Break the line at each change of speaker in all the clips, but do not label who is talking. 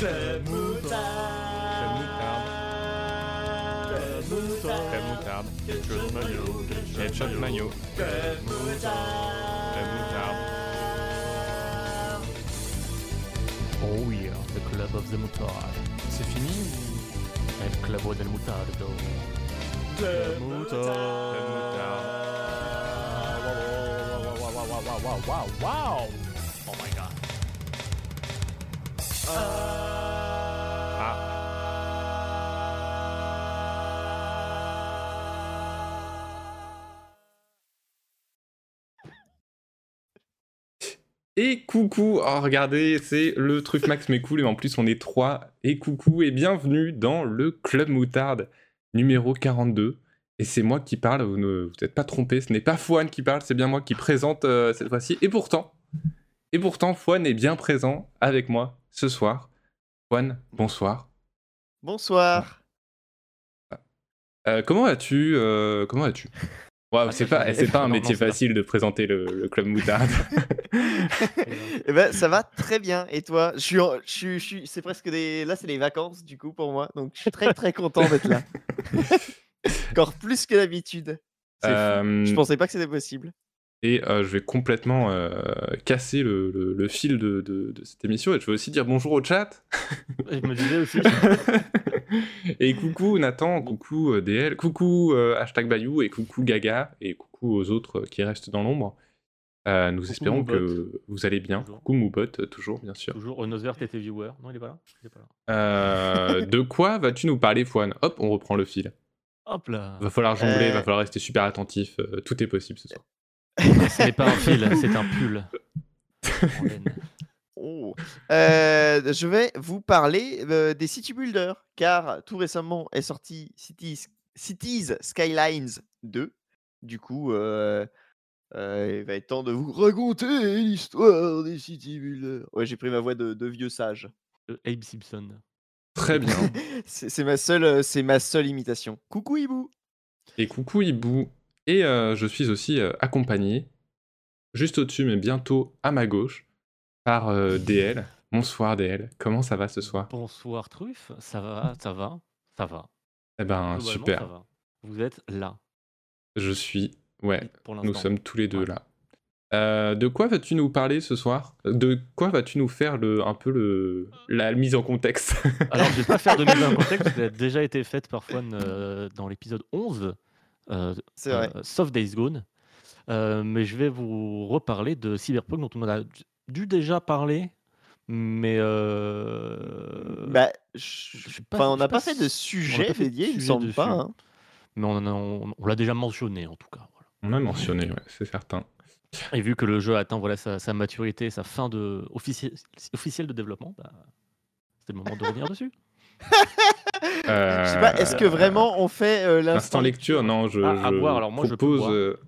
Moutarde. Moutarde. Moutarde.
Oh yeah, the club of the mutard.
C'est fini
El club del mutardo.
Club
Club
Moutard.
Moutarde.
Oh my god.
Et coucou, oh, regardez, c'est le truc Max mais cool, et en plus on est trois. Et coucou, et bienvenue dans le Club Moutarde numéro 42. Et c'est moi qui parle, vous ne vous êtes pas trompé, ce n'est pas Fouane qui parle, c'est bien moi qui présente euh, cette fois-ci. Et pourtant, et pourtant, Fouane est bien présent avec moi ce soir. Fouane, bonsoir.
Bonsoir.
Euh, comment vas-tu euh, Comment vas-tu? Ouais, c'est pas, c'est pas un
Non, non,
métier facile de présenter le, le Club Moutarde.
Eh ben, ça va très bien. Et toi? Je suis, en- je suis, je suis- c'est presque des. Là, c'est les vacances du coup pour moi, donc je suis très très content d'être là. Encore plus que d'habitude.
Euh,
Je pensais pas que c'était possible.
Et euh, je vais complètement euh, casser le, le- le fil de, de- de cette émission. Et je vais aussi dire bonjour au chat.
Je me disais aussi.
et coucou Nathan, coucou DL, coucou euh, hashtag Bayou, et coucou Gaga, et coucou aux autres qui restent dans l'ombre. Euh, nous espérons
Moubot.
que vous allez bien.
Toujours.
Coucou Moubot, toujours, bien sûr.
Toujours Nosvert était viewer. Non, il est pas là. Il est pas là.
Euh, de quoi vas-tu nous parler, Fouane? Hop, on reprend le fil.
Hop là.
Va falloir jongler,
Euh.
va falloir rester super attentif. euh, tout est possible ce soir.
Ce n'est pas un fil, c'est un pull.
Oh. Euh, je vais vous parler euh, des City Builders, car tout récemment est sorti Cities, Cities Skylines 2. Du coup, euh, euh, il va être temps de vous raconter l'histoire des City Builders. Ouais, j'ai pris ma voix de, de vieux sage.
Euh, Abe Simpson.
Très bien.
C'est ma seule, euh, c'est ma seule imitation. Coucou Hibou.
Et coucou Hibou. Et euh, je suis aussi euh, accompagné, juste au-dessus, mais bientôt à ma gauche, par euh, DL. Bonsoir DL. Comment ça va ce soir?
Bonsoir Truffe. Ça va, ça va, ça va.
Eh ben super.
ça va. Vous êtes là.
Je suis. Ouais,
Pour
nous sommes tous les deux
Ouais.
là. Euh, de quoi vas-tu nous parler ce soir? De quoi vas-tu nous faire le, un peu le, la mise en contexte?
Alors, je vais pas faire de mise en contexte, qu'elle a déjà été faite par Fouane euh, dans l'épisode 11, euh,
vrai.
euh, Soft Days Gone. Euh, mais je vais vous reparler de Cyberpunk, dont on a dû déjà parler, mais euh,
Bah, je-
pas-
on n'a
pas
pas fait de sujet
pas de
dédié, il me semble pas. hein.
mais on, l'a déjà mentionné en tout cas. voilà.
On a mentionné, ouais, c'est certain.
Et vu que le jeu atteint voilà, sa, sa maturité, sa fin de officie- officielle de développement, bah, c'était le moment de revenir dessus.
Euh,
Je sais pas, est-ce que vraiment on fait euh,
L'instant lecture, non, je,
Ah, à
je
voir, alors moi, je
propose
voir.
euh,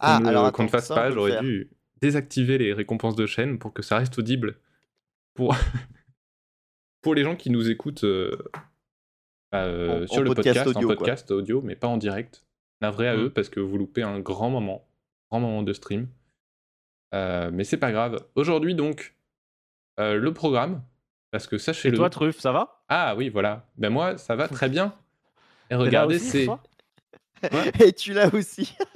Ah,
qu'on ne- fasse pas. J'aurais dû désactiver les récompenses de chaîne pour que ça reste audible pour, pour les gens qui nous écoutent euh, bah, euh,
En-
sur
en
le
podcast
podcast,
audio,
en
quoi.
podcast audio, mais pas en direct. Navré à
Mm.
eux parce que vous loupez un grand moment, grand moment de stream. Euh, mais c'est pas grave. Aujourd'hui donc, euh, le programme, parce que
Et
sachez-le.
toi, Truffe, ça va?
Ah oui, voilà. Ben moi, ça va très bien. Et regardez, c'est
Et tu l'as aussi.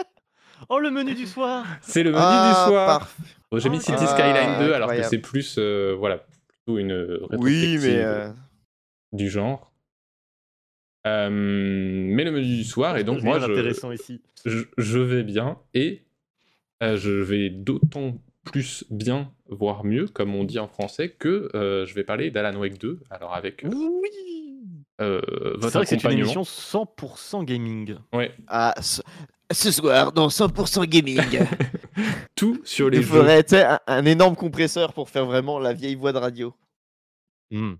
Oh, le menu du soir
c'est le menu
Ah,
du soir. Bon, j'ai mis
Ah,
City
ah,
Skyline 2 alors que c'est plus euh, voilà plutôt une
Oui,
rétrospective
mais euh,
du genre. Euh, mais le menu du soir et donc moi je,
ici.
je, je vais bien et je vais d'autant plus bien voire mieux comme on dit en français que euh, je vais parler d'Alan Wake 2 alors avec euh,
Oui
euh,
C'est
votre
vrai que c'est une émission 100% gaming.
Ouais,
ah, ce, ce soir dans 100% gaming,
tout sur les
il
jeux.
faudrait un, un énorme compresseur pour faire vraiment la vieille voix de radio.
Hmm.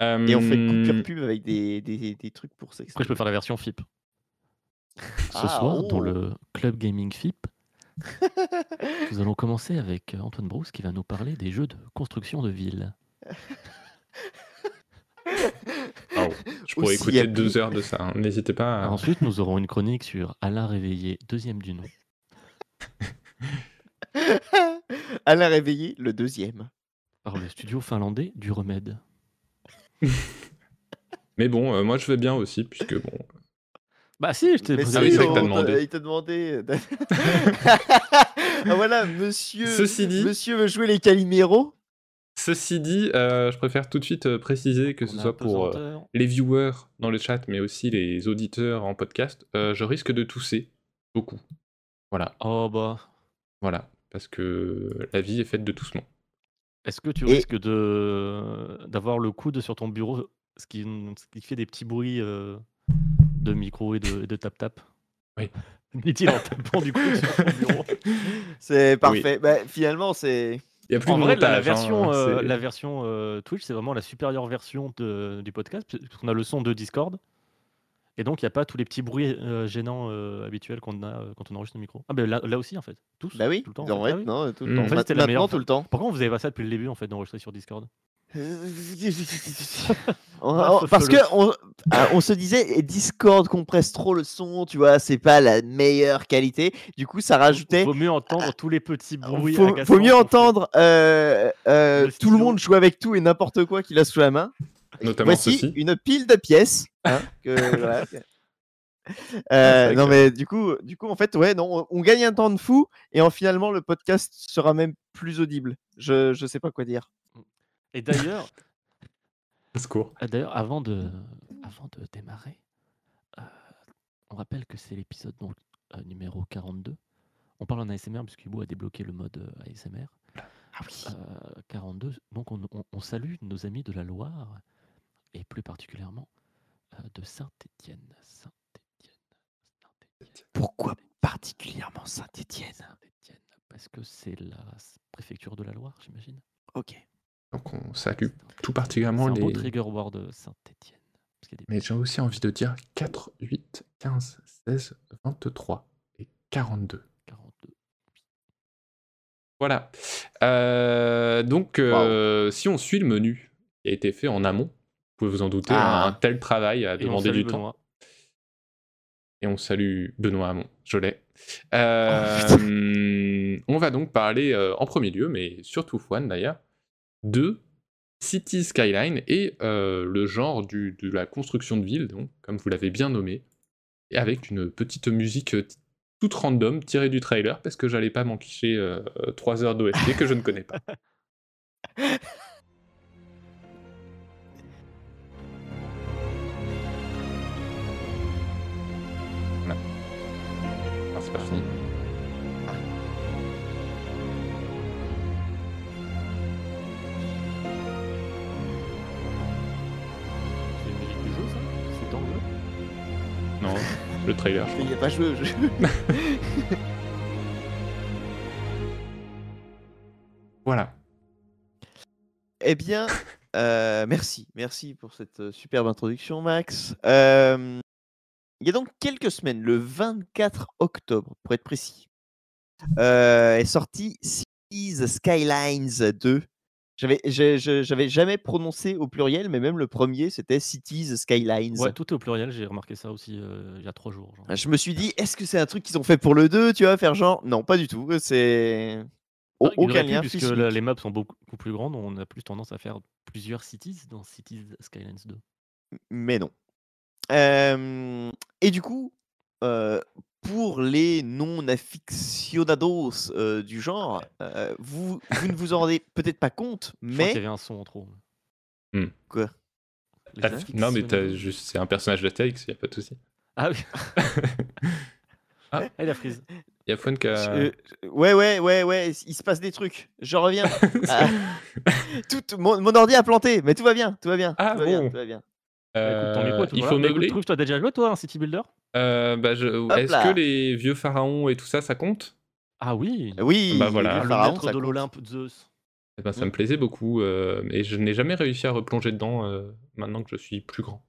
Et on fait
Euh,
coupure pub avec des, des, des trucs pour
Après, je peux faire la version FIP. Ce
Ah,
soir, dans
oh.
le Club Gaming FIP, nous allons commencer avec euh, Antoine Brousse qui va nous parler des jeux de construction de villes.
waouh, je pourrais
Aussi
écouter deux heures de ça. hein. N'hésitez pas. à-
Ensuite, nous aurons une chronique sur Alain Réveillé, deuxième du nom.
Alain Réveillé, le deuxième.
Par le studio finlandais du remède.
Mais bon, euh, moi je vais bien aussi, puisque bon.
Bah si, je t'ai posé
si, on
demandé.
Il t'a demandé. ah voilà, monsieur.
Ceci dit,
Monsieur veut jouer les Calimero.
ceci dit euh, je préfère tout de suite euh, préciser que
On
ce soit pour euh, les viewers dans le chat, mais aussi les auditeurs en podcast, euh, je risque de tousser beaucoup. Voilà,
Oh bah.
voilà, parce que la vie est faite de toussement.
Est-ce que tu
Et-
risques de d'avoir le coude sur ton bureau, ce qui, ce qui fait des petits bruits euh, de micro et de, de tap-tap
Oui.
Dit-il en tapant du coude sur ton bureau.
C'est parfait. Bah, finalement, c'est.
Il y a plus
En
de
vrai, la- la
montage, hein,
version, euh, la version euh, Twitch, c'est vraiment la supérieure version de- du podcast, parce qu'on a le son de Discord. Et donc, il n'y a pas tous les petits bruits euh, gênants euh, habituels qu'on a euh, quand on enregistre le micro. Ah, ben là, là aussi, en fait. Tous
Bah oui,
tout le temps.
en
en fait.
vrai,
Ah oui.
non, tout le
Mm.
temps.
En
fait, la
Maintenant,
meilleure
tout le temps.
Pourquoi vous faisait pas ça depuis le début, en fait, d'enregistrer sur Discord?
On-
Ah,
on- parce que on, ah, on se disait Discord compresse trop le son, tu vois, c'est pas la meilleure qualité. Du coup, ça rajoutait.
Vaut mieux entendre tous les petits bruits.
Faut, faut mieux entendre euh, euh,
Le
tout le monde jouer avec tout et n'importe quoi qu'il a sous la main.
Notamment
Voici
ceci.
une pile de pièces. hein, que- voilà. Euh, non
que-
mais du coup, du coup en fait ouais non, on, on gagne un temps de fou et en finalement le podcast sera même plus audible. Je je sais pas quoi dire.
Et d'ailleurs, D'ailleurs, avant de, avant de démarrer, euh, on rappelle que c'est l'épisode donc, euh, numéro 42. On parle en ASMR puisque Hugo a débloqué le mode euh, ASMR.
Ah oui.
Euh, 42. Donc on, on- on salue nos amis de la Loire et plus particulièrement euh, de Saint-Étienne. Saint-Étienne. Saint-Étienne.
Pourquoi particulièrement Saint-Étienne?
Saint-Étienne. Parce que c'est la préfecture de la Loire, j'imagine.
Ok.
Donc on salue tout particulièrement
un beau
les.
trigger word y a des
Mais j'ai aussi envie de dire 4, 8, 15, 16, 23 et 42.
42.
Voilà. Euh, donc, euh, si on suit le menu qui a été fait en amont, vous pouvez vous en douter,
Ah.
un tel travail a demandé du temps.
Benoît.
Et on salue Benoît Hamon, je l'ai.
Oh,
Euh, on va donc parler euh, en premier lieu, mais surtout Fouane d'ailleurs, de City Skyline et euh, le genre du- de la construction de ville, donc, comme vous l'avez bien nommé, et avec une petite musique euh, toute random tirée du trailer, parce que j'allais pas manquer euh, 3 heures d'OST que je ne connais pas. C'est pas fini. Trailer.
Il n'y a pas joué au jeu.
Voilà.
Eh bien, euh, merci. Merci pour cette euh, superbe introduction, Max. Euh, il y a donc quelques semaines, le 24 octobre, pour être précis, euh, est sorti Cities Skylines 2. J'avais, j'avais jamais prononcé au pluriel, mais même le premier, c'était Cities Skylines.
Ouais, tout est au pluriel, j'ai remarqué ça aussi euh, il y a trois jours. genre.
Je me suis dit, est-ce que c'est un truc qu'ils ont fait pour le 2, tu vois, faire genre Non, pas du tout. C'est au-
il aurait
aucun lien.
puisque la- les maps sont beaucoup plus grandes, on a plus tendance à faire plusieurs cities dans Cities Skylines 2.
mais non. Euh, et du coup, euh, pour les non-aficionados euh, du genre, euh, vous, vous ne vous en rendez peut-être pas compte,
Je crois qu'il y
mais
avait un son en trop.
Hmm.
Quoi?
Non, mais t'as
aficionados.
juste- c'est un personnage d'Astérix, il a pas de souci.
Ah oui,
Ah.
ah, il a freeze.
Il y a Fouane qui a...
euh, ouais, ouais, ouais, ouais, il se passe des trucs. Je reviens. Ah. tout, mon, mon ordi a planté, mais tout va bien, tout va bien.
Ah
tout va bien, tout va bien.
Bah, écoute, micro
Euh, il
voilà.
faut
Bah,
meubler.
Trouve, toi, t'as déjà joué, toi, un City Builder
Euh, bah, je- Est-ce que les vieux pharaons et tout ça, ça compte?
Ah oui
Oui,
Bah
les
voilà.
Le
pharaons,
maître de l'Olympe, Zeus.
Eh ben, Ça
Mm.
me plaisait beaucoup, euh, mais je n'ai jamais réussi à replonger dedans euh, maintenant que je suis plus grand.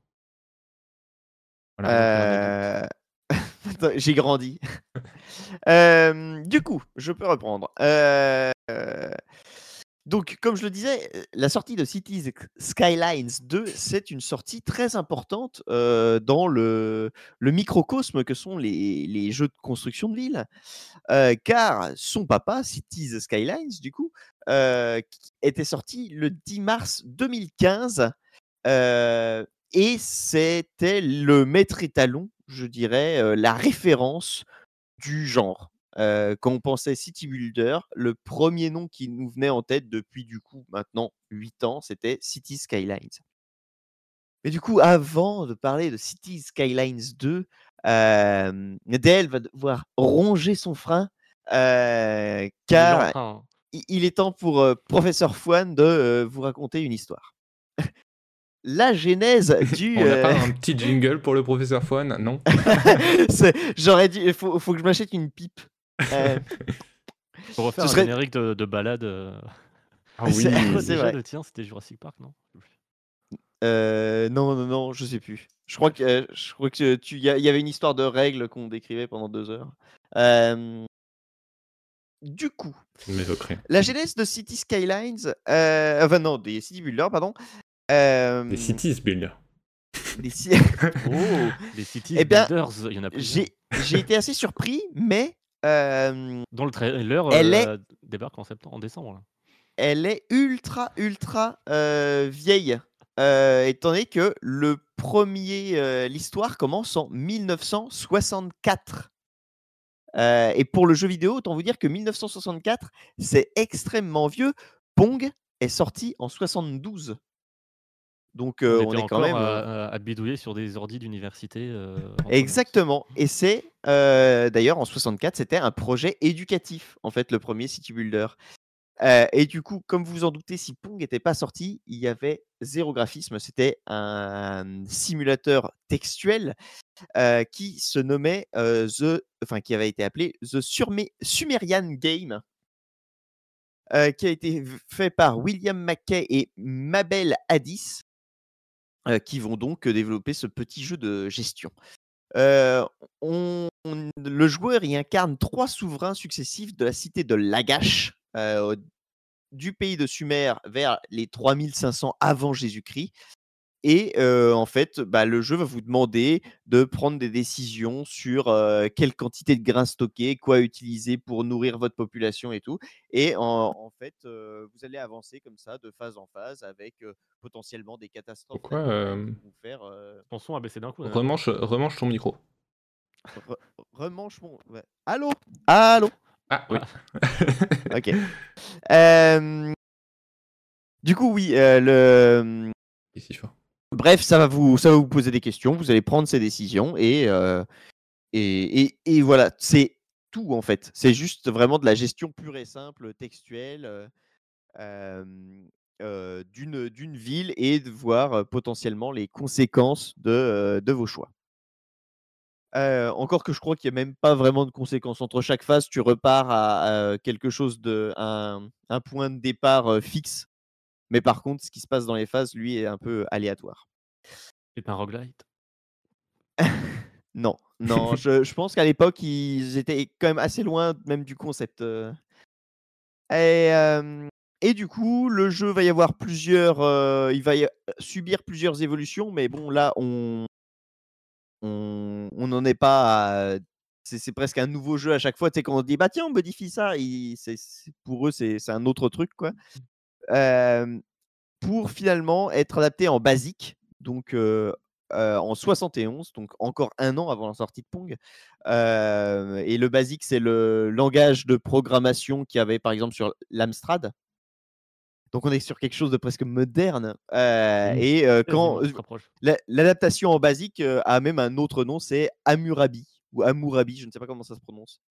Voilà.
Euh, J'ai grandi. Euh, du coup, je peux reprendre. Donc, comme je le disais, euh, la sortie de Cities Skylines 2, c'est une sortie très importante euh, dans le, microcosme que sont les, jeux de construction de ville. Euh, car son papa, Cities Skylines, du coup, était sorti le 10 mars 2015. euh, et c'était le maître étalon, je dirais, la référence du genre. Euh, quand on pensait City Builder, le premier nom qui nous venait en tête depuis du coup maintenant 8 ans, c'était City Skylines. Mais du coup, avant de parler de City Skylines 2, euh, DL va devoir ronger son frein euh, car
hein.
il est temps pour Professeur Fouane de vous raconter une histoire. La genèse du.
On n'a pas un petit jingle pour le professeur Fouane? Non
J'aurais dit, il faut, faut que je m'achète une pipe. Euh,
Faut refaire
Ce
un
serait-
générique de, de balade. euh,
Ah oui,
C'est- c'est
déjà
vrai.
le tien, c'était Jurassic Park, non? Plus.
Euh, non, non, non, je sais plus. Je crois que euh, je crois que tu, il y, a- il y avait une histoire de règles qu'on décrivait pendant deux heures. Euh, du coup,
Je m'évoquerai.
la genèse de City Skylines, euh, enfin non, des City Builders, pardon. euh,
Les Cities Builder.
des ci-
Oh, les Cities
Eh bien,
Builders, il y en a plusieurs.
J'ai j'ai été assez surpris, mais euh,
Dont le trailer
Elle
euh, débarque en septembre, en décembre. là.
elle est ultra, ultra euh, vieille. étant donné que le premier, l'histoire commence en 1964. Euh, et pour le jeu vidéo, autant vous dire que 1964, c'est extrêmement vieux. Pong est sorti en 72. Donc euh, on, est quand même.
à,
euh,
à- bidouiller sur des ordis d'université. euh, en
Exactement. Et c'est euh, d'ailleurs en 64, c'était un projet éducatif, en fait, le premier City Builder. Et du coup, comme vous vous en doutez, si Pong n'était pas sorti, il y avait zéro graphisme. C'était un simulateur textuel qui se nommait The, enfin qui avait été appelé The Surme- Sumerian Game, qui a été fait par William Mackay et Mabel Addis, qui vont donc développer ce petit jeu de gestion. On- on- le joueur y incarne trois souverains successifs de la cité de Lagash, du pays de Sumer vers les 3500 avant Jésus-Christ. Et euh, en fait, bah, le jeu va vous demander de prendre des décisions sur euh, quelle quantité de grains stocker, quoi utiliser pour nourrir votre population et tout. Et en, en fait, euh, vous allez avancer comme ça, de phase en phase, avec euh, potentiellement des catastrophes
Pourquoi, euh,
vous faire euh,
son a baissé d'un coup. hein.
Remanche, remanche ton micro.
Re- remanche mon. ouais. Allô? Allô?
Ah oui.
Ok. Euh, Du coup, oui, euh, le.
Ici fort.
Bref, ça va, vous, ça va vous poser des questions, vous allez prendre ces décisions et, euh, et, et, et voilà, c'est tout en fait. C'est juste vraiment de la gestion pure et simple, textuelle euh, euh, d'une ville et de voir potentiellement les conséquences de, de vos choix. Encore que je crois qu'il n'y a même pas vraiment de conséquences. Entre chaque phase, tu repars à, quelque chose de. un, point de départ fixe. Mais par contre, ce qui se passe dans les phases, lui, est un peu aléatoire.
C'est un roguelite?
Non, non, je, je pense qu'à l'époque, ils étaient quand même assez loin même du concept. euh. Et, euh, et du coup, le jeu va y avoir plusieurs. euh, il va y a- subir plusieurs évolutions, mais bon, là, on on n'en est pas à- C'est presque un nouveau jeu à chaque fois. Tu sais, quand on dit, bah tiens, on modifie ça, c'est- pour eux, c'est c'est un autre truc, quoi. Pour finalement être adapté en basique, donc euh, en 71, donc encore un an avant la sortie de Pong. Euh, et le basique, c'est le langage de programmation qu'il y avait par exemple sur l'Amstrad. Donc on est sur quelque chose de presque moderne. Euh,
Mmh.
Et quand l'adaptation en basique a même un autre nom, c'est Amurabi ou Amourabi, je ne sais pas comment ça se prononce.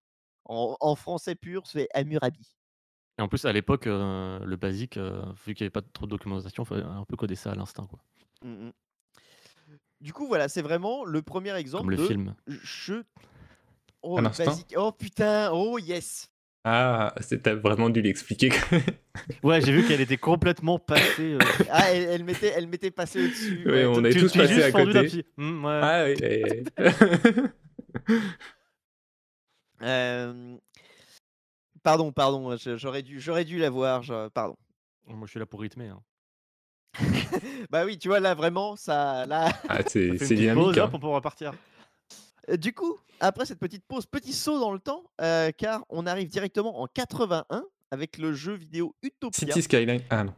En, en français pur, c'est Amurabi.
Et en plus, à l'époque, euh, le basique, euh, vu qu'il n'y avait pas trop de documentation, il fallait un peu coder ça à l'instinct. quoi.
Mm, mm. Du coup, voilà, c'est vraiment le premier exemple
Comme le
de
film.
jeu. Oh, basique. Oh putain, oh yes.
Ah, t'as vraiment dû l'expliquer.
Ouais, j'ai vu qu'elle était complètement passée. euh,
Ah, elle, elle m'était, elle m'était passée au-dessus.
Ouais, on est tous passés à côté.
Hmm, ouais.
ah oui.
Euh, Pardon, pardon, j'aurais dû, j'aurais dû la voir. je- Pardon.
Moi, je suis là pour rythmer. hein.
Bah oui, tu vois, là, vraiment, ça. Là...
Ah, c'est dynamique. hein.
hop, on peut repartir.
Euh, Du coup, après cette petite pause, petit saut dans le temps, euh, car on arrive directement en 81 avec le jeu vidéo Utopia.
City Skyline. Ah non.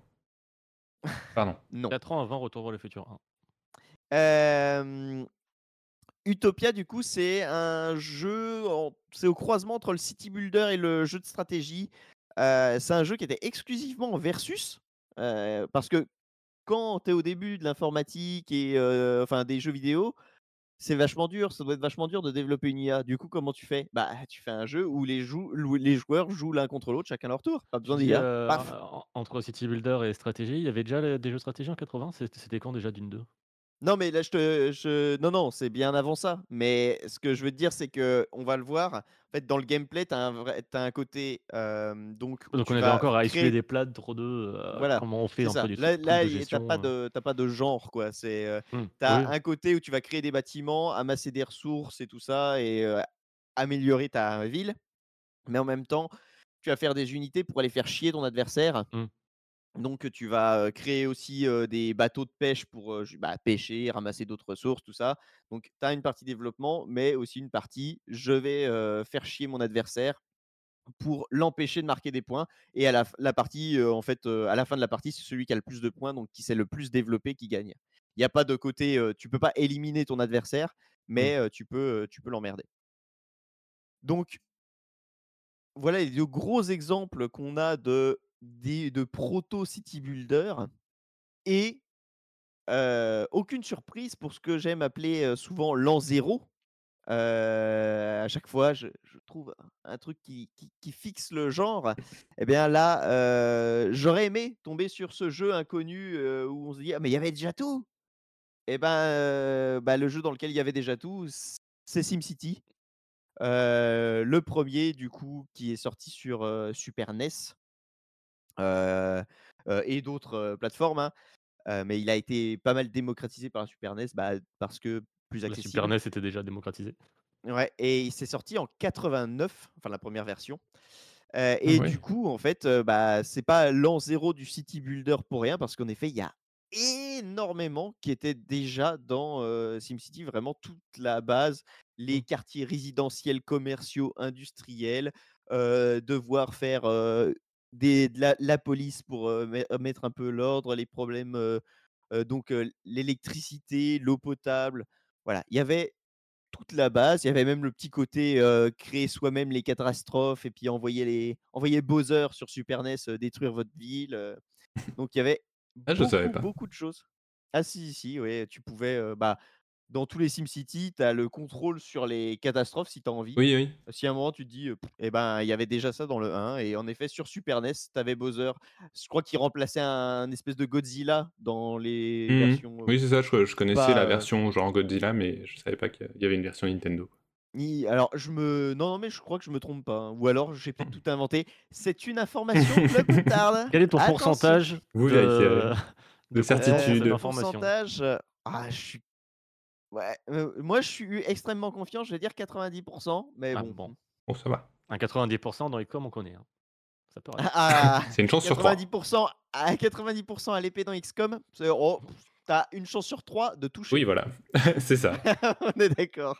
Pardon.
Non.
4 ans avant Retour vers le futur 1.
Euh, Utopia, du coup, c'est un jeu, en- c'est au croisement entre le city builder et le jeu de stratégie. Euh, c'est un jeu qui était exclusivement en versus, euh, parce que quand tu es au début de l'informatique et euh, enfin des jeux vidéo, c'est vachement dur, ça doit être vachement dur de développer une IA. Du coup, comment tu fais? Bah, tu fais un jeu où les, jou- les joueurs jouent l'un contre l'autre, chacun leur tour. Pas besoin d'IA.
entre City Builder et stratégie, il y avait déjà des jeux de stratégie en 80 C'était quand déjà d'une 2
Non, mais là, je te. Je... Non, non, c'est bien avant ça. Mais ce que je veux te dire, c'est que on va le voir. En fait, dans le gameplay, tu as, un vrai... t'as un côté. euh, donc,
Donc
tu
on avait encore à
créer-
des plats trop de euh,
Voilà,
comment on fait du
Là, là t'as
gestion,
pas
euh.
de pas de genre quoi. C'est euh,
Hmm,
t'as
oui.
un côté où tu vas créer des bâtiments, amasser des ressources et tout ça et améliorer ta ville. Mais en même temps, tu vas faire des unités pour aller faire chier ton adversaire.
Hmm.
Donc tu vas créer aussi euh, des bateaux de pêche pour euh, bah, pêcher, ramasser d'autres ressources, tout ça. Donc tu as une partie développement, mais aussi une partie je vais euh, faire chier mon adversaire pour l'empêcher de marquer des points. Et à la, partie, en fait, à la fin de la partie, c'est celui qui a le plus de points, donc qui s'est le plus développé, qui gagne. Il n'y a pas de côté, tu peux pas éliminer ton adversaire, mais euh, tu peux, tu peux l'emmerder. Donc voilà les deux gros exemples qu'on a de, de proto city builder et aucune surprise pour ce que j'aime appeler souvent l'an zéro. À chaque fois, je, trouve un truc qui, fixe le genre. Eh bien là, j'aurais aimé tomber sur ce jeu inconnu où on se dit ah mais il y avait déjà tout. Eh ben, bah, le jeu dans lequel il y avait déjà tout, c'est SimCity. Le premier du coup qui est sorti sur Super NES et d'autres euh, plateformes. hein. Euh, mais il a été pas mal démocratisé par la Super NES bah, parce que plus
La
accessible.
Super NES était déjà démocratisé.
Ouais, et il s'est sorti en 89, enfin la première version. Euh, et
ouais.
du coup, en fait, euh, bah, c'est pas l'an zéro du City Builder pour rien, parce qu'en effet, il y a énormément qui était déjà dans euh, SimCity, vraiment toute la base, les quartiers résidentiels, commerciaux, industriels, euh, devoir faire euh, des, de la, la police pour euh, met- mettre un peu l'ordre, les problèmes, euh, euh, donc l'électricité, l'eau potable. Voilà, il y avait toute la base. Il y avait même le petit côté créer soi-même les catastrophes et puis envoyer les envoyer Bowser sur Super NES détruire votre ville. Donc il y avait
Ah, je
beaucoup,
savais pas.
beaucoup de choses. Ah si si, ouais, tu pouvais bah dans tous les SimCity, tu as le contrôle sur les catastrophes si tu as envie.
Oui, oui.
Si à un moment tu te dis, euh, eh ben il y avait déjà ça dans le 1 et en effet sur Super NES, tu avais Bowser. Je crois qu'il remplaçait un, espèce de Godzilla dans les
Mhm.
versions euh,
Oui, c'est ça. Je, je connaissais
pas,
la version genre Godzilla, mais je savais pas qu'il y avait une version Nintendo.
Ni- Alors, je me. Non, non, mais je crois que je me trompe pas. hein. Ou alors, j'ai peut-être tout inventé. C'est une information Club Moutarde.
Quel est ton
Attention.
pourcentage
Vous
de,
vérifierez. De
de
certitude.
Euh,
l'information
pourcentage. Ah, je suis. Ouais. euh, moi, je suis extrêmement confiant. Je vais dire 90%. Mais
Ah,
bon.
bon.
Bon, ça va.
Un 90% dans les coms, on connaît. hein. Ça peut arriver.
Ah,
C'est une chance sur trois.
90% à 90% à l'épée dans XCOM. c'est- Oh, t'as une chance sur 3 de toucher.
Oui, voilà. c'est ça.
On est d'accord.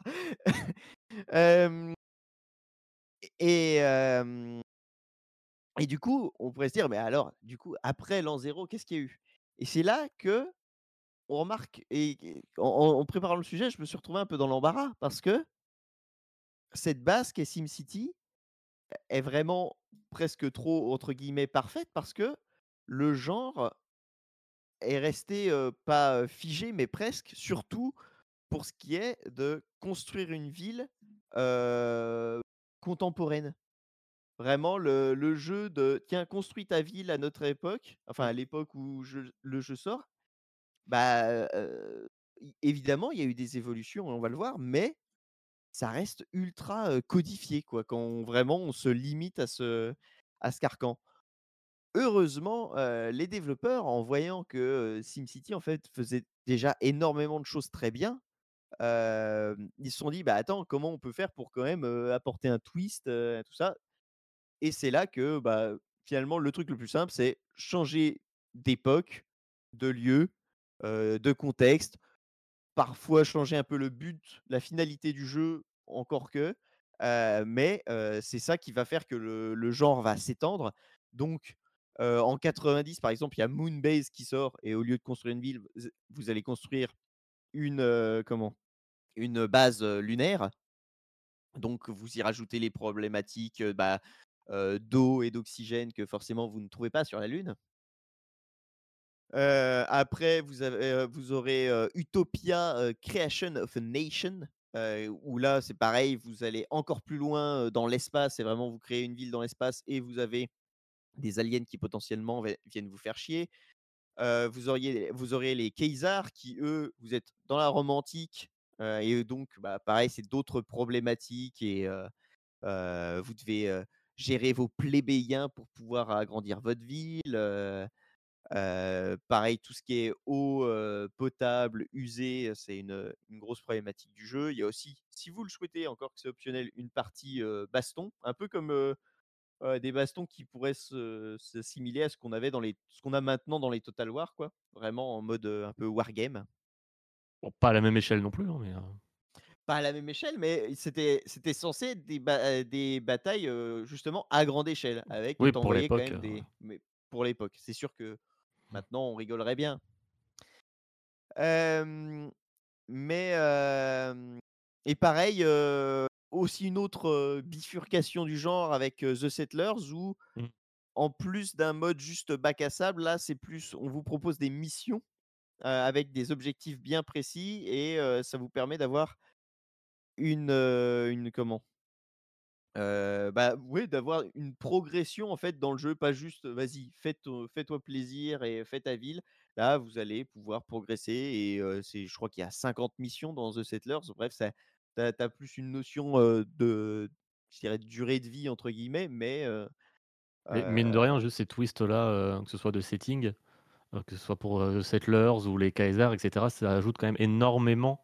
Euh, et, euh, et du coup, on pourrait se dire, mais alors, du coup, après l'an zéro, qu'est-ce qu'il y a eu? Et c'est là que on remarque, et en, préparant le sujet, je me suis retrouvé un peu dans l'embarras parce que cette base qui est SimCity est vraiment presque trop, entre guillemets, parfaite parce que le genre est resté pas figé, mais presque, surtout pour ce qui est de construire une ville contemporaine. Vraiment, le, le jeu de tiens, construis ta ville à notre époque, enfin à l'époque où le jeu sort, bah évidemment, il y a eu des évolutions, on va le voir, mais ça reste ultra codifié, quoi, quand vraiment on se limite à ce, à ce carcan. Heureusement, les développeurs, en voyant que SimCity en fait faisait déjà énormément de choses très bien, ils se sont dit, bah attends, comment on peut faire pour quand même apporter un twist, euh, tout ça? Et c'est là que bah, finalement, le truc le plus simple, c'est changer d'époque, de lieu, de contexte. Parfois changer un peu le but, la finalité du jeu, encore que. mais c'est ça qui va faire que le, genre va s'étendre. Donc, en 90, par exemple, il y a Moonbase qui sort et au lieu de construire une ville, vous- allez construire une comment? Une base lunaire. Donc, vous y rajoutez les problématiques bah, d'eau et d'oxygène que forcément vous ne trouvez pas sur la Lune. Euh, après, vous, avez, euh, vous aurez euh, Utopia Creation of a Nation, où là, c'est pareil, vous allez encore plus loin dans l'espace, c'est vraiment vous créez une ville dans l'espace et vous avez des aliens qui potentiellement vi- viennent vous faire chier. Vous, auriez, vous aurez les Kaysars qui, eux, vous êtes dans la Rome antique, et donc, bah, pareil, c'est d'autres problématiques et vous devez gérer vos plébéiens pour pouvoir agrandir votre ville. Euh, pareil, tout ce qui est eau euh, potable, usée, c'est une, une grosse problématique du jeu. Il y a aussi, si vous le souhaitez, encore que c'est optionnel, une partie euh, baston, un peu comme des bastons qui pourraient s'assimiler à ce qu'on avait dans les, ce qu'on a maintenant dans les Total War, quoi. Vraiment en mode un peu wargame.
Bon, pas à la même échelle non plus, hein, mais.
Pas à la même échelle, mais c'était c'était censé être des, ba- des batailles justement à grande échelle, avec
Oui, pour l'époque,
des. Mais pour l'époque, c'est sûr que maintenant on rigolerait bien. Euh, mais euh, et pareil, euh, aussi une autre bifurcation du genre avec The Settlers où
Mm.
en plus d'un mode juste bac à sable, là c'est plus on vous propose des missions avec des objectifs bien précis et ça vous permet d'avoir une, une comment Bah, ouais, d'avoir une progression, en fait, dans le jeu, pas juste, vas-y, fais to fais-toi plaisir et fais ta ville. Là, vous allez pouvoir progresser et c'est je crois qu'il y a 50 missions dans The Settlers. Bref, ça tu as plus une notion, de je dirais «de durée de vie» entre guillemets, mais
Mais mine de rien, juste ces twists-là, euh, que ce soit de setting, que ce soit pour euh, Settlers ou les Kaisers, etc., ça ajoute quand même énormément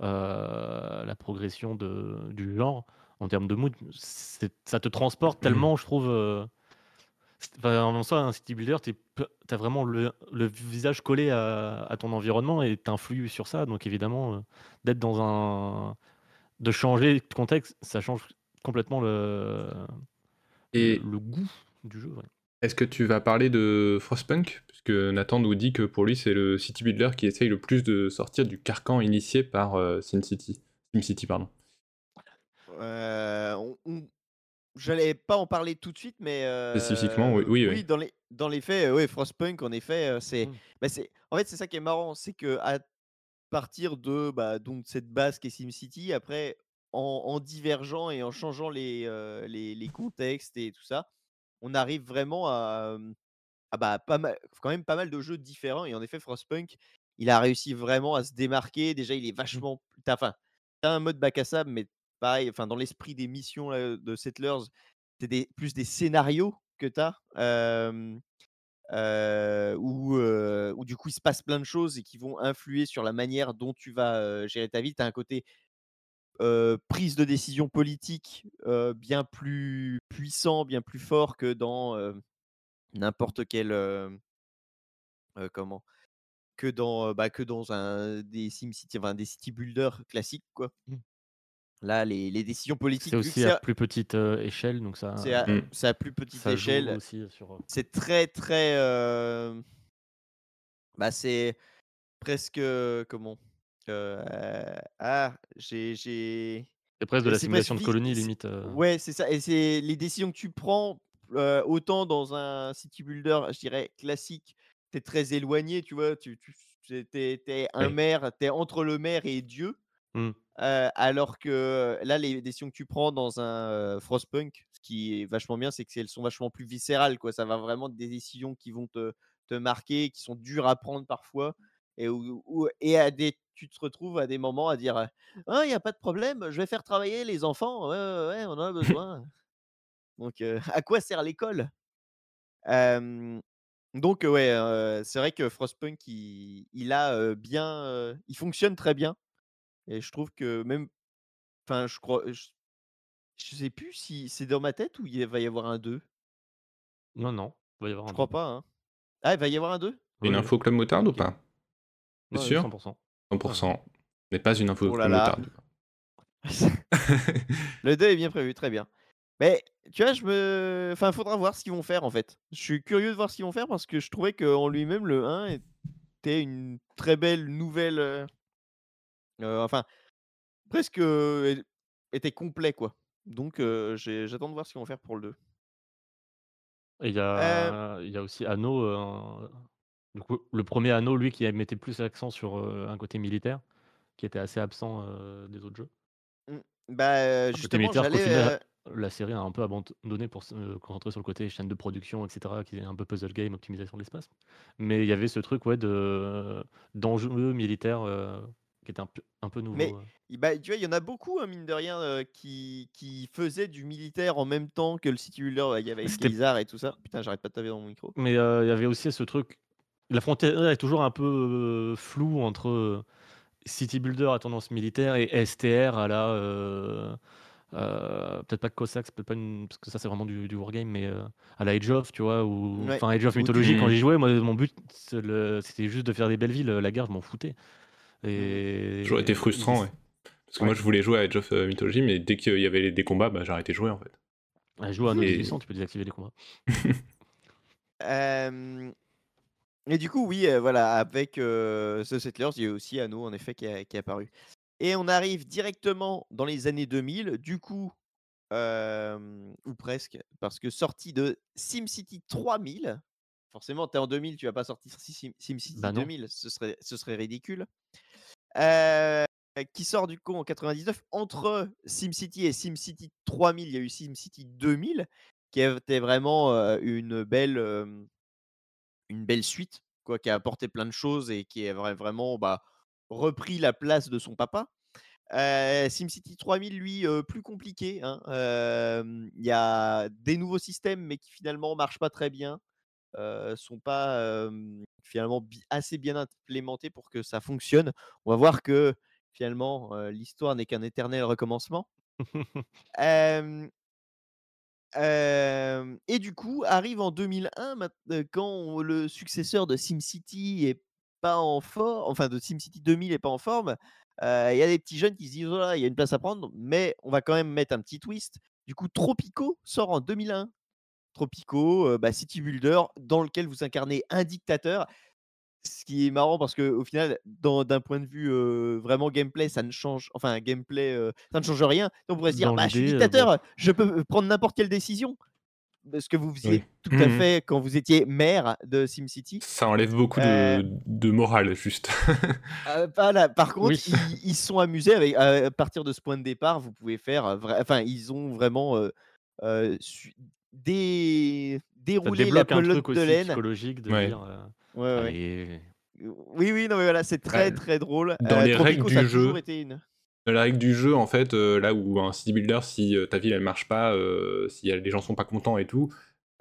la progression de, du genre en termes de mood. Ça te transporte tellement, je trouve. euh, Enfin, en soi, un city builder, tu as vraiment le, le visage collé à, à ton environnement et t'influes sur ça. Donc évidemment, euh, d'être dans un... de changer de contexte, ça change complètement le,
Et
le, le goût du jeu. ouais.
est-ce que tu vas parler de Frostpunk? Puisque Nathan nous dit que pour lui, c'est le city builder qui essaye le plus de sortir du carcan initié par euh, SimCity. SimCity, pardon.
On on j'allais pas en parler tout de suite, mais
Spécifiquement, oui,
heu,
oui, oui.
dans les dans les faits, heu, ouais, Frostpunk, en effet, c'est
Mmh.
bah, en fait, c'est ça qui est marrant, c'est qu'à partir de bah, donc cette base qui est SimCity, après en, en divergeant et en changeant les, euh, les, les contextes et tout ça, on arrive vraiment à, euh, à bah, pas mal, quand même pas mal de jeux différents. Et en effet, Frostpunk, il a réussi vraiment à se démarquer. Déjà, il est vachement. T'as, enfin, t'as un mode bac à sable, mais pareil, enfin, dans l'esprit des missions de Settlers, c'est des, plus des scénarios que tu as. Où, du coup il se passe plein de choses et qui vont influer sur la manière dont tu vas, gérer ta vie. Tu as un côté, prise de décision politique, bien plus puissant, bien plus fort que dans, n'importe quel, comment? Que dans, bah, que dans un des des city builders classiques quoi. Là, les les décisions
C'est
politiques, que
aussi
c'est
à plus petite euh, échelle, donc ça,
c'est à
Mmh.
c'est à plus petite
ça
échelle,
sur. euh,
c'est très, très, bah, c'est presque, comment? Ah, j'ai
C'est presque de la
c'est presque
simulation de colonie,
c'est
limite. euh.
ouais, c'est ça et c'est les décisions que tu prends, autant dans un city builder, je dirais classique, tu es très éloigné, tu vois? Tu tu es un
Oui.
maire, tu es entre le maire et Dieu,
Mmh.
alors que là, les décisions que tu prends dans un, Frostpunk, ce qui est vachement bien, c'est qu'elles sont vachement plus viscérales, quoi. Ça va vraiment être des décisions qui vont te te marquer, qui sont dures à prendre parfois et où où et à des tu te retrouves à des moments à dire, «Ah, il y a pas de problème, je vais faire travailler les enfants. Ouais, ouais, ouais, on en a besoin». Donc à quoi sert l'école? Donc ouais, c'est vrai que Frostpunk, il il a, bien, il fonctionne très bien et je trouve que même enfin, je crois je je sais plus si c'est dans ma tête ou il va y avoir un 2.
Non, non, il va y avoir
Je
un
crois
2.
pas, hein? Ah, il va y avoir un 2
Une
Oui,
info Club Motard ou pas?
Ouais,
C'est sûr
100%.
100%. N'est pas une info
Oh là
Club
là.
Motard.
Le 2 est bien prévu, très bien. Mais tu vois, je me. Enfin, faudra voir ce qu'ils vont faire en fait. Je suis curieux de voir ce qu'ils vont faire parce que je trouvais qu'en lui-même, le 1 était une très belle nouvelle. Enfin, presque était complet quoi. Donc j'attends de voir ce qu'ils vont faire pour le 2.
Et il y a, il y a aussi Anno. du coup, le premier Anno, lui, qui mettait plus l'accent sur un côté militaire, qui était assez absent des autres jeux.
Bah
Un côté
justement, j'allais.
la série a un peu abandonné pour se euh, concentrer sur le côté chaîne de production, etc., qui est un peu puzzle game, optimisation de l'espace. Mais il y avait ce truc ouais, de d'enjeux militaires euh, qui était un peu, un peu nouveau.
Mais- Bah, tu vois, il y en a beaucoup, hein, mine de rien, euh, qui, qui faisaient du militaire en même temps que le City Builder. Il y avait Blizzard et tout ça. Putain, j'arrête pas de taper dans mon micro.
Mais euh, il y avait aussi ce truc. La frontière est toujours un peu euh, floue entre City Builder à tendance militaire et STR à la. euh, peut-être pas Cossacks, peut-être pas une, parce que ça c'est vraiment du, du wargame, mais euh, à la Age of, tu vois, ou
Ouais.
enfin Age of Mythologie. Quand j'y jouais, moi mon but le- c'était juste de faire des belles villes. La guerre, je m'en foutais. Et
Toujours été frustrant, ouais. Parce que moi, je voulais jouer à Age of euh, Mythology, mais dès qu'il y avait des combats, bah, j'ai arrêté de jouer en fait.
Ouais, jouer à
Et-
1800, tu peux désactiver les combats.
Euh, Et du coup, oui, euh, voilà, avec euh, The Settlers, il y a aussi Anno, en effet, qui, a- qui est apparu. Et on arrive directement dans les années 2000, du coup, euh, ou presque, parce que sortie de SimCity 3000, forcément, tu es en 2000, tu vas pas sortir Sim- SimCity
Bah non.
2000, ce serait, ce serait ridicule. Euh, qui sort du coup en 99. Entre SimCity et SimCity 3000, il y a eu SimCity 2000, qui était vraiment euh, une belle, euh, une belle suite, quoi, qui a apporté plein de choses et qui a vra- vraiment bah, repris la place de son papa. Euh, SimCity 3000, lui, euh, plus compliqué. hein. Euh, Il y a des nouveaux systèmes, mais qui finalement marchent pas très bien. Euh, sont pas euh, finalement assez bien implémentés pour que ça fonctionne. On va voir que finalement euh, l'histoire n'est qu'un éternel recommencement. Et du coup, arrive en 2001, mat- euh, quand le successeur de SimCity est pas en forme, enfin de SimCity 2000 est pas en forme, il y a des petits jeunes qui se disent, voilà, il y a une place à prendre, mais on va quand même mettre un petit twist. Du coup, Tropico sort en 2001. Tropico, euh, bah, City Builder, dans lequel vous incarnez un dictateur. Ce qui est marrant parce que au final, d'un point de vue euh, vraiment gameplay, ça ne change, enfin gameplay, euh, ça ne change rien. Donc on pourrait se dire, bah, je suis
euh,
dictateur, je peux prendre n'importe quelle décision. Ce que vous faisiez
Oui.
tout à
Mhm.
fait quand vous étiez maire de SimCity.
Ça enlève beaucoup de,
Euh,
de morale, juste.
Euh, voilà. Par contre,
Oui.
ils, ils se sont amusés avec, à partir de ce point de départ, vous pouvez faire, enfin, ils ont vraiment euh, euh, su- dé-
Ça
déroulé la pelote de laine.
psychologique de
Ouais.
dire. euh,
Ouais, ouais.
allez,
Oui, oui, non, mais voilà, c'est très,
Ouais.
très drôle.
Dans
Euh,
les
Tropico,
règles du jeu. La règle du jeu, en fait, euh, là où un city builder, si euh, ta ville elle marche pas, euh, si y a- les gens sont pas contents et tout,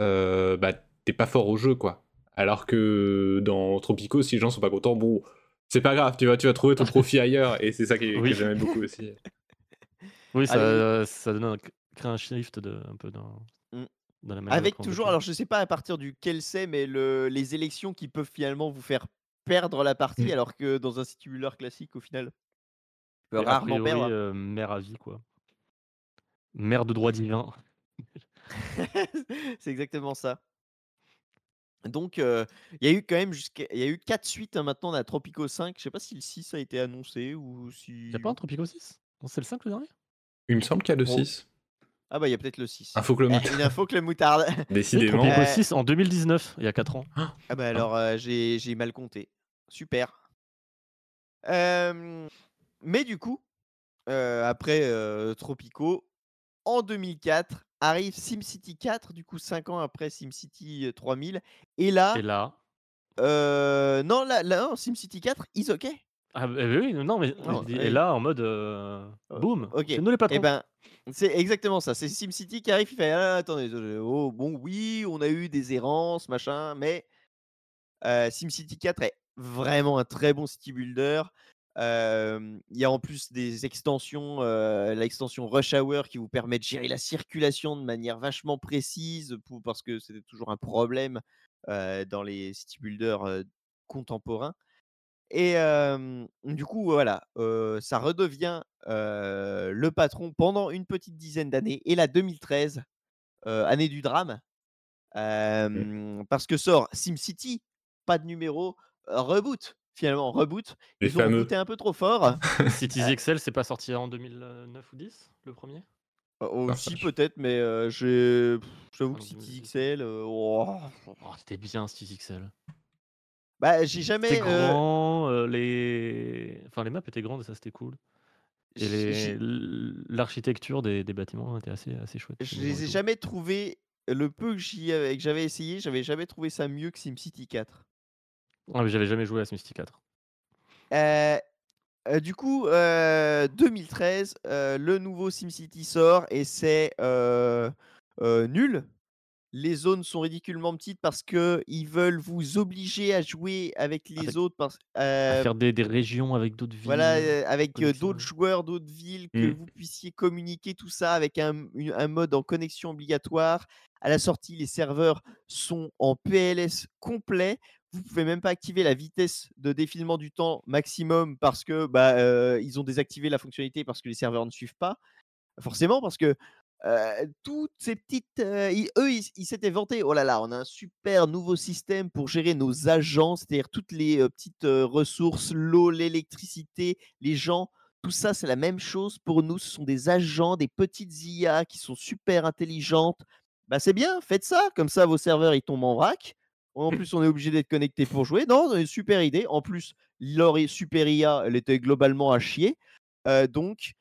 euh, bah t'es pas fort au jeu, quoi. Alors que dans Tropico, si les gens sont pas contents, bon, c'est pas grave, tu vas, tu vas trouver ton profit ailleurs, et c'est ça qui, que
Oui.
j'aime beaucoup aussi.
Oui, ça, ça donne un, crée un shift de, un peu dans. Dans la
Avec toujours, alors je sais pas à partir duquel c'est, mais le, les élections qui peuvent finalement vous faire perdre la partie,
Mm.
alors que dans un builder classique, au final, tu peux rarement
priori,
perdre.
euh, mère à vie, quoi. Mère de droit divin.
c'est exactement ça. Donc, euh, il y a eu quand même jusqu'à, il y a eu 4 suites hein, maintenant, on a Tropico 5. Je sais pas si le 6 a été annoncé ou si.
Y a pas un Tropico 6 Non, C'est le 5 le dernier?
Il me semble qu'il y a le
Bon.
6.
Ah bah il y a peut-être le 6.
Info Club
Eh,
Moutarde.
une info que le moutarde.
Décidément.
Tropico
Euh,
6 en 2019, il y a 4 ans.
Ah bah alors euh, j'ai j'ai mal compté. Super. Euh, mais du coup, euh, après euh, Tropico, en 2004 arrive SimCity 4, du coup 5 ans après SimCity euh, 3000. Et là,
Et là.
euh, non, là, là non, SimCity 4, is ok.
Ah, bah, oui, non, mais.
Non, oui.
Et là, en mode. euh, boum
ok.
C'est nous les patrons.
Eh ben, c'est exactement ça. C'est SimCity qui arrive, il fait ah, attendez, oh, bon, oui, on a eu des errances, machin, mais euh, SimCity 4 est vraiment un très bon city builder. Il y a en plus des extensions, l'extension Rush Hour qui vous permet de gérer la circulation de manière vachement précise pour parce que c'était toujours un problème, dans les city builders, contemporains et du coup, voilà, ça redevient, le patron pendant une petite dizaine d'années et la 2013, heu, année du drame, hem, parce que sort SimCity, pas de numéro, reboot, finalement, reboot.
Les
Ils ont
fameux.
rebooté un peu trop fort.
Cities XL, c'est pas sorti en 2009 ou 10 le premier?
Heu,
Ah,
aussi peut-être, mais j'avoue que City
2010.
XL, oh,
Oh, c'était bien Cities XL.
Bah, j'ai
C'était
jamais,
grand, euh, les... Enfin, les maps étaient grandes et ça c'était cool. Et les- l'architecture des, des bâtiments était assez, assez chouette.
je
les
ai
tout.
jamais trouvés le peu que j'avais essayé, j'avais jamais trouvé ça mieux que SimCity 4.
Ah, mais j'avais jamais joué à SimCity 4.
Heu heu, du coup, heu, 2013, heu, le nouveau SimCity sort et c'est, nul. Les zones sont ridiculement petites parce qu'ils veulent vous obliger à jouer avec les
Avec-
autres parce
À
heu
faire des, des régions avec d'autres villes.
Voilà, heu, avec, d'autres joueurs, d'autres villes, que
Mmh.
vous puissiez communiquer tout ça avec un m une un mode en connexion obligatoire. À la sortie, les serveurs sont en PLS complet. Vous pouvez même pas activer la vitesse de défilement du temps maximum parce que, bah, ils ont désactivé la fonctionnalité parce que les serveurs ne suivent pas. Forcément parce que, toutes ces petites, eux, ils s'étaient vantés: «Oh là là, on a un super nouveau système pour gérer nos agents», c'est-à-dire toutes les, petites, ressources, l'eau, l'électricité, les gens, tout ça, c'est la même chose pour nous. Ce sont des agents, des petites IA qui sont super intelligentes. Bah, c'est bien, faites ça, comme ça vos serveurs, ils tombent en vrac. En plus, on est obligé d'être connecté pour jouer. Non, heu, super idée. En plus, leur super IA, elle était globalement à chier. Donc,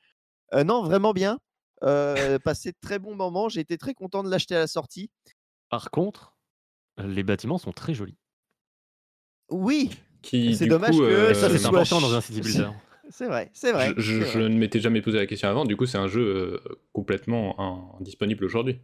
non, vraiment bien. Heu, passé de très bons moments. J'ai été très content de l'acheter à la sortie.
Par contre, les bâtiments sont très jolis.
Oui, c'est dommage
coup,
que
euh,
ça
c'est
soit
important dans un city builder.
C'est vrai, c'est vrai.
je, ne m'étais jamais posé la question avant. Du coup, c'est un jeu euh, complètement in- indisponible aujourd'hui.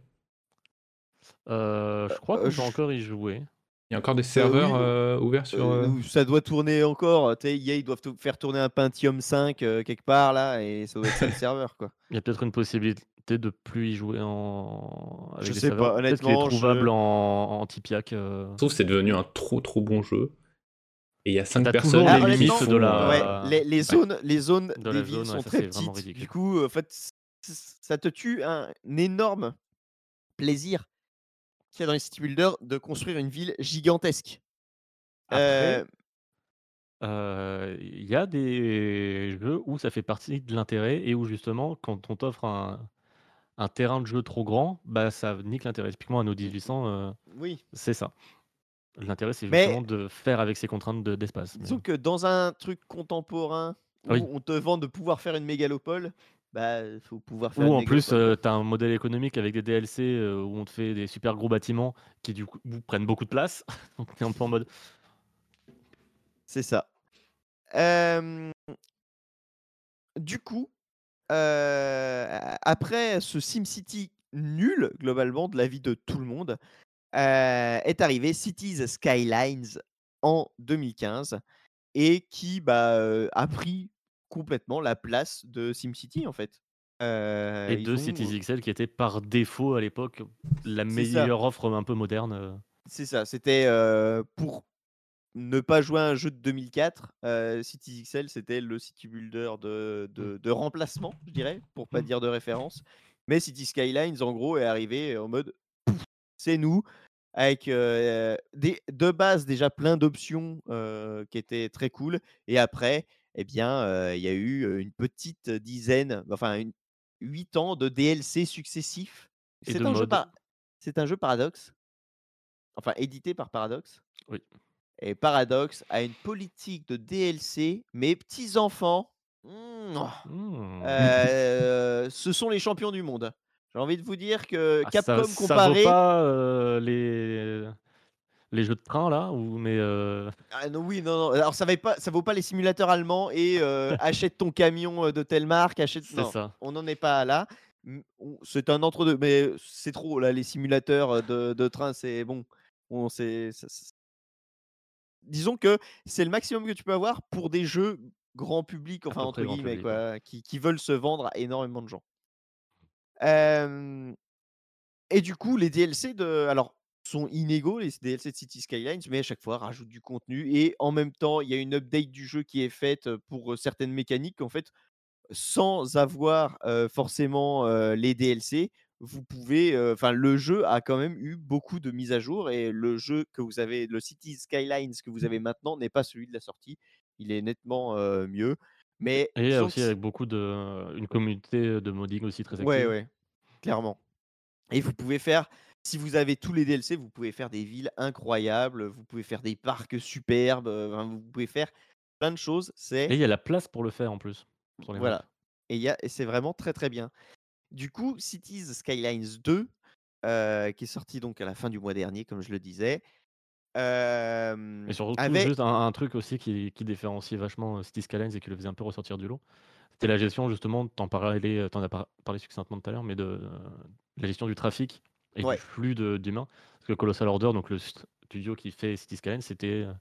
Euh, je crois
Euh,
qu'on
je-
peut encore y jouer.
Il y a encore des serveurs
oui,
euh, ouverts sur.
Euh,
euh,
ou ça doit tourner encore. Tu sais, EA, ils doivent faire tourner un Pentium 5 euh, quelque part là, et ça doit être ça le serveur, quoi.
Il y a peut-être une possibilité de plus y jouer en... avec
Je sais
serveurs.
pas,
Peut-être qu'il est
honnêtement, je-
trouvable en, en Tipiak. euh.
Je trouve que c'est devenu un trop trop bon jeu. Et il y a 5
T'as
personnes
les limites
font,
de la-
Ouais, les, les zones, les zones
De
des
la
villes
zone, ouais,
sont
ça,
très petites. Du coup, en fait, ça te tue un, un énorme plaisir qu'il y a dans les city builders de construire une ville gigantesque.
Après,
Euh,
euh, il y a des jeux où ça fait partie de l'intérêt et où justement, quand on t'offre un, un terrain de jeu trop grand, bah ça nique l'intérêt. Typiquement, Anno 1800, euh,
oui,
c'est ça. L'intérêt, c'est
Mais-
justement de faire avec ces contraintes de- d'espace.
disons que dans un truc contemporain où
Oui.
on te vend de pouvoir faire une mégalopole, bah, il faut pouvoir faire
Ou en plus,
mégalopole.
tu as un modèle économique avec des DLC euh, où on te fait des super gros bâtiments qui du coup prennent beaucoup de place. Donc t'es un peu en mode.
C'est ça. Du coup, heu, après ce SimCity nul, globalement, de l'avis de tout le monde, est arrivé Cities Skylines en 2015 et qui, bah, a pris complètement la place de SimCity, en fait.
Et de
ont
Cities XL qui était par défaut à l'époque la
ça.
meilleure offre un peu moderne.
c'est ça, c'était, pour ne pas jouer à un jeu de 2004, heu, Cities XL, c'était le city builder de de de remplacement, je dirais, pour pas
Mmh.
dire de référence. Mais Cities Skylines, en gros, est arrivé en mode: «Pouf, c'est nous», avec, des de base déjà plein d'options, qui étaient très cool et après, eh bien, heu, il y a eu, une petite dizaine, enfin une 8 ans de DLC successifs. C'est un jeu par c'est un jeu Paradox, enfin édité par Paradox.
Oui.
Et Paradox a une politique de DLC, mes petits enfants, mmh,
Mmh.
heu, ce sont les champions du monde. J'ai envie de vous dire que
Ah, ça,
Capcom
ça
comparé
vaut pas euh, les les jeux de train là ou mais euh,
ah non, oui, non, non, alors ça vaut pas ça vaut pas les simulateurs allemands et heu, achète ton camion, heu, de telle marque, achète non,
ça.
on n'en est pas là. C'est un entre 2, mais c'est trop là, les simulateurs, de de train, c'est bon, on c'est disons que c'est le maximum que tu peux avoir pour des jeux grand public, enfin entre guillemets, quoi, qui, qui veulent se vendre à énormément de gens. Euh, et du coup, les DLC de, alors, sont inégaux, les DLC de City Skylines, mais à chaque fois rajoutent du contenu et en même temps, il y a une update du jeu qui est faite pour certaines mécaniques. En fait, sans avoir euh, forcément euh, les DLC, vous pouvez, euh, enfin, le jeu a quand même eu beaucoup de mises à jour et le jeu que vous avez, le City Skylines que vous avez maintenant n'est pas celui de la sortie. Il est nettement mieux, mais
Et
que
aussi avec beaucoup de. Une communauté de modding aussi très active.
Ouais, ouais, clairement. Et vous pouvez faire, si vous avez tous les DLC, vous pouvez faire des villes incroyables, vous pouvez faire des parcs superbes, euh, vous pouvez faire plein de choses.
Et il y a la place pour le faire en plus. Sur les maps.
voilà. Et, il y a- et c'est vraiment très très bien. Du coup, Cities Skylines 2, euh, qui est sorti donc à la fin du mois dernier, comme je le disais, euh,
Et surtout, juste un, un truc aussi qui, qui différenciait vachement euh, City Skylines et qui le faisait un peu ressortir du lot, c'était la gestion, justement, t'en parlais, t'en as par- parlé succinctement tout à l'heure, mais de la gestion du trafic et
Ouais.
du flux d'humains. Parce que Colossal Order, donc le studio qui fait City Skylines, c'était euh,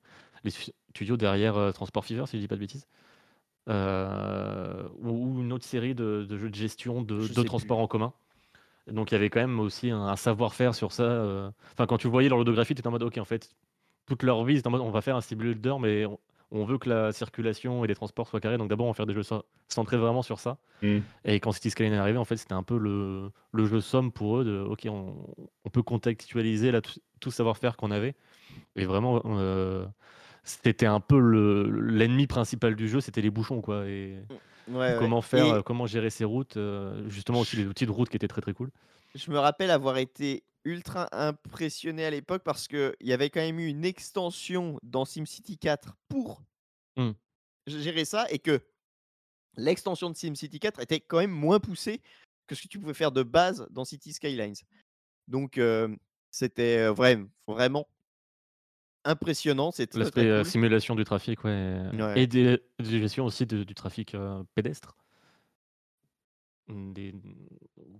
les stu- studios derrière euh, Transport Fever, si je dis pas de bêtises. Euh, ou, ou une autre série de, de jeux de gestion de, de transport
plus.
en commun. Donc il y avait quand même aussi un, un savoir-faire sur ça. Enfin, quand tu voyais leur logographie, tu étais en mode, ok, en fait, toute leur vie, c'est en mode, on va faire un style builder, mais on, on veut que la circulation et les transports soient carrés. Donc d'abord, on va faire des jeux centrés vraiment sur ça.
Mm.
Et quand City Skyline est arrivé, en fait, c'était un peu le, le jeu somme pour eux de, ok, on, on peut contextualiser là, tout, tout savoir-faire qu'on avait. Et vraiment, euh, c'était un peu le- l'ennemi principal du jeu, c'était les bouchons, quoi. Et
Ouais, ouais.
comment faire,
Et
euh, comment gérer ces routes, euh, justement aussi les outils de route qui étaient très très cool.
je me rappelle avoir été ultra impressionné à l'époque parce qu'il y avait quand même eu une extension dans SimCity 4 pour
Hmm.
gérer ça et que l'extension de SimCity 4 était quand même moins poussée que ce que tu pouvais faire de base dans City Skylines. Donc euh, c'était vraiment, vraiment impressionnant,
L'aspect
cool.
simulation du trafic, ouais.
Ouais.
Et des, des gestions aussi de- du trafic euh, pédestre. Mm, Des...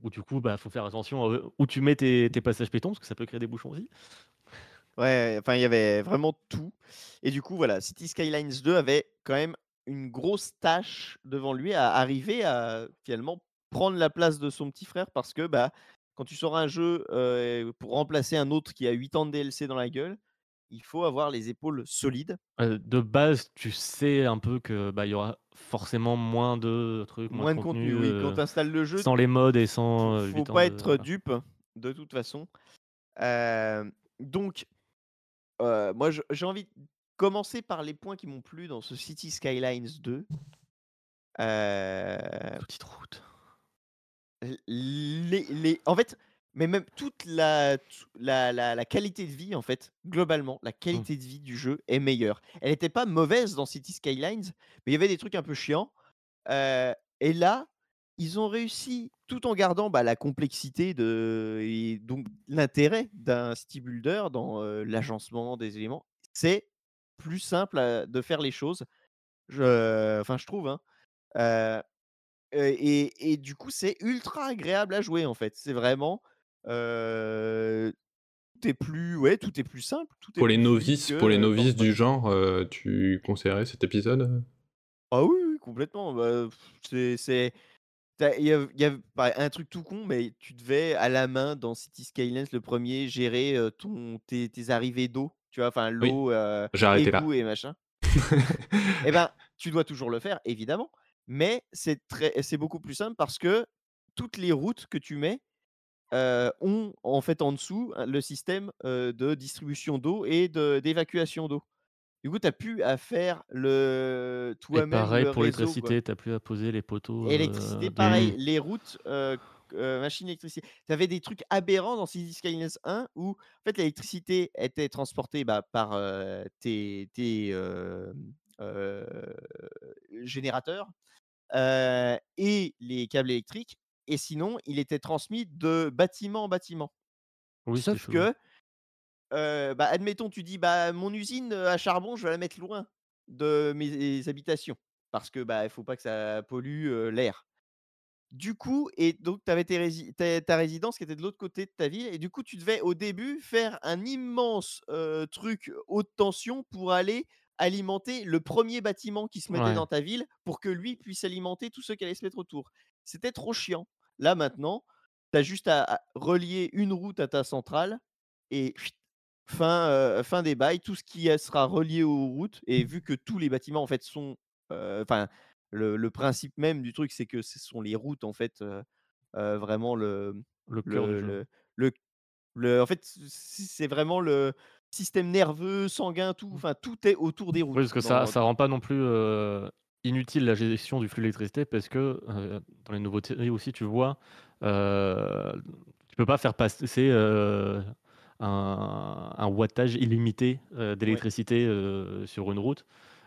Où du coup, bah, faut faire attention à où tu mets tes, tes passages piétons, parce que ça peut créer des bouchons aussi.
Ouais, enfin, il y avait vraiment tout. Et du coup, voilà, City Skylines 2 avait quand même une grosse tâche devant lui à arriver à finalement prendre la place de son petit frère parce que bah, quand tu sors un jeu euh, pour remplacer un autre qui a 8 ans de DLC dans la gueule, il faut avoir les épaules solides.
Euh, de base, tu sais un peu que bah, y aura forcément moins de trucs, moins,
Moins de contenu, oui. Quand
euh,
tu installes le jeu,
sans les modes et sans
faut,
euh,
faut
ans
pas
de-
être dupe de toute façon. Euh, donc, euh, moi, j'ai envie de commencer par les points qui m'ont plu dans ce City Skylines 2. Euh,
Petite route.
les, les- en fait, mais même toute la, la, la, la qualité de vie, en fait, globalement, la qualité de vie du jeu est meilleure. Elle n'était pas mauvaise dans City Skylines, mais il y avait des trucs un peu chiants. Euh, et là, ils ont réussi, tout en gardant bah, la complexité de, et donc l'intérêt d'un city builder dans euh, l'agencement des éléments, c'est plus simple à- de faire les choses. Je, enfin, je trouve. hein. Euh, et, et du coup, c'est ultra agréable à jouer en fait. C'est vraiment tout est plus, ouais, tout est plus simple. Tout est
Pour les novices,
que,
pour les
euh,
novices du genre, euh, tu conseillerais cet épisode
Ah oui, oui, complètement. Bah, c'est, il y a, y a bah, un truc tout con, mais tu devais à la main dans City Skylines le premier gérer euh, ton, tes, tes arrivées d'eau. Tu vois, enfin
Oui,
l'eau, euh,
j'ai arrêté là.
égout et machin. Eh ben, tu dois toujours le faire, évidemment. Mais c'est très, c'est beaucoup plus simple parce que toutes les routes que tu mets euh, ont en fait en dessous hein, le système euh, de distribution d'eau et de, d'évacuation d'eau. Du coup, tu n'as plus à faire le toi-même
pareil
le
pour l'électricité, t'as plus à poser les poteaux.
Électricité,
euh,
pareil. Les routes, euh, euh, machine électricité. Tu avais des trucs aberrants dans City Skylines 1 où en fait, l'électricité était transportée bah, par tes, tes, générateurs et les câbles électriques. Et sinon, il était transmis de bâtiment en bâtiment.
Oui,
Sauf que, euh, bah, admettons, tu dis, bah, mon usine à charbon, je vais la mettre loin de mes habitations parce que bah, il faut pas que ça pollue euh, l'air. Du coup, et donc tu avais tes rési- ta, ta résidence qui était de l'autre côté de ta ville, et du coup, tu devais au début faire un immense euh, truc haute tension pour aller alimenter le premier bâtiment qui se mettait
Ouais.
dans ta ville pour que lui puisse alimenter tous ceux qui allaient se mettre autour. C'était trop chiant. Là maintenant, tu as juste à, à relier une route à ta centrale et fin, euh, fin des bails, tout ce qui sera relié aux routes. Et vu que tous les bâtiments en fait sont, euh, enfin, le, le principe même du truc, c'est que ce sont les routes en fait vraiment le,
Le cœur
le,
du jeu.
le, le- le- en fait, c'est vraiment le système nerveux, sanguin, tout. Enfin, tout est autour des routes.
Oui, parce que ça,
dans-
ça rend pas non plus euh, inutile la gestion du flux d'électricité parce que euh, dans les nouveautés aussi, tu vois, euh, tu peux pas faire passer euh, un, un wattage illimité d'électricité sur une route.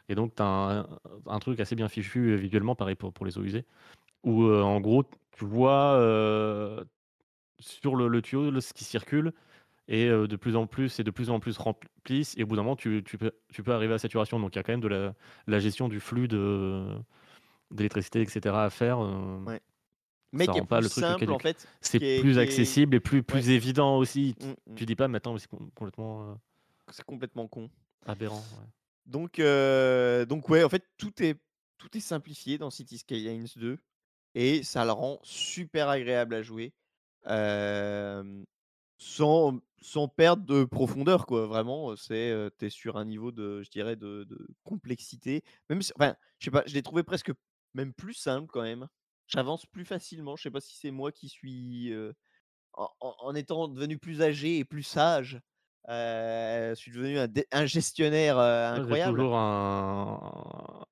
Et donc, tu as un, un truc assez bien fichu visuellement, pareil pour, pour les eaux usées, où en gros, tu vois sur le, le tuyau le- ce qui circule et de plus en plus et de plus en plus remplissent et au bout d'un moment tu, tu peux, tu peux arriver à saturation donc il y a quand même de la, la gestion du flux de d'électricité etc à faire
Ouais. Mais qui est
pas
plus
le truc
simple en fait.
c'est
est-
plus
est-
accessible et plus, plus évident aussi
Mm, mm.
tu dis pas mais attends mais c'est com- complètement euh,
C'est complètement con.
aberrant ouais.
Donc, euh, donc ouais, en fait, tout est, tout est simplifié dans City Skylines 2 et ça le rend super agréable à jouer euh, sans, sans perdre de profondeur, quoi. Vraiment, c'est, euh, t'es sur un niveau de, je dirais, de, de complexité. Même si, enfin, je sais pas, je l'ai trouvé presque même plus simple quand même. J'avance plus facilement. Je sais pas si c'est moi qui suis, euh, en, étant devenu plus âgé et plus sage, euh, je suis devenu un, gestionnaire
j'ai
incroyable.
toujours un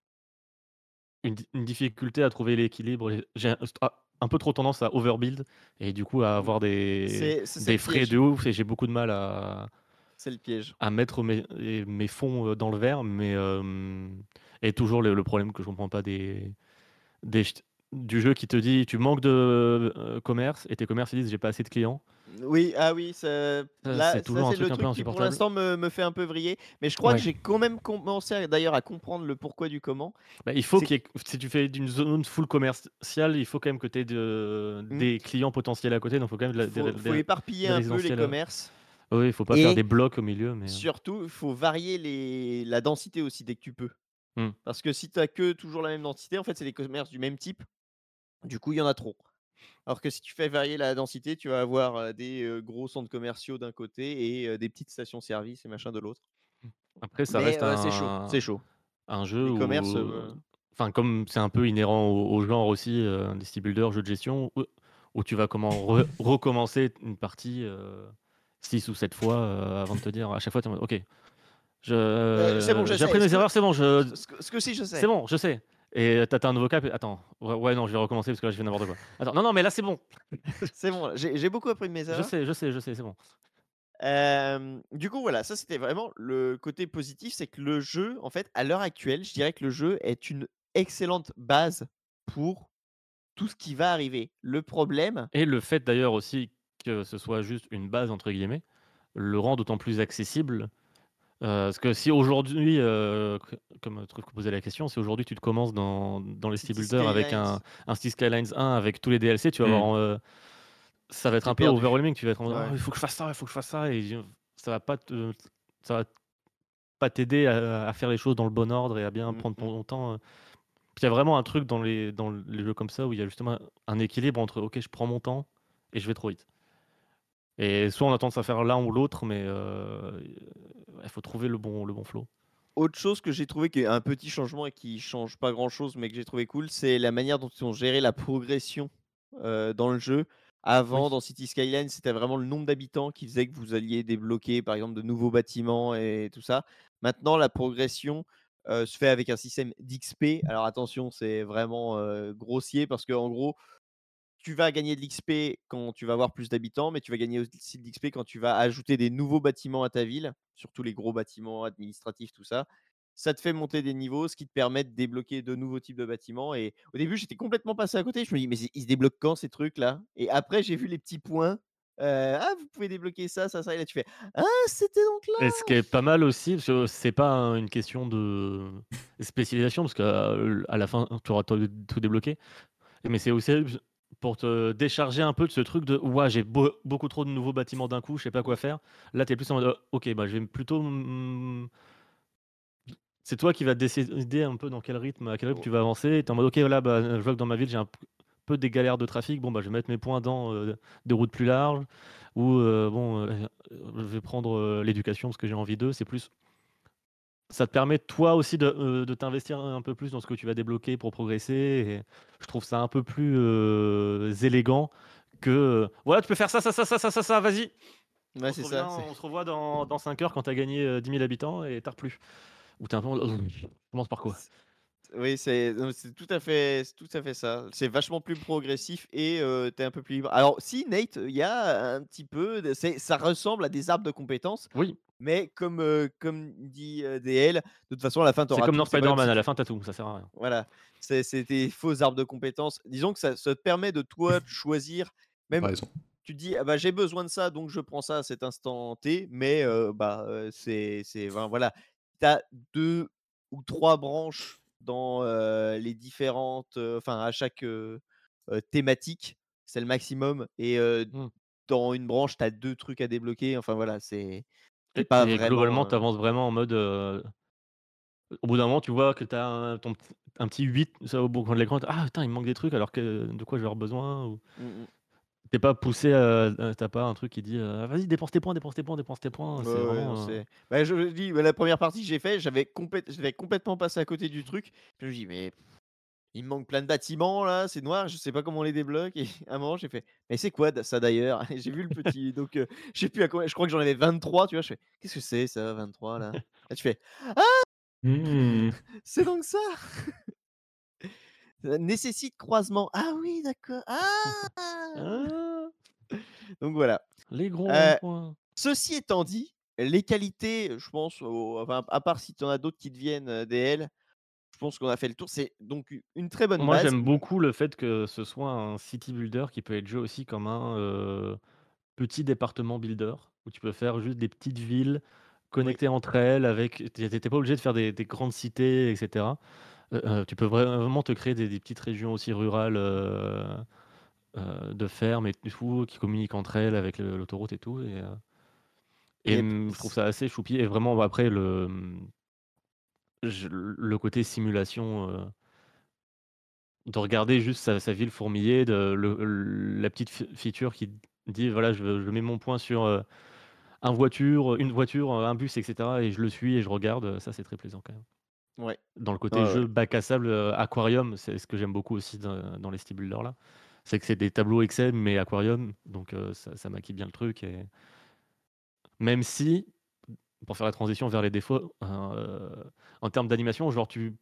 une, di- une difficulté à trouver l'équilibre J'ai- un, ah, un peu trop tendance à overbuild et du coup à avoir des, des frais de ouf et j'ai beaucoup de mal à
C'est le piège.
à mettre mes, mes fonds dans le verre, mais euh, et toujours le, le problème que je comprends pas des, des du jeu qui te dit tu manques de euh, commerce et tes commerces ils disent j'ai pas assez de clients.
Oui, ah oui, ça, là,
c'est
ça,
toujours un
c'est le
truc un peu
truc qui pour l'instant me, me fait un peu vriller. Mais je crois
Ouais.
que j'ai quand même commencé à- d'ailleurs à comprendre le pourquoi du comment.
Bah, il faut
C'est-
qu'il y ait- si tu fais d'une zone full commerciale, il faut quand même que tu aies de,
Mm.
des clients potentiels à côté, donc il faut quand même de la-
Il faut,
des,
faut
des-
éparpiller
des
un peu les commerces.
Oui, il faut pas
Et-
faire des blocs au milieu, mais euh,
Surtout, il faut varier les... la densité aussi dès que tu peux.
Hmm.
Parce que si tu as que toujours la même densité, en fait, c'est des commerces du même type. Du coup, il y en a trop. Alors que si tu fais varier la densité, tu vas avoir des gros centres commerciaux d'un côté et des petites stations-service et machin de l'autre.
après ça
Mais
reste
euh,
un,
c'est chaud, c'est chaud.
un jeu où,
euh,
enfin comme c'est un peu inhérent au, au genre aussi, euh, des city builders, jeux de gestion, où, où tu vas comment re- recommencer une partie 6 ou 7 fois euh, avant de te dire à chaque fois, mode, ok, je,
Euh, c'est bon, je
j'ai appris mes erreurs, c'est bon, je,
Ce que, ce que si je sais.
c'est bon, je sais. Et t'as un nouveau cap. Attends, ouais, ouais, non, je vais recommencer parce que là, je fais n'importe quoi. Attends, non, non, mais là, c'est bon.
C'est bon, j'ai beaucoup appris de mes
Je
erreurs.
sais, je sais, je sais, c'est bon.
Euh, du coup, voilà, ça c'était vraiment le côté positif, c'est que le jeu, en fait, à l'heure actuelle, je dirais que le jeu est une excellente base pour tout ce qui va arriver. Le problème,
Et le fait d'ailleurs aussi que ce soit juste une base, entre guillemets, le rend d'autant plus accessible. Euh, parce que si aujourd'hui, euh, comme truc posait la question, si aujourd'hui tu te commences dans, dans les
City
Builders avec un,
Skylines.
un City Skylines 1 avec tous les DLC, tu vas
Mm.
avoir. euh, ça va être un peu
perdu.
overwhelming. Tu vas être en mode,
Ouais.
Oh, il faut que je fasse ça, il faut que je fasse ça. Et ça va pas te, ça va pas t'aider à, à faire les choses dans le bon ordre et à bien
Mm,
prendre
mm.
ton temps. euh. Puis il y a vraiment un truc dans les, dans les jeux comme ça où il y a justement un équilibre entre ok, je prends mon temps et je vais trop vite. Et soit on a tendance à faire l'un ou l'autre, mais euh, il faut trouver le bon, le bon flow.
autre chose que j'ai trouvé qui est un petit changement et qui change pas grand chose, mais que j'ai trouvé cool, c'est la manière dont ils ont géré la progression euh, dans le jeu. Avant,
Oui.
dans City Skyline, c'était vraiment le nombre d'habitants qui faisait que vous alliez débloquer, par exemple, de nouveaux bâtiments et tout ça. Maintenant, la progression euh, se fait avec un système d'XP. Alors attention, c'est vraiment euh, grossier parce que en gros, tu vas gagner de l'XP quand tu vas avoir plus d'habitants, mais tu vas gagner aussi de l'XP quand tu vas ajouter des nouveaux bâtiments à ta ville, surtout les gros bâtiments administratifs, tout ça. Ça te fait monter des niveaux, ce qui te permet de débloquer de nouveaux types de bâtiments. Et au début, j'étais complètement passé à côté. Je me dis, mais ils se débloquent quand ces trucs-là? Et après, j'ai vu les petits points. euh, ah, vous pouvez débloquer ça, ça, ça. Et là, tu fais, ah, c'était donc là.
Et ce qui est pas mal aussi, parce que c'est pas un- une question de spécialisation, parce qu'à à la fin, tu auras tout tout débloqué. Mais c'est aussi pour te décharger un peu de ce truc de ouais, j'ai beau- beaucoup trop de nouveaux bâtiments d'un coup, je sais pas quoi faire. Là, tu es plus en mode euh, ok, bah, je vais plutôt c'est toi qui vas décider un peu dans quel rythme,
Oh.
tu vas avancer. Tu es en mode, ok, voilà, bah, je vois que dans ma ville, j'ai un peu des galères de trafic. Bon, bah, je vais mettre mes points dans euh, des routes plus larges. Ou, euh, bon, euh, je vais prendre l'éducation parce que j'ai envie d'eux. C'est plus. Ça te permet, toi aussi, de, euh, de t'investir un peu plus dans ce que tu vas débloquer pour progresser. Et je trouve ça un peu plus euh, élégant que. euh, voilà, tu peux faire ça, ça, ça, ça, ça, ça, ça, vas-y.
Ouais,
on,
c'est
se
ça.
revient- on se revoit dans, dans 5 heures quand tu as gagné euh, 10 000 habitants et t'as plus. Ou t'es un peu. oh, je commence par quoi?
Oui, c'est tout à fait, tout à fait ça. C'est vachement plus progressif et euh, t'es un peu plus libre. Alors, si Nate, il y a un petit peu, de- ça ressemble à des arbres de compétences,
Oui,
mais comme euh, comme dit euh, DL, de toute façon à la fin
c'est
t'auras
comme dans
c'est
Spider-Man, à la
tu-
fin t'as tout, ça sert à rien.
Voilà, c'est c'est des faux arbres de compétences. Disons que ça, te permet de toi de choisir, même
raison.
tu te dis ah bah j'ai besoin de ça donc je prends ça à cet instant T, mais euh, bah c'est c'est voilà, t'as deux ou trois branches dans les différentes, enfin à chaque thématique, c'est le maximum et euh,
Mm.
dans une branche t'as deux trucs à débloquer. Enfin voilà, c'est pas vraiment.
globalement,
euh,
tu avances vraiment en mode. euh, Au bout d'un moment, tu vois que tu as un, ton petit- un petit 8 ça, au bout de l'écran. Ah putain, il me manque des trucs alors que de quoi je vais avoir besoin? Ou...
mm.
T'es pas poussé à- T'as pas un truc qui dit euh, Vas-y, dépense tes points, dépense tes points, dépense tes points. C'est
Ouais,
vraiment. euh,
Bah, je dis, bah, la première partie que j'ai fait, j'avais complète- complètement passé à côté du truc. Je me dis, mais il me manque plein de bâtiments là, c'est noir, je sais pas comment on les débloque. Et à un moment, j'ai fait, mais c'est quoi ça d'ailleurs? J'ai vu le petit, donc euh, je sais plus à combien, je crois que j'en avais 23, tu vois. Je fais, qu'est-ce que c'est ça, 23 là? Là, tu fais,
Mmh.
c'est donc ça Ça nécessite croisement. Ah oui, d'accord. Ah
Ah,
Donc voilà.
les gros
Euh,
ronds-points.
Ceci étant dit, les qualités, je pense, au- enfin, à part si tu en as d'autres qui deviennent euh, DL, je pense qu'on a fait le tour. C'est donc une très bonne
Moi,
base.
j'aime beaucoup le fait que ce soit un city builder qui peut être joué aussi comme un euh, petit département builder où tu peux faire juste des petites villes connectées entre elles avec. Tu n'étais pas obligé de faire des, des grandes cités, etc. Euh, tu peux vra- vraiment te créer des, des petites régions aussi rurales euh, de fermes et tout qui communiquent entre elles avec l'autoroute et tout. Et, et,
Et
je trouve ça assez choupi. Et vraiment, après, le, hum, je- le côté simulation. euh, de regarder juste sa, sa ville fourmiller, de, le- le- la petite feature qui dit voilà, je, je mets mon point sur euh, un voiture, une voiture, un bus, etc. Et je le suis et je regarde. Ça, c'est très plaisant quand même.
Ouais.
Dans le côté
ouais.
jeu bac à sable, euh, aquarium, c'est ce que j'aime beaucoup aussi dans, dans les city builders là. C'est que c'est des tableaux Excel mais aquarium, donc euh, ça, ça maquille bien le truc. Et... Même si, pour faire la transition vers les défauts, euh, en termes d'animation, genre tu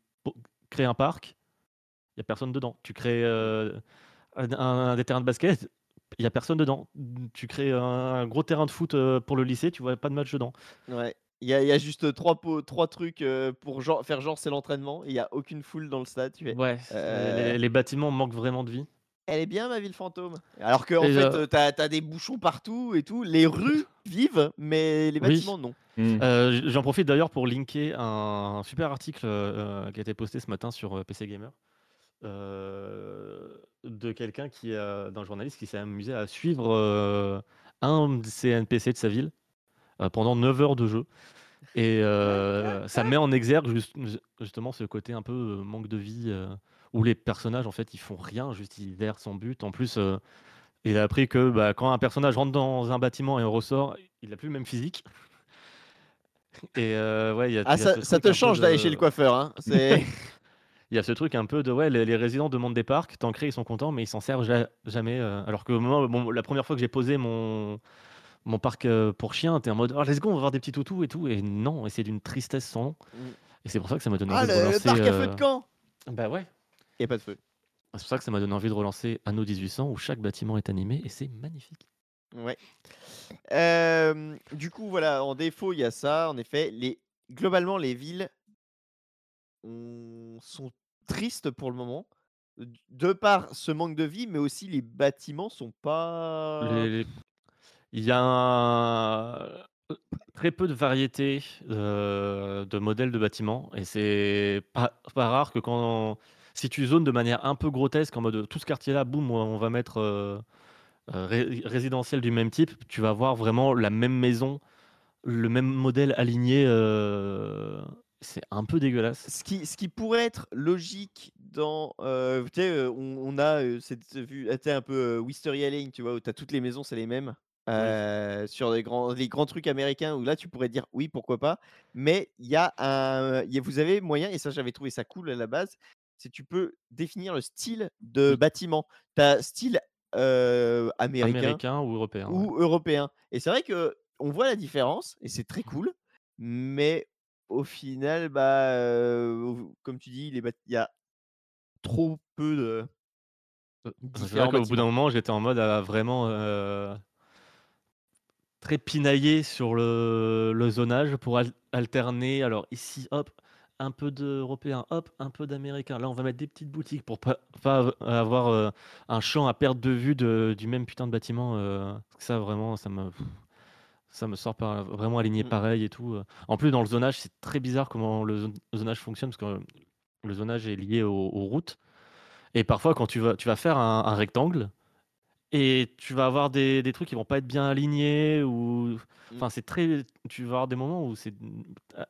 crées un parc, il n'y a personne dedans. Tu crées euh, un, un- des terrains de basket, il n'y a personne dedans. Tu crées un, un gros terrain de foot euh, pour le lycée, tu vois pas de match dedans.
Ouais. Il y, a- il y a juste trois, trois trucs euh, pour genre, faire genre c'est l'entraînement. Il y a aucune foule dans le stade. Tu fais,
Ouais,
Euh,
les, les bâtiments manquent vraiment de vie.
Elle est bien ma ville fantôme. Alors que en fait,
euh,
t'as as des bouchons partout et tout. Les rues vivent, mais les
Oui.
bâtiments non.
Mmh.
Euh, j- J'en profite d'ailleurs pour linker un, super article euh, qui a été posté ce matin sur PC Gamer euh, de quelqu'un qui a, d'un journaliste qui s'est amusé à suivre euh, un de ces NPC de sa ville euh, pendant 9 heures de jeu. Et euh, ça met en exergue juste- justement ce côté un peu manque de vie euh, où les personnages en fait ils font rien, juste ils errent sans but. En plus, euh, il a appris que bah, quand un personnage rentre dans un bâtiment et ressort, il n'a plus le même physique. Et euh, ouais, il y a,
Ah,
il y a
ça, te change d'aller chez le coiffeur. Hein. C'est
Il y a ce truc un peu de ouais, les, les résidents demandent des parcs, t'en crées, ils sont contents, mais ils s'en servent ja- jamais. euh, alors que moi, bon, la première fois que j'ai posé mon, mon parc euh, pour chiens, t'es en mode oh, let's go, on va voir des petits toutous et tout. Et non, et c'est d'une tristesse sans nom.
Mm.
Et c'est pour ça que ça m'a donné
ah
envie de
le, le parc à feu de camp.
Bah ouais.
Il a pas de feu.
C'est pour ça que ça m'a donné envie de relancer Anno 1800 où chaque bâtiment est animé et c'est magnifique.
Ouais. Euh, du coup, voilà, en défaut, il y a ça. En effet, les... globalement, les villes on- sont tristes pour le moment. De par ce manque de vie, mais aussi les bâtiments sont pas.
Les- Il y a un- très peu de variété euh, de modèles de bâtiments et c'est pas, pas rare que quand si tu zones de manière un peu grotesque en mode tout ce quartier-là, boum, on va mettre euh, euh, ré- résidentiel du même type, tu vas voir vraiment la même maison, le même modèle aligné. euh, c'est un peu dégueulasse.
Ce qui, ce qui pourrait être logique dans. euh, tu sais, on, on a cette vue, un peu Wisteria Lane, tu vois, où tu as toutes les maisons, c'est les mêmes. euh, sur les grands, les grands trucs américains, où là, tu pourrais dire oui, pourquoi pas. Mais il y a un. y a- vous avez moyen, et ça, j'avais trouvé ça cool à la base, c'est tu peux définir le style de bâtiment. Tu as style euh, américain,
Américain ou européen. ouais.
ou européen. Et c'est vrai que on voit la différence et c'est
Mmh.
très cool, mais au final, bah, euh, comme tu dis, il y a trop peu de
C'est vrai qu'au bout d'un moment, j'étais en mode à vraiment euh, très pinaillé sur le, le zonage pour al- alterner. Alors ici, hop, un peu d'européen, hop, un peu d'américain. Là, on va mettre des petites boutiques pour pas, pas av- avoir euh, un champ à perte de vue de- du même putain de bâtiment. euh, ça, vraiment, ça me, ça me sort pas vraiment aligné
Mm.
pareil et tout. euh. En plus, dans le zonage, c'est très bizarre comment le zon- zonage fonctionne parce que le zonage est lié au- aux routes. Et parfois, quand tu vas, tu vas faire un, un rectangle et tu vas avoir des, des trucs qui vont pas être bien alignés ou. Enfin, c'est très. Tu vas avoir des moments où c'est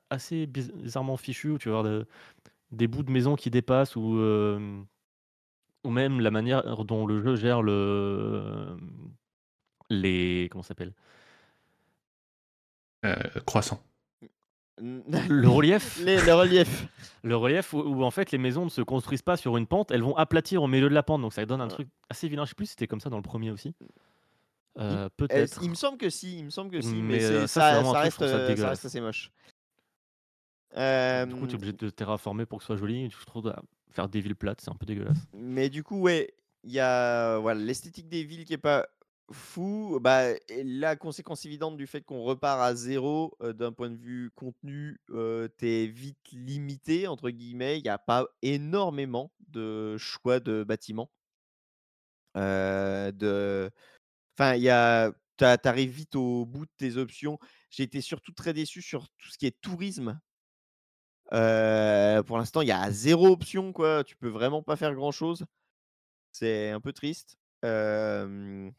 assez bizarrement fichu, où tu vas avoir de- des bouts de maison qui dépassent ou. euh, ou même la manière dont le jeu gère le. Les. Comment ça s'appelle?
Euh, croissant.
Le relief
Les- le relief.
Le relief où, où, en fait les maisons ne se construisent pas sur une pente, elles vont aplatir au milieu de la pente, donc ça donne un
Ouais.
truc assez vilain. Je sais plus si c'était comme ça dans le premier aussi. Euh,
Euh,
Peut-être.
il me semble que si, il me semble que si, mais,
euh, ça,
ça, reste,
ça
euh, ça reste assez moche.
Du coup, tu es obligé de terraformer pour que ce soit joli. Je trouve faire des villes plates, c'est un peu dégueulasse.
Mais du coup, ouais, il y a voilà, l'esthétique des villes qui est pas fou. Bah, la conséquence évidente du fait qu'on repart à zéro euh, d'un point de vue contenu, euh, t'es vite limité, entre guillemets. Il n'y a pas énormément de choix de bâtiments. Euh, de... Enfin, il y a... t'a- T'arrives vite au bout de tes options. J'ai été surtout très déçu sur tout ce qui est tourisme. Euh, pour l'instant, il y a zéro option, quoi. Tu peux vraiment pas faire grand-chose. C'est un peu triste. Hem,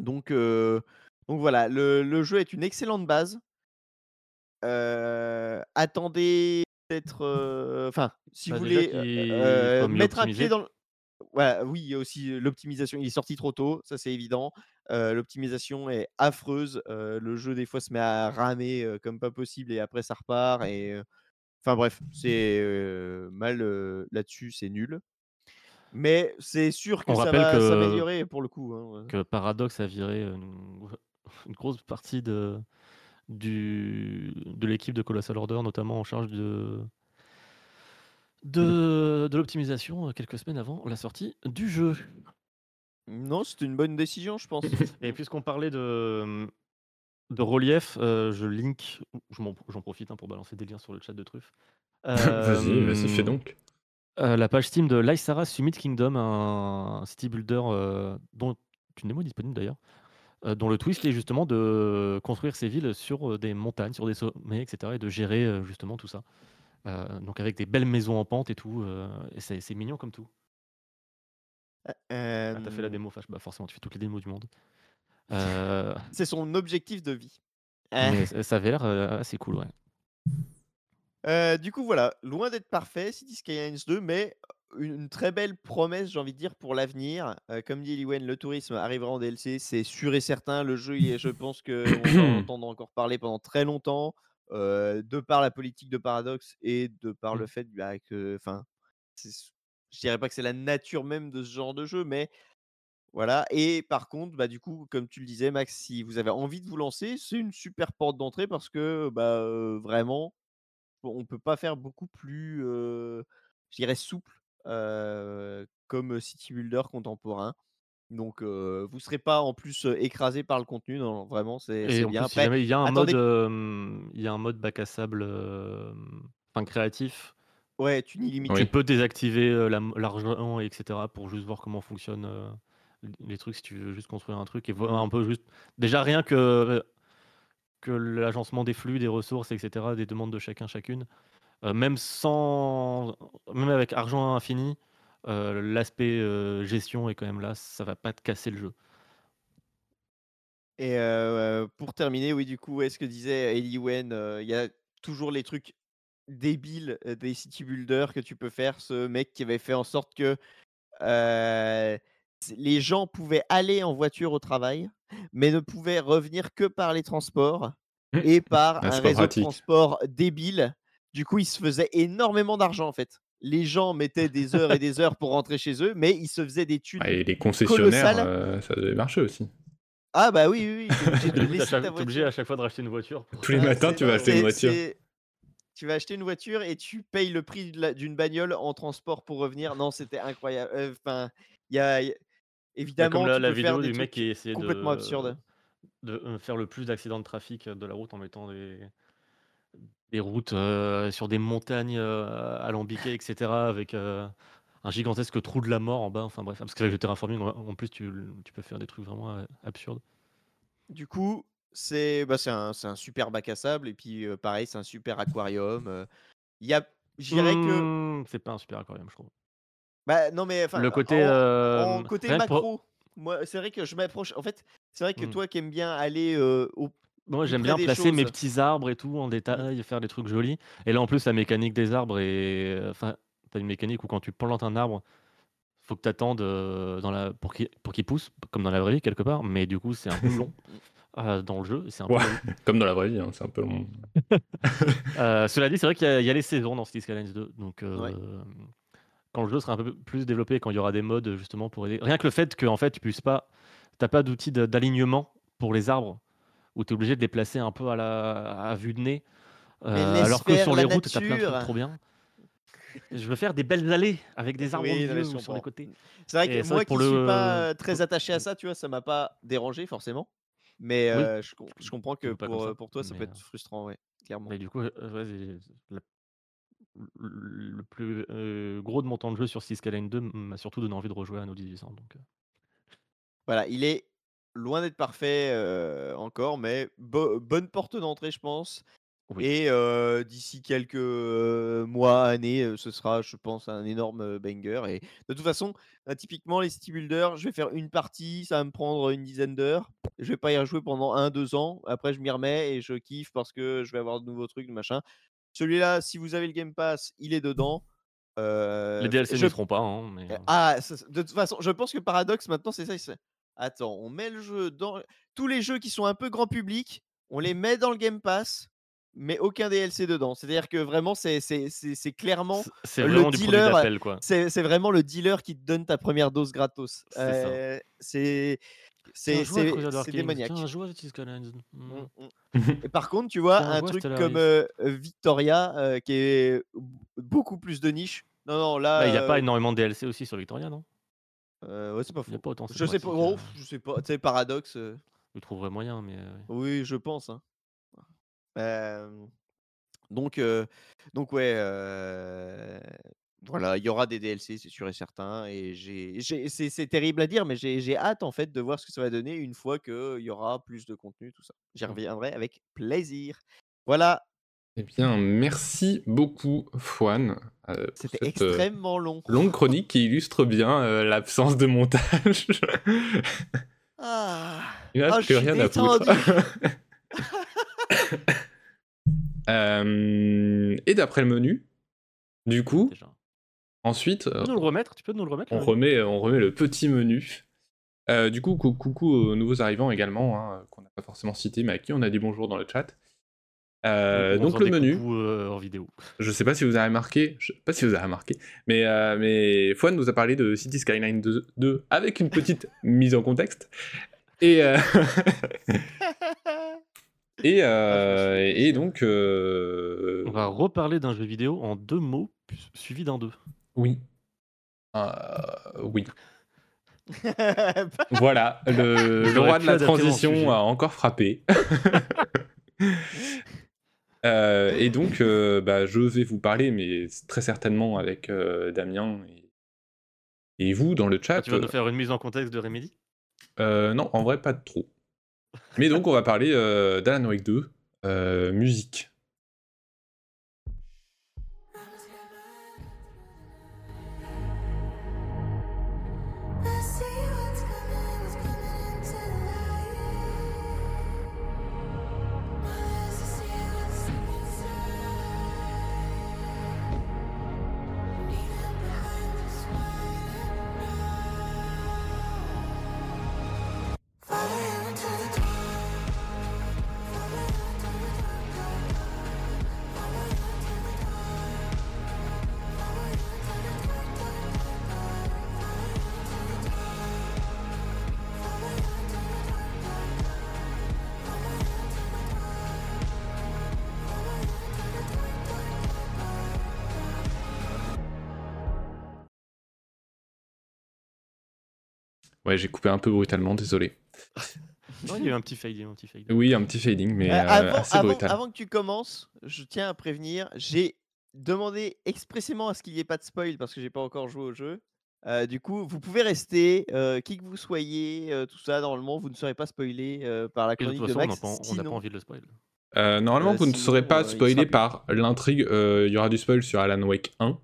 donc, donc voilà, le le jeu est une excellente base. Attendez peut-être, enfin, si
Bah,
vous voulez, mettre un pied dans le voilà, oui, il y a aussi l'optimisation. Il est sorti trop tôt, ça c'est évident. L'optimisation est affreuse. Le jeu des fois se met à ramer, comme pas possible et après ça repart et enfin bref, c'est, mal, là-dessus, c'est nul. Mais c'est sûr que
On
ça
rappelle
va
que-
s'améliorer pour le coup, hein,
Que Paradox a viré une, une grosse partie de, du, de l'équipe de Colossal Order, notamment en charge de, de, de l'optimisation euh, quelques semaines avant la sortie du jeu.
Non, c'était une bonne décision, je pense.
Et puisqu'on parlait de, de relief, euh, je link, j'en profite hein, pour balancer des liens sur le chat de Truffe.
vas-y, vas-y, fais
Euh,
donc.
Euh, la page Steam de Lysara Summit Kingdom, un city builder euh, dont une démo est disponible d'ailleurs, euh, dont le twist est justement de construire ses villes sur des montagnes, sur des sommets, etc. et de gérer justement tout ça. Donc avec des belles maisons en pente et tout, et c'est mignon comme tout. Ah, T'as fait la démo, Bah forcément, tu fais toutes les démos du monde.
C'est son objectif de vie.
mais ça avait l'air assez cool, ouais.
Du coup, voilà, loin d'être parfait, City Skylines 2, mais une une très belle promesse, j'ai envie de dire, pour l'avenir. Comme dit Eliwen, le tourisme arrivera en DLC, c'est sûr et certain. Le jeu, il est je pense qu'on en entendre encore parler pendant très longtemps, de par la politique de Paradox et de par
Mmh.
le fait, bah, que enfin, je dirais pas que c'est la nature même de ce genre de jeu, mais voilà et par contre, bah, du coup, comme tu le disais Max, si vous avez envie de vous lancer, c'est une super porte d'entrée parce que, bah, vraiment on peut pas faire beaucoup plus, je dirais souple, comme City Builder contemporain. Donc, heu, vous serez pas en plus, écrasé par le contenu. Non, vraiment, c'est bien.
plus,
Après,
il y a un mode, il y a un mode bac à sable, enfin créatif,
ouais, tu
Oui.
n'illimites.
tu peux désactiver, l'argent et cetera pour juste voir comment fonctionnent, les trucs si tu veux juste construire un truc et voir un peu juste déjà rien que que l'agencement des flux, des ressources et cetera, des demandes de chacun, chacune, heu, même sans même avec argent infini, heu, l'aspect, heu, gestion est quand même là, ça va pas te casser le jeu.
Et pour terminer, oui, du coup, ouais, ce que disait Eliwen, heu, il y a toujours les trucs débile euh, des city builders que tu peux faire. Ce mec qui avait fait en sorte que euh, les gens pouvaient aller en voiture au travail, mais ne pouvaient revenir que par les transports
Mm.
et par
Ah,
un réseau de transport débile. Du coup, ils se faisaient énormément d'argent en fait. Les gens mettaient des heures et des heures pour rentrer chez eux, mais ils se faisaient des thunes.
Ah, et les concessionnaires, euh, ça devait marcher aussi.
Ah bah oui, oui, oui. t'es obligé
chaque- obligé à chaque fois de racheter une voiture. pour-
Tous les
Ah,
matins, tu vas acheter une voiture.
Tu vas acheter une voiture et tu payes le prix d'une bagnole en transport pour revenir. Non, c'était incroyable. Euh, Enfin, il y a, y a- évidemment
comme
tu
la
peux faire
vidéo
des
du mec qui essayait
complètement
de,
absurdes.
de euh, faire le plus d'accidents de trafic de la route en mettant des, des routes euh, sur des montagnes euh, alambiquées, etc. avec euh, un gigantesque trou de la mort en bas. Enfin bref, parce qu'avec le terraforming, en en plus, tu, tu peux faire des trucs vraiment euh, absurdes.
Du coup, c'est bah, c'est un, super bac à sable et puis euh, pareil, c'est un super aquarium. euh. Il y a, je dirais que,
Hmm, C'est pas un super aquarium, je trouve.
Bah non mais enfin,
Le côté,
en,
euh,
en côté macro, moi c'est vrai que je m'approche. En fait, c'est vrai que
Hmm.
toi qui aimes bien aller euh, au
Moi, j'aime bien placer mes petits arbres et tout en détail, faire des trucs jolis. Et là, en plus, la mécanique des arbres est. Enfin, t'as une mécanique où quand tu plantes un arbre, faut que tu attendes dans la... pour qu'il pour qu'il pousse, comme dans la vraie vie, quelque part. Mais du coup, c'est un peu long euh, dans le jeu. et C'est un peu
Ouais.
relou.
Comme dans la vraie vie, hein, c'est un peu long.
Euh, cela dit, c'est vrai qu'il y, a- il y a les saisons dans Cities Skylines 2. Donc, euh,
Ouais.
Quand le jeu sera un peu plus développé, quand il y aura des modes justement pour aider. Rien que le fait que en fait, tu puisses pas. T'as pas d'outil d'alignement pour les arbres, où tu es obligé de les placer un peu à, la... à vue de nez. euh, alors que sur les routes, t'as plein de trucs trop bien. Je veux faire des belles allées avec des arbres
Oui,
au sur les côtés.
C'est vrai que moi
vrai que
qui
pour
suis
le-
pas euh, très attaché à ça, tu vois, ça m'a pas dérangé forcément. Mais
Oui.
euh, je, com- je comprends que pour, toi, ça peut être frustrant, ouais, clairement.
Mais du coup, ouais, la- le plus euh, gros de mon temps de jeu sur Cities Skylines 2 m'a surtout donné envie de rejouer à nos 1800. Donc,
Voilà, il est loin d'être parfait euh, encore, mais bo- bonne porte d'entrée, je pense.
Oui.
Et euh, d'ici quelques mois, années, ce sera, je pense, un énorme banger. Et de toute façon, là, typiquement, les city builders, je vais faire une partie, ça va me prendre une dizaine d'heures. Je vais pas y rejouer pendant un, deux ans. Après, je m'y remets et je kiffe parce que je vais avoir de nouveaux trucs, de machin. Celui-là, si vous avez le Game Pass, il est dedans. Euh,
les DLC
je
ne seront pas, hein, mais
euh,
euh,
Ah, ça- de toute façon, je pense que Paradox maintenant, c'est ça. Attends, on met le jeu dans tous les jeux qui sont un peu grand public, on les met dans le Game Pass, mais aucun DLC dedans. C'est-à-dire que vraiment, c'est c'est- c'est- c'est clairement,
c'est
le dealer, c'est c'est vraiment le dealer qui te donne ta première dose gratos.
C'est ça.
Euh, C'est démoniaque.
Tiens, joue à Cities Skylines. Mm.
Mm. Et par contre, tu vois, un truc comme euh, Victoria, euh, qui est beaucoup plus de niche. Non, non, là.
Bah, Il n'y a pas
euh,
énormément de DLC aussi sur Victoria, non?
Euh, ouais, c'est pas
Il n'y a
faux.
pas autant.
Je sais pas, oh, je sais pas, tu sais, paradoxe. euh,
Je trouverais moyen, mais. euh,
oui, je pense. hein. Euh, donc, euh, donc ouais, euh, voilà, il y aura des DLC, c'est sûr et certain. Et c'est, terrible à dire, mais j'ai, j'ai hâte en fait de voir ce que ça va donner une fois qu'il y aura plus de contenu, tout ça. J'y
Mm.
reviendrai avec plaisir. Voilà,
Eh bien, merci beaucoup, Fouane. euh,
c'était
euh,
extrêmement long.
longue chronique qui illustre bien euh, l'absence de montage.
Ah,
Il n'y a plus rien à foutre. et d'après le menu, du coup,
déjà.
Ensuite,
Tu
euh,
peux nous le remettre? Tu peux nous le remettre
on, remet, on remet le petit menu. Euh, du coup, cou- coucou aux nouveaux arrivants également, hein, qu'on n'a pas forcément cité, mais à qui on a dit bonjour dans le chat. Euh, donc le menu,
euh, en vidéo.
je sais pas si vous avez remarqué, je sais pas si vous avez remarqué, mais, euh, mais Fouane nous a parlé de City Skyline 2, 2 avec une petite mise en contexte. Et, euh, et, euh, et donc, euh,
On va reparler d'un jeu vidéo en deux mots, suivi d'un deux.
Oui. Euh, oui. Voilà, le, roi de la transition a encore frappé. Euh, et donc, euh, bah, je vais vous parler, mais très certainement avec euh, Damien et, et vous dans le chat.
Ah, tu vas nous faire une mise en contexte de Remedy?
Euh, non, en vrai, pas trop. Mais donc, on va parler euh, d'Alan Wake 2, euh, musique. Ouais, j'ai coupé un peu brutalement, désolé.
Non, il y a eu un petit fading, un petit fading.
Oui, un petit fading, mais
Euh,
euh,
avant,
assez
avant-
brutal.
avant que tu commences, je tiens à prévenir, j'ai demandé expressément à ce qu'il n'y ait pas de spoil parce que j'ai pas encore joué au jeu. Euh, du coup, vous pouvez rester, euh, qui que vous soyez, euh, tout ça, normalement, vous ne serez pas spoilé euh, par la
de
chronique
toute
de,
façon, on n'a
Max.
pas, on n'a pas envie de le spoil.
Euh, normalement,
Euh,
vous ne serez pas spoilé par l'intrigue. euh, Il y aura du spoil sur Alan Wake 1.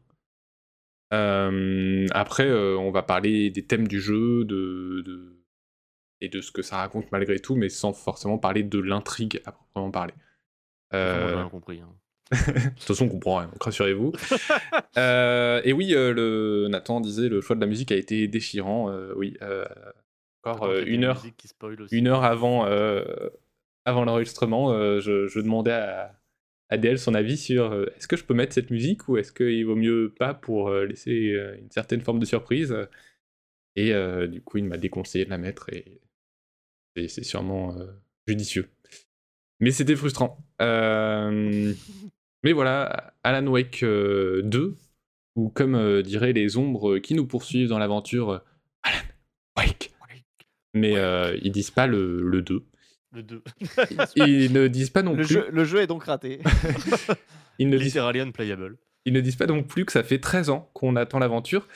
Euh, après, euh, on va parler des thèmes du jeu de, de- et de ce que ça raconte malgré tout, mais sans forcément parler de l'intrigue à proprement parler. Euh,
rien compris. hein.
de toute façon, on comprend rien, rassurez-vous. Euh, et oui, le, Nathan disait le choix de la musique a été déchirant. oui, encore une heure, une heure avant, avant l'enregistrement, je, je demandais à, à DL son avis sur euh, est-ce que je peux mettre cette musique ou est-ce qu'il vaut mieux pas pour euh, laisser euh, une certaine forme de surprise? Et du coup, il m'a déconseillé de la mettre et, et c'est sûrement judicieux. Mais c'était frustrant. Mais voilà, Alan Wake euh, 2, ou comme diraient les ombres qui nous poursuivent dans l'aventure, Alan Wake. Mais euh, ils disent pas le, le 2.
Le 2.
Ils ne disent pas non
Le
plus.
jeu, le jeu est donc raté.
Ils ne disent
Literally unplayable.
Ils ne disent pas non plus que ça fait 13 ans qu'on attend l'aventure.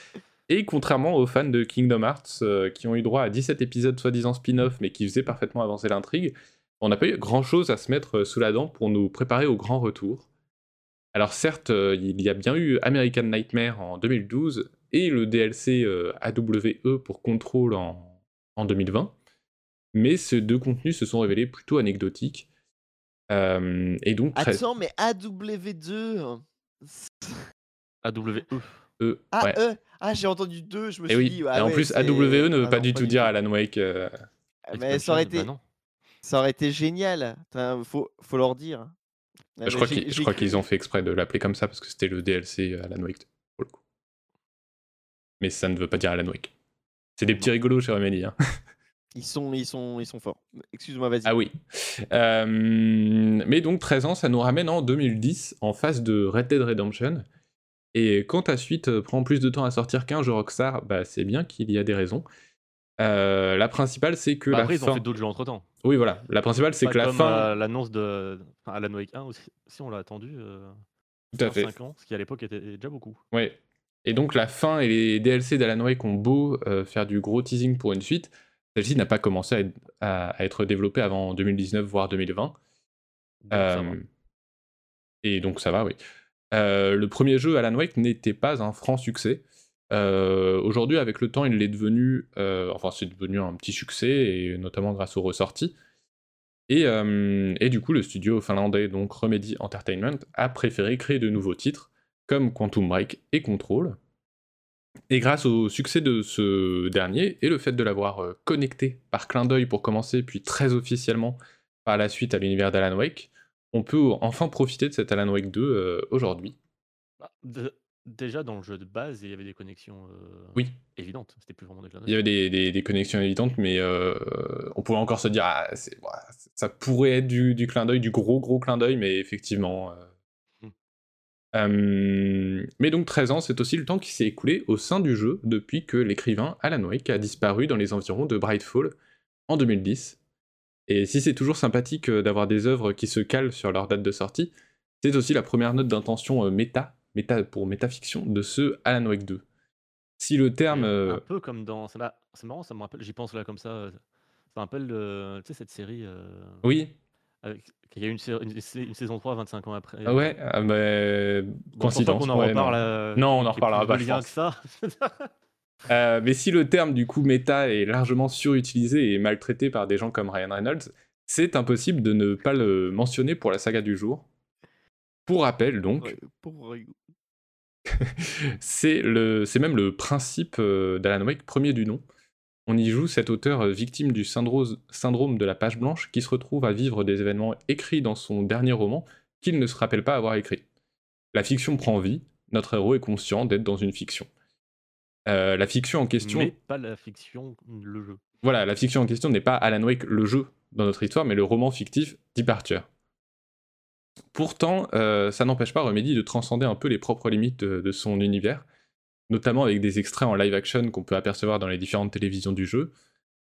Et contrairement aux fans de Kingdom Hearts euh, qui ont eu droit à 17 épisodes soi-disant spin-off mais qui faisaient parfaitement avancer l'intrigue, on n'a pas eu grand-chose à se mettre euh, sous la dent pour nous préparer au grand retour. Alors certes, euh, il y a bien eu American Nightmare en 2012 et le DLC euh, AWE pour Control en, en 2020, mais ces deux contenus se sont révélés plutôt anecdotiques. Euh, et donc, très-
Attends, mais AW2.
AWE.
eux,
Ah,
ouais.
euh, ah j'ai entendu 2, je me
Et
suis
oui,
dit.
et
ah
en
ouais,
plus, AWE ne veut
Ah
pas
non,
du tout dire Alan Wake. euh,
Mais ça aurait,
Expansion,
été,
bah
ça aurait été génial. Faut, faut leur dire. Ah,
je crois
j'ai-
qu'ils je
j'ai
crois
cru-
qu'ils ont fait exprès de l'appeler comme ça parce que c'était le DLC Alan Wake pour le coup. Mais ça ne veut pas dire Alan Wake. C'est des petits rigolos chez Remedy. Hein.
Ils sont, ils sont, ils sont forts. Excuse-moi, vas-y.
Ah oui. Euh, mais donc 13 ans, ça nous ramène en 2010 en face de Red Dead Redemption. Et quand ta suite euh, prend plus de temps à sortir qu'un jeu Rockstar, bah, c'est bien qu'il y a des raisons. Euh, la principale, c'est que
Bah,
la
après, ils
fin.
ont fait d'autres jeux entre temps.
Oui, voilà. La principale, c'est que la fin.
euh, l'annonce de Alan Wake 1 aussi. Si on l'a attendu. Euh,
Tout à fait.
5 ans, ce qui à l'époque était déjà beaucoup.
Ouais. Et donc la fin et les DLC d'Alan Wake ont beau euh, faire du gros teasing pour une suite, celle-ci n'a pas commencé à être, à- à être développée avant 2019 voire 2020.
Donc, ça va.
Euh, et donc ça va, oui. Euh, le premier jeu Alan Wake n'était pas un franc succès. Euh, Aujourd'hui, avec le temps, il est devenu, enfin c'est devenu un petit succès et notamment grâce aux ressorties. Et, et du coup, le studio finlandais, donc Remedy Entertainment, a préféré créer de nouveaux titres comme Quantum Break et Control. Et grâce au succès de ce dernier et le fait de l'avoir euh, connecté par clin d'œil pour commencer, puis très officiellement par la suite à l'univers d'Alan Wake, on peut enfin profiter de cet Alan Wake 2 euh, aujourd'hui.
Bah, déjà dans le jeu de base, il y avait des connexions euh,
Oui,
évidentes. C'était plus vraiment des clins
il y avait des, des- des connexions évidentes, mais euh, on pouvait encore se dire, ah, ça pourrait être du, du clin d'œil, du gros gros clin d'œil, mais effectivement. Euh, mais donc 13 ans, c'est aussi le temps qui s'est écoulé au sein du jeu depuis que l'écrivain Alan Wake a disparu dans les environs de Brightfall en 2010. Et si c'est toujours sympathique euh, d'avoir des œuvres qui se calent sur leur date de sortie, c'est aussi la première note d'intention euh, méta, méta pour métafiction de ce Alan Wake 2. Si le terme...
Un peu comme dans. C'est marrant, ça me rappelle. J'y pense là comme ça. Ça me rappelle tu sais, cette série. euh,
Oui,
Il y a eu une, saison 3 25 ans après.
ah ouais, ah bah, coïncidence.
qu'on en
ouais,
reparle.
non.
euh,
Non, on en reparlera pas,
lien que ça.
Euh, mais si le terme du coup méta est largement surutilisé et maltraité par des gens comme Ryan Reynolds, c'est impossible de ne pas le mentionner pour la saga du jour. Pour rappel donc,
Ouais, pour-
c'est le, c'est même le principe euh, d'Alan Wake, premier du nom. On y joue cet auteur euh, victime du syndrome, syndrome de la page blanche qui se retrouve à vivre des événements écrits dans son dernier roman qu'il ne se rappelle pas avoir écrit. La fiction prend vie, notre héros est conscient d'être dans une fiction. Euh, la fiction en question
Mais pas la fiction, le jeu.
voilà, la fiction en question n'est pas Alan Wake le jeu dans notre histoire, mais le roman fictif Departure. Pourtant, euh, ça n'empêche pas Remedy de transcender un peu les propres limites de, de son univers. Notamment avec des extraits en live action qu'on peut apercevoir dans les différentes télévisions du jeu,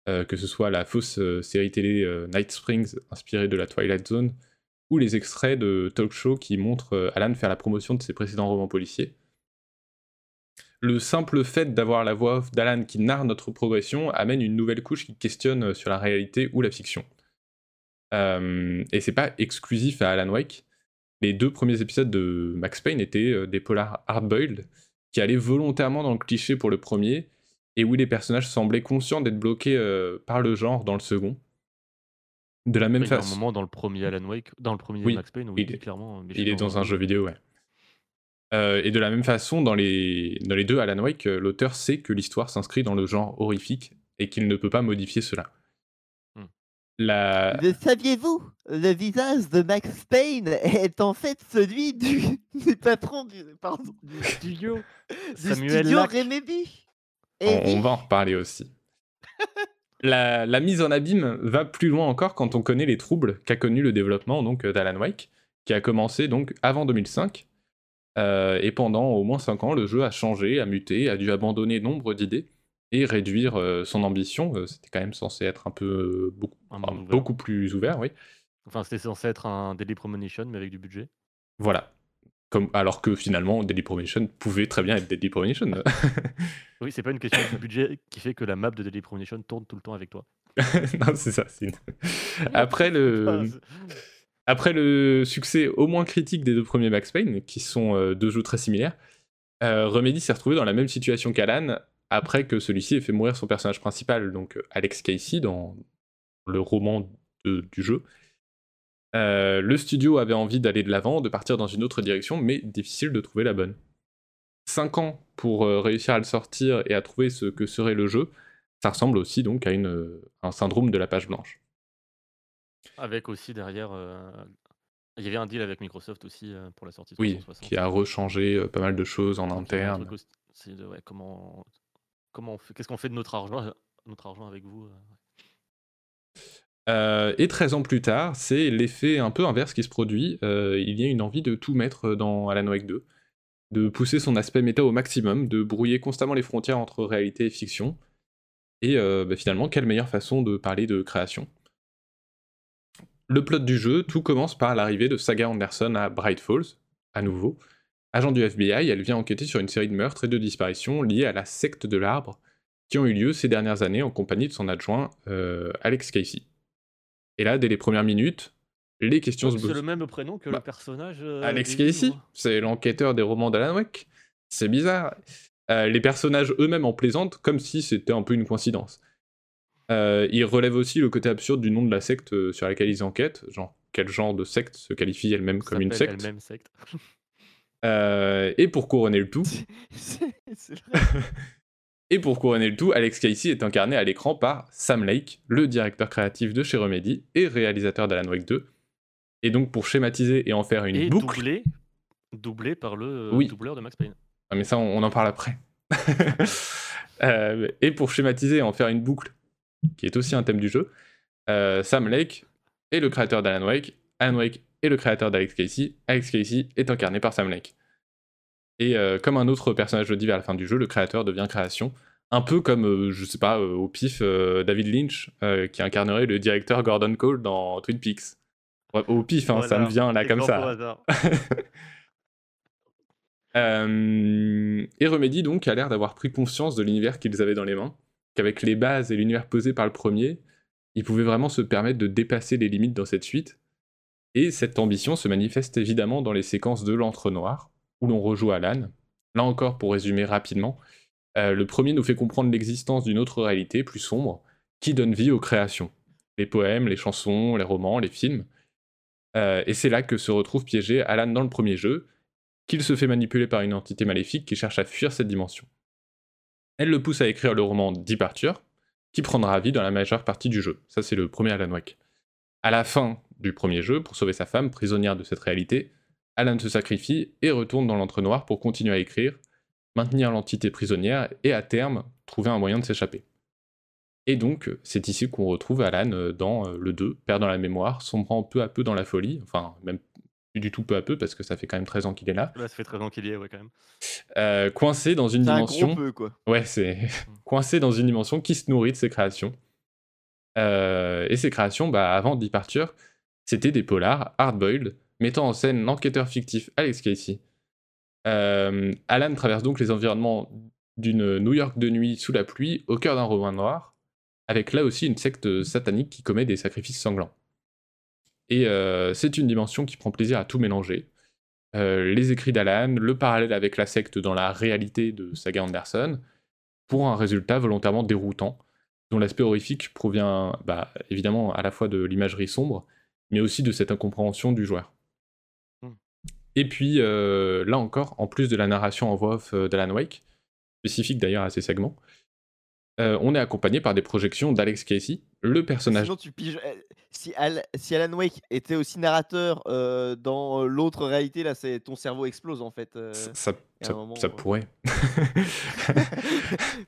euh, que ce soit la fausse euh, série télé euh, Night Springs inspirée de la Twilight Zone, ou les extraits de talk show qui montrent Alan faire la promotion de ses précédents romans policiers. Le simple fait d'avoir la voix d'Alan qui narre notre progression amène une nouvelle couche qui questionne sur la réalité ou la fiction. Et c'est pas exclusif à Alan Wake. Les deux premiers épisodes de Max Payne étaient des polars hard-boiled qui allaient volontairement dans le cliché pour le premier et où les personnages semblaient conscients d'être bloqués euh, par le genre dans le second. De la même
Il y a un
façon,
moment dans le premier Alan Wake, dans le premier
Oui,
Max Payne où
il est-
clairement. mais
il est
je-
dans un jeu vidéo, ouais. Euh, et de la même façon, dans les, dans les deux Alan Wake, euh, l'auteur sait que l'histoire s'inscrit dans le genre horrifique et qu'il ne peut pas modifier cela. La...
Le saviez-vous Le visage de Max Payne est en fait celui du, du patron du, pardon, du studio, du
Samuel
studio. Remedy.
On, va en reparler aussi. la, la mise en abîme va plus loin encore quand on connaît les troubles qu'a connu le développement donc euh, d'Alan Wake, qui a commencé donc avant 2005. Euh, et pendant au moins 5 ans, le jeu a changé, a muté, a dû abandonner nombre d'idées et réduire euh, son ambition. Euh, C'était quand même censé être un peu euh, beaucoup,
Un
enfin, beaucoup plus ouvert, oui.
Enfin, c'était censé être un Daily Premonition, mais avec du budget.
Voilà. Comme, alors que finalement, Deadly Premonition pouvait très bien être Deadly Premonition.
Oui, c'est pas une question de budget qui fait que la map de Daily Premonition tourne tout le temps avec toi.
non, c'est ça. une- Après le. Après le succès au moins critique des deux premiers Max Payne, qui sont deux jeux très similaires, euh, Remedy s'est retrouvé dans la même situation qu'Alan après que celui-ci ait fait mourir son personnage principal, donc euh, Alex Casey, dans le roman de- du jeu. Euh, le studio avait envie d'aller de l'avant, de partir dans une autre direction, mais difficile de trouver la bonne. Cinq ans pour euh, réussir à le sortir et à trouver ce que serait le jeu, ça ressemble aussi donc à une, un syndrome de la page blanche.
Avec aussi derrière. euh, Il y avait un deal avec Microsoft aussi pour la sortie de
Oui,
360.
qui a rechangé pas mal de choses en interne.
C'est de ouais, comment, comment on fait, qu'est-ce qu'on fait de notre argent, argent avec vous euh,
Euh, et 13 ans plus tard, c'est l'effet un peu inverse qui se produit. Euh, il y a une envie de tout mettre dans Alan Wake 2, de pousser son aspect méta au maximum, de brouiller constamment les frontières entre réalité et fiction. Et euh, bah, finalement, quelle meilleure façon de parler de création? Le plot du jeu, tout commence par l'arrivée de Saga Anderson à Bright Falls, à nouveau. Agent du FBI, elle vient enquêter sur une série de meurtres et de disparitions liées à la secte de l'arbre qui ont eu lieu ces dernières années en compagnie de son adjoint euh, Alex Casey. Et là, dès les premières minutes, les questions se
C'est
posent.
le même prénom que
Bah,
le personnage. euh,
Alex Casey, c'est l'enquêteur des romans d'Alan Wake. C'est bizarre. Euh, les personnages eux-mêmes en plaisantent comme si c'était un peu une coïncidence. Ils relèvent aussi le côté absurde du nom de la secte sur laquelle ils enquêtent, genre quel genre de secte se qualifie elle-même comme une secte.
elle-même secte.
Euh, et pour couronner le tout,
C'est- c'est vrai.
et pour couronner le tout, Alex Casey est incarné à l'écran par Sam Lake, le directeur créatif de chez Remedy et réalisateur d'Alan Wake 2. Et donc pour schématiser et en faire une
Et
boucle,
doublé, doublé par le euh,
Oui.
doubleur de Max Payne.
Ah, mais ça, on, on en parle après. Euh, et pour schématiser et en faire une boucle, qui est aussi un thème du jeu, euh, Sam Lake est le créateur d'Alan Wake, Alan Wake est le créateur d'Alex Casey, Alex Casey est incarné par Sam Lake. Et euh, comme un autre personnage le dit vers la fin du jeu, le créateur devient création. Un peu comme, euh, je sais pas, euh, au pif, euh, David Lynch, qui incarnerait le directeur Gordon Cole dans Twin Peaks. Ouais, au pif, hein, ça me vient là comme ça. et Remedy donc a l'air d'avoir pris conscience de l'univers qu'ils avaient dans les mains, qu'avec les bases et l'univers posé par le premier, ils pouvaient vraiment se permettre de dépasser les limites dans cette suite. Et cette ambition se manifeste évidemment dans les séquences de l'entre-noir, où l'on rejoue Alan. Là encore, pour résumer rapidement, euh, le premier nous fait comprendre l'existence d'une autre réalité plus sombre, qui donne vie aux créations. Les poèmes, les chansons, les romans, les films. Euh, et c'est là que se retrouve piégé Alan dans le premier jeu, qu'il se fait manipuler par une entité maléfique qui cherche à fuir cette dimension. Elle le pousse à écrire le roman Departure, qui prendra vie dans la majeure partie du jeu. Ça, c'est le premier Alan Wake. À la fin du premier jeu, pour sauver sa femme, prisonnière de cette réalité, Alan se sacrifie et retourne dans l'entre-noir pour continuer à écrire, maintenir l'entité prisonnière et à terme trouver un moyen de s'échapper. Et donc, c'est ici qu'on retrouve Alan euh, dans euh, le 2, perdant la mémoire, sombrant peu à peu dans la folie, enfin, même plus du tout peu à peu parce que ça fait quand même 13 ans qu'il est là,
Là, ça fait 13 ans qu'il y est, ouais, quand même.
euh, coincé dans une
un
dimension.
gros peu, quoi.
Ouais, c'est coincé dans une dimension qui se nourrit de ses créations. Euh, et ses créations, bah, avant Departure, c'était des polars hard-boiled, mettant en scène l'enquêteur fictif Alex Casey. Euh, Alan traverse donc les environnements d'une New York de nuit sous la pluie, au cœur d'un roman noir, avec là aussi une secte satanique qui commet des sacrifices sanglants. Et euh, c'est une dimension qui prend plaisir à tout mélanger. Euh, les écrits d'Alan, le parallèle avec la secte dans la réalité de Saga Anderson, pour un résultat volontairement déroutant, dont l'aspect horrifique provient bah, évidemment à la fois de l'imagerie sombre, mais aussi de cette incompréhension du joueur.
Hmm.
Et puis, euh, là encore, en plus de la narration en voix off euh, d'Alan Wake, spécifique d'ailleurs à ces segments, euh, on est accompagné par des projections d'Alex Casey, le personnage.
Sinon, tu piges. Si, Al- si Alan Wake était aussi narrateur euh, dans l'autre réalité, là, c'est ton cerveau explose en fait. euh.
Ça, ça-
moment,
pourrait.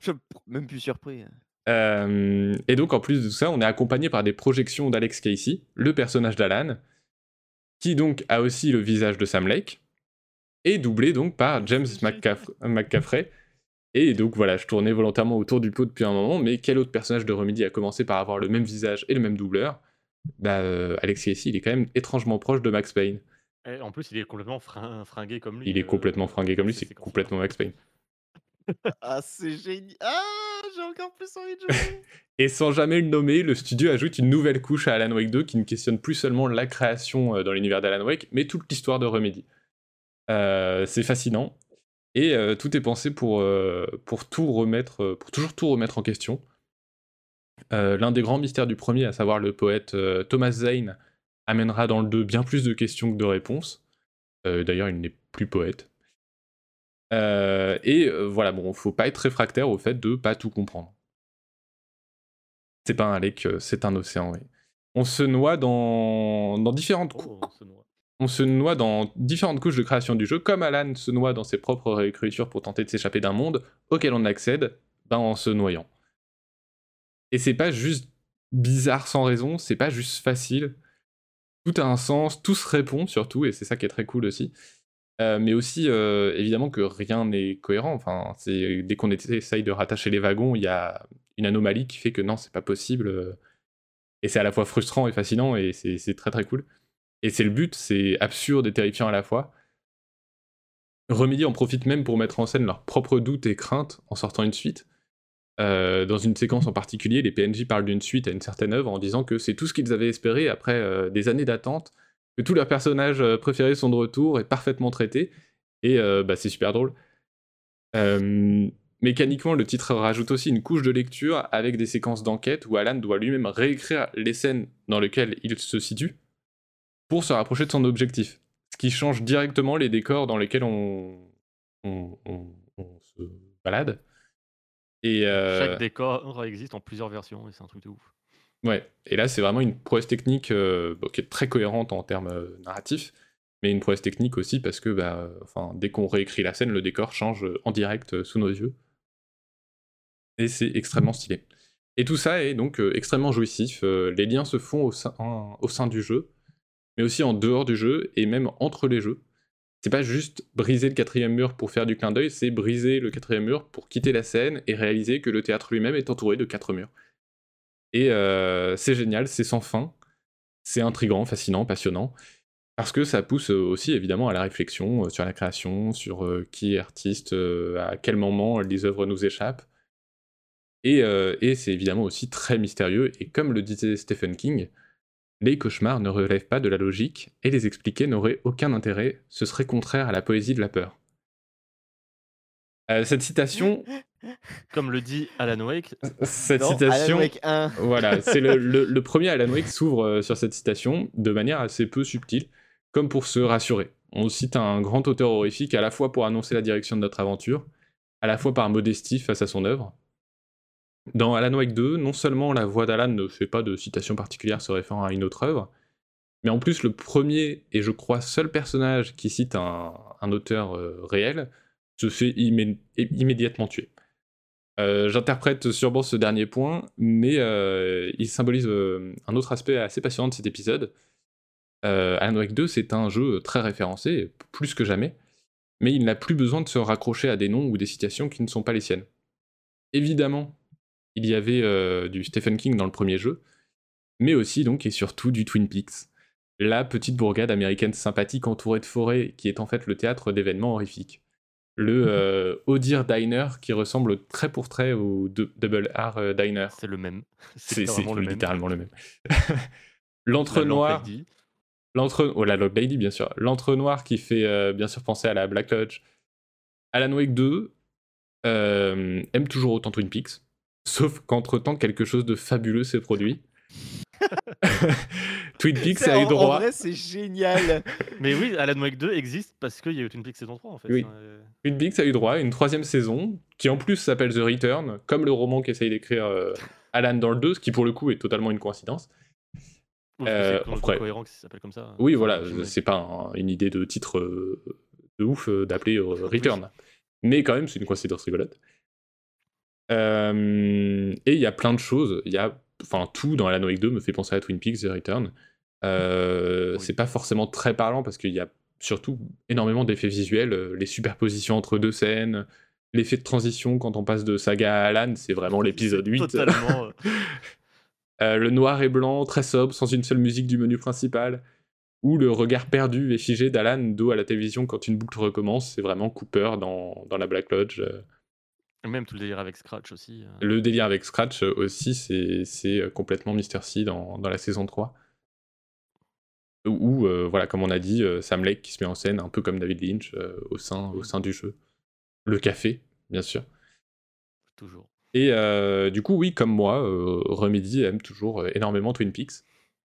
Je suis même plus surpris.
Euh, et donc, en plus de tout ça, on est accompagné par des projections d'Alex Casey, le personnage d'Alan, qui donc a aussi le visage de Sam Lake, et doublé donc par James McCaff- McCaffrey. Et donc voilà, je tournais volontairement autour du pot depuis un moment, mais quel autre personnage de Remedy a commencé par avoir le même visage et le même doubleur? Bah, euh, Alex Casey, il est quand même étrangement proche de Max Payne.
Et en plus, il est complètement frin- fringué comme lui.
Il est
euh,
complètement fringué comme lui,
ces
c'est complètement Max Payne.
Ah, c'est génial. Ah,
Et sans jamais le nommer, le studio ajoute une nouvelle couche à Alan Wake 2 qui ne questionne plus seulement la création euh, dans l'univers d'Alan Wake, mais toute l'histoire de Remedy. Euh, c'est fascinant. Et euh, tout est pensé pour, pour toujours tout remettre en question. L'un des grands mystères du premier, à savoir le poète Thomas Zane, amènera dans le 2 bien plus de questions que de réponses. D'ailleurs, il n'est plus poète. Euh, et euh, voilà, bon, faut pas être réfractaire au fait de pas tout comprendre. C'est pas un lac, euh, c'est un océan, oui. On se noie dans, dans différentes
Oh, ce noir.
on se noie dans différentes couches de création du jeu, comme Alan se noie dans ses propres réécritures pour tenter de s'échapper d'un monde auquel on accède, ben en se noyant. Et c'est pas juste bizarre sans raison, c'est pas juste facile. Tout a un sens, tout se répond surtout, et c'est ça qui est très cool aussi. Euh, mais aussi, euh, évidemment, que rien n'est cohérent. Enfin, dès qu'on essaye de rattacher les wagons, il y a une anomalie qui fait que non, c'est pas possible. euh, Et c'est à la fois frustrant et fascinant, et c'est très très cool. Et c'est le but, c'est absurde et terrifiant à la fois. Remedy en profite même pour mettre en scène leurs propres doutes et craintes en sortant une suite. Dans une séquence en particulier, les PNJ parlent d'une suite à une certaine œuvre en disant que c'est tout ce qu'ils avaient espéré après des années d'attente, que tous leurs personnages euh, préférés sont de retour et parfaitement traités. Et euh, bah, c'est super drôle. Euh, mécaniquement, le titre rajoute aussi une couche de lecture avec des séquences d'enquête où Alan doit lui-même réécrire les scènes dans lesquelles il se situe pour se rapprocher de son objectif. Ce qui change directement les décors dans lesquels on, se balade. Et,
Chaque décor existe en plusieurs versions et c'est un truc de ouf.
Ouais, et là c'est vraiment une prouesse technique euh, qui est très cohérente en termes euh, narratifs, mais une prouesse technique aussi parce que bah, euh, enfin, dès qu'on réécrit la scène, le décor change en direct sous nos yeux. Et c'est extrêmement stylé. Et tout ça est donc extrêmement jouissif. les liens se font au sein du jeu, mais aussi en dehors du jeu et même entre les jeux. C'est pas juste briser le quatrième mur pour faire du clin d'œil, c'est briser le quatrième mur pour quitter la scène et réaliser que le théâtre lui-même est entouré de quatre murs. Et euh, c'est génial, c'est sans fin, c'est intriguant, fascinant, passionnant, parce que ça pousse euh, aussi évidemment à la réflexion euh, sur la création, sur qui est artiste, à quel moment les œuvres nous échappent. Et, et c'est évidemment aussi très mystérieux, et comme le disait Stephen King, les cauchemars ne relèvent pas de la logique, et les expliquer n'aurait aucun intérêt, ce serait contraire à la poésie de la peur. Cette citation,
Comme le dit Alan Wake,
cette
Non,
citation,
Alan Wake 1.
voilà, c'est le, le- le premier Alan Wake s'ouvre euh, sur cette citation de manière assez peu subtile, comme pour se rassurer. On cite un grand auteur horrifique à la fois pour annoncer la direction de notre aventure, à la fois par modestie face à son œuvre. Dans Alan Wake 2, non seulement la voix d'Alan ne fait pas de citation particulière se référant à une autre œuvre, mais en plus le premier et je crois seul personnage qui cite un, un auteur euh, réel se fait immé- immédiatement tuer. Euh, J'interprète sûrement ce dernier point, mais euh, il symbolise euh, un autre aspect assez passionnant de cet épisode. Alan Wake 2, c'est un jeu très référencé, plus que jamais, mais il n'a plus besoin de se raccrocher à des noms ou des citations qui ne sont pas les siennes. Évidemment, il y avait du Stephen King dans le premier jeu, mais aussi donc et surtout du Twin Peaks, la petite bourgade américaine sympathique entourée de forêts qui est en fait le théâtre d'événements horrifiques. Le euh, Odir Diner qui ressemble très pour trait au Double R euh, Diner.
C'est le même.
C'est littéralement le même. L'entre-noir. L'entre... Oh, la Log Lady, bien sûr. L'entre-noir qui fait euh, bien sûr penser à la Black Lodge. Alan Wake 2 euh, aime toujours autant Twin Peaks, sauf qu'entre-temps, quelque chose de fabuleux s'est produit. Twin Peaks
C'est-
a eu droit.
En vrai, c'est génial.
Mais oui, Alan Wake 2 existe parce qu'il y a eu Twin Peaks saison 3 en fait.
Oui.
Euh,
Twin Peaks a eu droit à une troisième saison, qui en plus s'appelle The Return, comme le roman qu'essaye d'écrire euh, Alan dans le 2, ce qui pour le coup est totalement une coïncidence.
ou est-ce que
Euh,
c'est cohérent que ça s'appelle comme ça.
Oui, voilà, c'est pas un- une idée de titre euh, de ouf euh, d'appeler euh, Return. Mais quand même, c'est une coïncidence rigolote. Euh, et il y a plein de choses. Il y a, enfin, tout dans Alan Wake 2 me fait penser à Twin Peaks The Return. Euh,
Oui.
C'est pas forcément très parlant parce qu'il y a surtout énormément d'effets visuels, euh, les superpositions entre deux scènes, l'effet de transition quand on passe de saga à Alan, c'est vraiment l'épisode 8.
Totalement. euh,
Euh, le noir et blanc, très sobre, sans une seule musique du menu principal, ou le regard perdu et figé d'Alan dos à la télévision quand une boucle recommence, c'est vraiment Cooper dans, dans la Black Lodge. Euh,
Même tout le délire avec Scratch aussi. euh.
Le délire avec Scratch euh, aussi, c'est euh, complètement Mr. C dans, dans la saison 3. Ou, euh, voilà, comme on a dit, Sam Lake qui se met en scène, un peu comme David Lynch, euh, au, sein, au sein du jeu. Le café, bien sûr.
Toujours.
Et euh, du coup, oui, comme moi, Remedy aime toujours énormément Twin Peaks.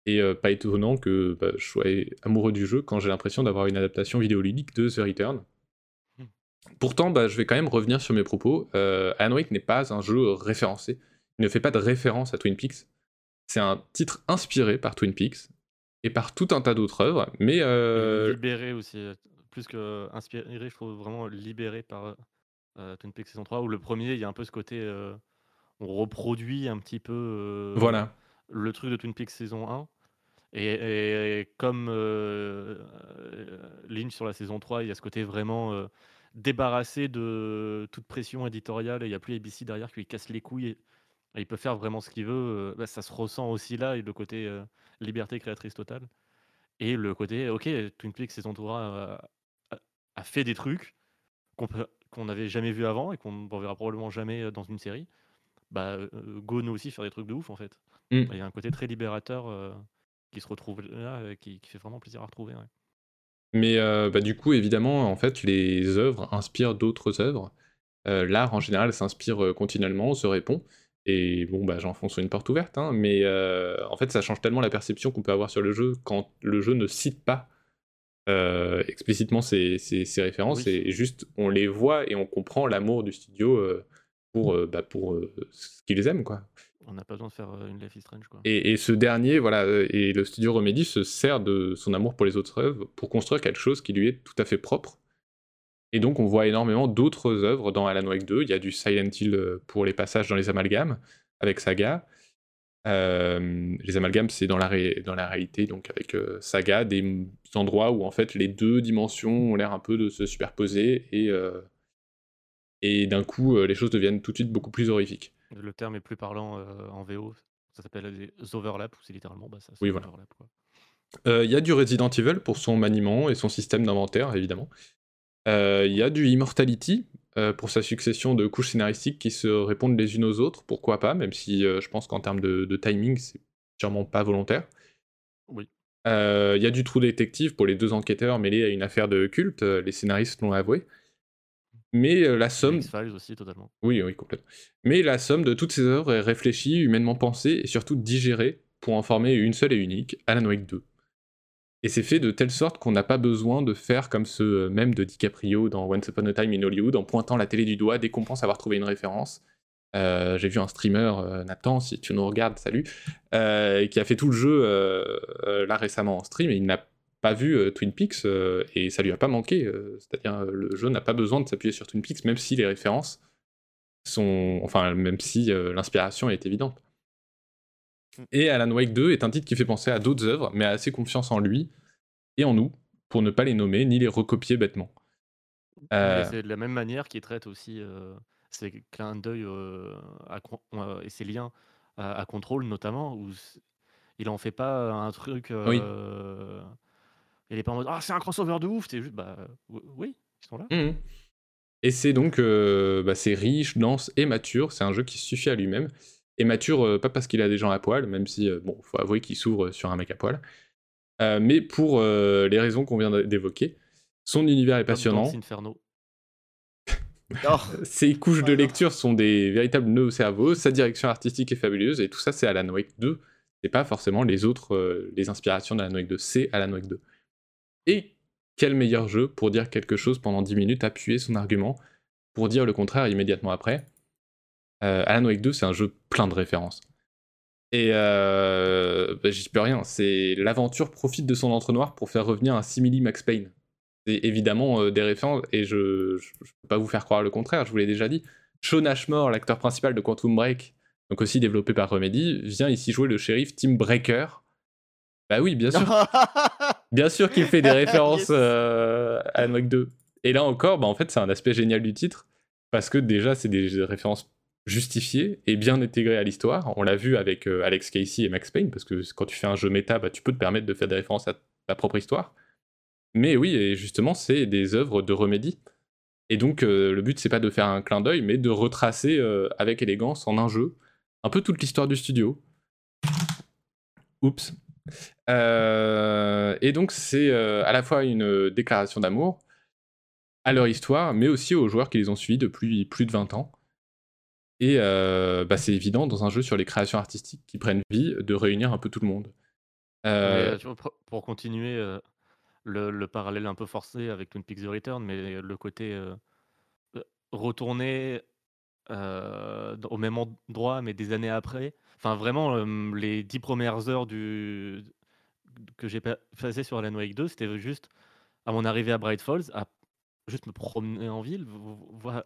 Et pas étonnant que bah, je sois amoureux du jeu quand j'ai l'impression d'avoir une adaptation vidéoludique de The Return. Pourtant, bah, je vais quand même revenir sur mes propos. Euh, Alan Wake n'est pas un jeu référencé. Il ne fait pas de référence à Twin Peaks. C'est un titre inspiré par Twin Peaks et par tout un tas d'autres œuvres. Mais euh,
Libéré aussi. euh, Plus que inspiré, je trouve vraiment libéré par euh, Twin Peaks saison 3, où le premier, il y a un peu ce côté. euh, on reproduit un petit peu euh,
voilà.
le truc de Twin Peaks saison 1. Et, et- et comme euh, euh, Lynch sur la saison 3, il y a ce côté vraiment euh, débarrassé de toute pression éditoriale. et Il n'y a plus ABC derrière qui lui casse les couilles. Et, et il peut faire vraiment ce qu'il veut. euh, bah, ça se ressent aussi là, et le côté euh, liberté créatrice totale. Et le côté, ok, Twin Peaks saison 3 euh, a, a fait des trucs qu'on qu'on n'avait jamais vu avant et qu'on ne verra probablement jamais dans une série. Bah, euh, go nous aussi faire des trucs de ouf en fait.
Mm.
Il y a un côté très libérateur euh, qui se retrouve là, qui, qui fait vraiment plaisir à retrouver. ouais.
Mais euh, bah, du coup, évidemment, en fait, les œuvres inspirent d'autres œuvres. Euh, L'art, en général, s'inspire euh, continuellement, se répond. Et bon, bah, j'enfonce une porte ouverte, hein, mais euh, en fait, ça change tellement la perception qu'on peut avoir sur le jeu quand le jeu ne cite pas explicitement ses, ses- ses références,
Oui.
et juste on les voit et on comprend l'amour du studio pour, euh, bah, pour ce qu'ils aiment, quoi.
On n'a pas besoin de faire euh, une Life is Strange. Quoi.
Et, ce dernier, voilà, euh, et le studio Remedy se sert de son amour pour les autres œuvres pour construire quelque chose qui lui est tout à fait propre. Et donc on voit énormément d'autres œuvres dans Alan Wake 2. Il y a du Silent Hill euh, pour les passages dans les amalgames avec Saga. Les amalgames, c'est dans, la réalité, donc avec Saga, des endroits où en fait les deux dimensions ont l'air un peu de se superposer et, et d'un coup les choses deviennent tout de suite beaucoup plus horrifiques.
Le terme est plus parlant euh, en VO. Ça s'appelle des overlaps, où c'est littéralement bah, ça.
Oui, voilà. Euh, Il y a du Resident Evil pour son maniement et son système d'inventaire, évidemment. Euh, Il y a du Immortality pour sa succession de couches scénaristiques qui se répondent les unes aux autres, pourquoi pas, même si je pense qu'en termes de, de timing, c'est sûrement pas volontaire.
Oui.
Il y a du True Detective pour les deux enquêteurs mêlés à une affaire de culte, les scénaristes l'ont avoué. Mais euh, la somme.
X-Files aussi, totalement.
Oui, oui, complètement. Mais la somme de toutes ces œuvres est réfléchie, humainement pensée et surtout digérée pour en former une seule et unique, Alan Wake 2. Et c'est fait de telle sorte qu'on n'a pas besoin de faire comme ce même de DiCaprio dans Once Upon a Time in Hollywood en pointant la télé du doigt dès qu'on pense avoir trouvé une référence. Euh, J'ai vu un streamer, Nathan, si tu nous regardes, salut, euh, qui a fait tout le jeu euh, là récemment en stream et il n'a pas vu euh, Twin Peaks euh, et ça lui a pas manqué. euh, C'est-à-dire le jeu n'a pas besoin de s'appuyer sur Twin Peaks même si les références sont, enfin même si l'inspiration est évidente. Et Alan Wake 2 est un titre qui fait penser à d'autres œuvres, mais a assez confiance en lui et en nous pour ne pas les nommer ni les recopier bêtement.
C'est de la même manière qu'il traite aussi ses clins d'œil et ses liens à, à contrôle notamment où il en fait pas un truc.
Oui.
Euh, Il est pas en mode ah c'est un crossover de ouf. C'est juste bah w- oui ils sont là.
Mhm. Et c'est donc euh, bah, c'est riche, dense et mature. C'est un jeu qui se suffit à lui-même. Et mature, euh, pas parce qu'il a des gens à poil, même si, euh, bon, faut avouer qu'il s'ouvre sur un mec à poil, euh, mais pour euh, les raisons qu'on vient d'évoquer. Son univers est
Comme
passionnant.
Inferno.
Oh,
Ses couches de lecture sont des véritables nœuds au cerveau. Sa direction artistique est fabuleuse. Et tout ça, c'est Alan Wake 2. C'est pas forcément les autres, euh, les inspirations d'Alan Wake 2. C'est Alan Wake 2. Et quel meilleur jeu pour dire quelque chose pendant 10 minutes, appuyer son argument, pour dire le contraire immédiatement après? Euh, Alan Wake 2, c'est un jeu plein de références. Et euh, bah, j'y peux rien. C'est l'aventure profite de son entonnoir pour faire revenir un simili Max Payne. C'est évidemment euh, des références, et je ne peux pas vous faire croire le contraire, je vous l'ai déjà dit. Sean Ashmore, l'acteur principal de Quantum Break, donc aussi développé par Remedy, vient ici jouer le shérif Tim Breaker. Bah oui, bien sûr. Bien sûr qu'il fait des références
Yes.
euh, à Wake 2. Et là encore, bah, en fait, c'est un aspect génial du titre, parce que déjà, c'est des références justifiées et bien intégrées à l'histoire. On l'a vu avec euh, Alex Casey et Max Payne, parce que quand tu fais un jeu méta, bah, tu peux te permettre de faire des références à ta propre histoire. Mais oui, et justement, c'est des œuvres de Remedy. Et donc, euh, le but, c'est pas de faire un clin d'œil, mais de retracer euh, avec élégance en un jeu un peu toute l'histoire du studio. Oups. Euh, et donc, c'est euh, à la fois une déclaration d'amour à leur histoire, mais aussi aux joueurs qui les ont suivis depuis plus de 20 ans. Et euh, bah, c'est évident dans un jeu sur les créations artistiques qui prennent vie de réunir un peu tout le monde. Euh,
euh, pour- continuer euh, le, le parallèle un peu forcé avec Twin Peaks The Return, mais le côté euh, euh, retourner euh, au même endroit, mais des années après. Enfin, vraiment, euh, les dix premières heures du... que j'ai pa- passé sur Alan Wake 2, c'était juste à mon arrivée à Bright Falls, à juste me promener en ville, voir-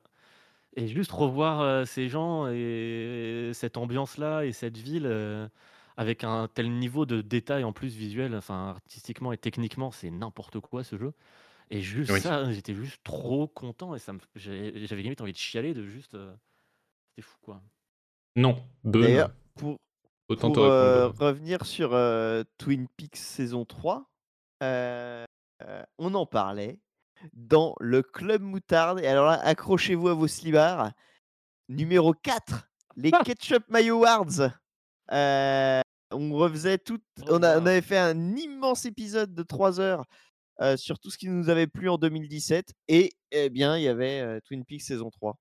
et juste revoir euh, ces gens et cette ambiance-là et cette ville euh, avec un tel niveau de détail en plus visuel, enfin artistiquement et techniquement, c'est n'importe quoi ce jeu. Et juste
Oui.
ça, j'étais juste trop content et ça me, j'avais limite envie de chialer de juste, euh, c'était fou quoi.
Non,
D'ailleurs, pour,
autant
pour euh, revenir sur euh, Twin Peaks saison 3, euh, on en parlait dans le Club Moutarde. Et alors là, accrochez-vous à vos slibards. Numéro 4, les Ketchup Mayo Awards. On refaisait tout. On, a- on avait fait un immense épisode de 3 heures sur tout ce qui nous avait plu en 2017. Et eh bien, il y avait Twin Peaks saison 3.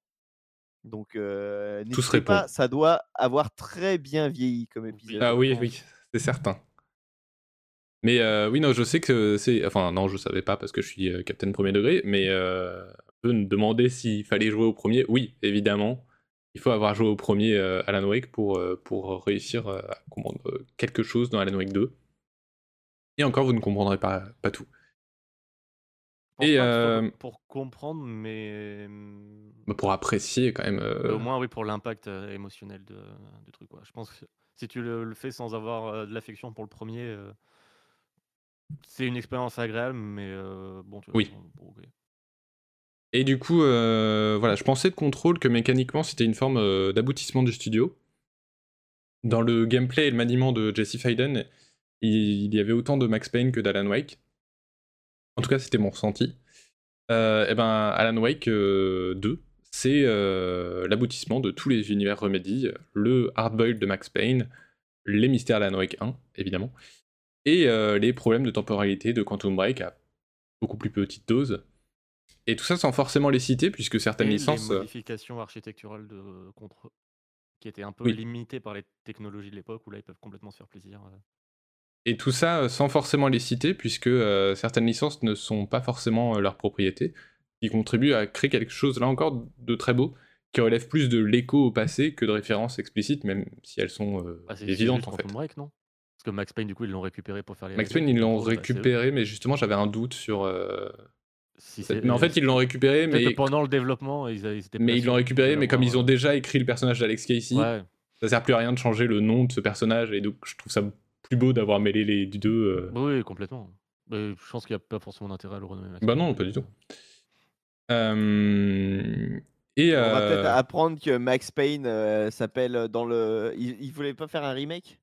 Donc, euh,
Tout se
n'hésitez pas, ça doit avoir très bien vieilli comme épisode.
Ah
je
oui, oui, c'est certain. Mais euh, oui, non, je sais que c'est. Enfin, non, je savais pas parce que je suis euh, capitaine premier degré, mais euh, eux me demander s'il fallait jouer au premier. Oui, évidemment. Il faut avoir joué au premier euh, Alan Wake pour, euh, pour réussir euh, à comprendre quelque chose dans Alan Wake 2. Et encore, vous ne comprendrez pas, pas tout.
Je pense
Et,
pas que ce soit
euh,
pour, comprendre, mais, hum,
Mais Pour apprécier quand même. euh,
au moins oui pour l'impact euh, émotionnel de, du truc quoi. Je pense que si tu le, le fais sans avoir euh, de l'affection pour le premier, euh, c'est une expérience agréable, mais euh, bon, tu vois,
Oui.
bon.
Et du coup, euh, voilà, je pensais de contrôle que mécaniquement c'était une forme euh, d'aboutissement du studio. Dans le gameplay et le maniement de Jesse Faden, il, il y avait autant de Max Payne que d'Alan Wake. En tout cas, c'était mon ressenti. Euh, et ben, Alan Wake euh, 2, c'est euh, l'aboutissement de tous les univers Remedy, le hardboiled de Max Payne, les mystères d'Alan Wake 1, évidemment, et euh, les problèmes de temporalité de Quantum Break à beaucoup plus petite dose. Et tout ça sans forcément les citer, puisque certaines
Et
licences.
les
euh,
modifications architecturales de contre qui étaient un peu
Oui.
limitées par les technologies de l'époque où là ils peuvent complètement se faire plaisir.
Et tout ça euh, sans forcément les citer, puisque euh, certaines licences ne sont pas forcément euh, leur propriété, qui contribuent à créer quelque chose, là encore, de très beau, qui relève plus de l'écho au passé que de références explicites, même si elles sont euh,
Ah,
évidentes en fait.
Break, non? Parce que Max Payne du coup ils l'ont récupéré pour faire les.
Max Payne, ils l'ont
bah,
récupéré, mais justement, j'avais un doute sur. euh,
Si
Mais en fait, ils l'ont récupéré, mais,
pendant le développement ils, ils
mais ils l'ont récupéré, mais comme ils ont déjà écrit le personnage d'Alex Casey,
Ouais.
ça sert plus à rien de changer le nom de ce personnage, et donc je trouve ça plus beau d'avoir mêlé les deux. euh.
Bah oui, complètement. Mais je pense qu'il n'y a pas forcément d'intérêt à le renommer.
Bah non, pas du tout. Euh, Et
On va peut-être
euh,
apprendre que Max Payne euh, s'appelle dans le. Il, il voulait pas faire un remake?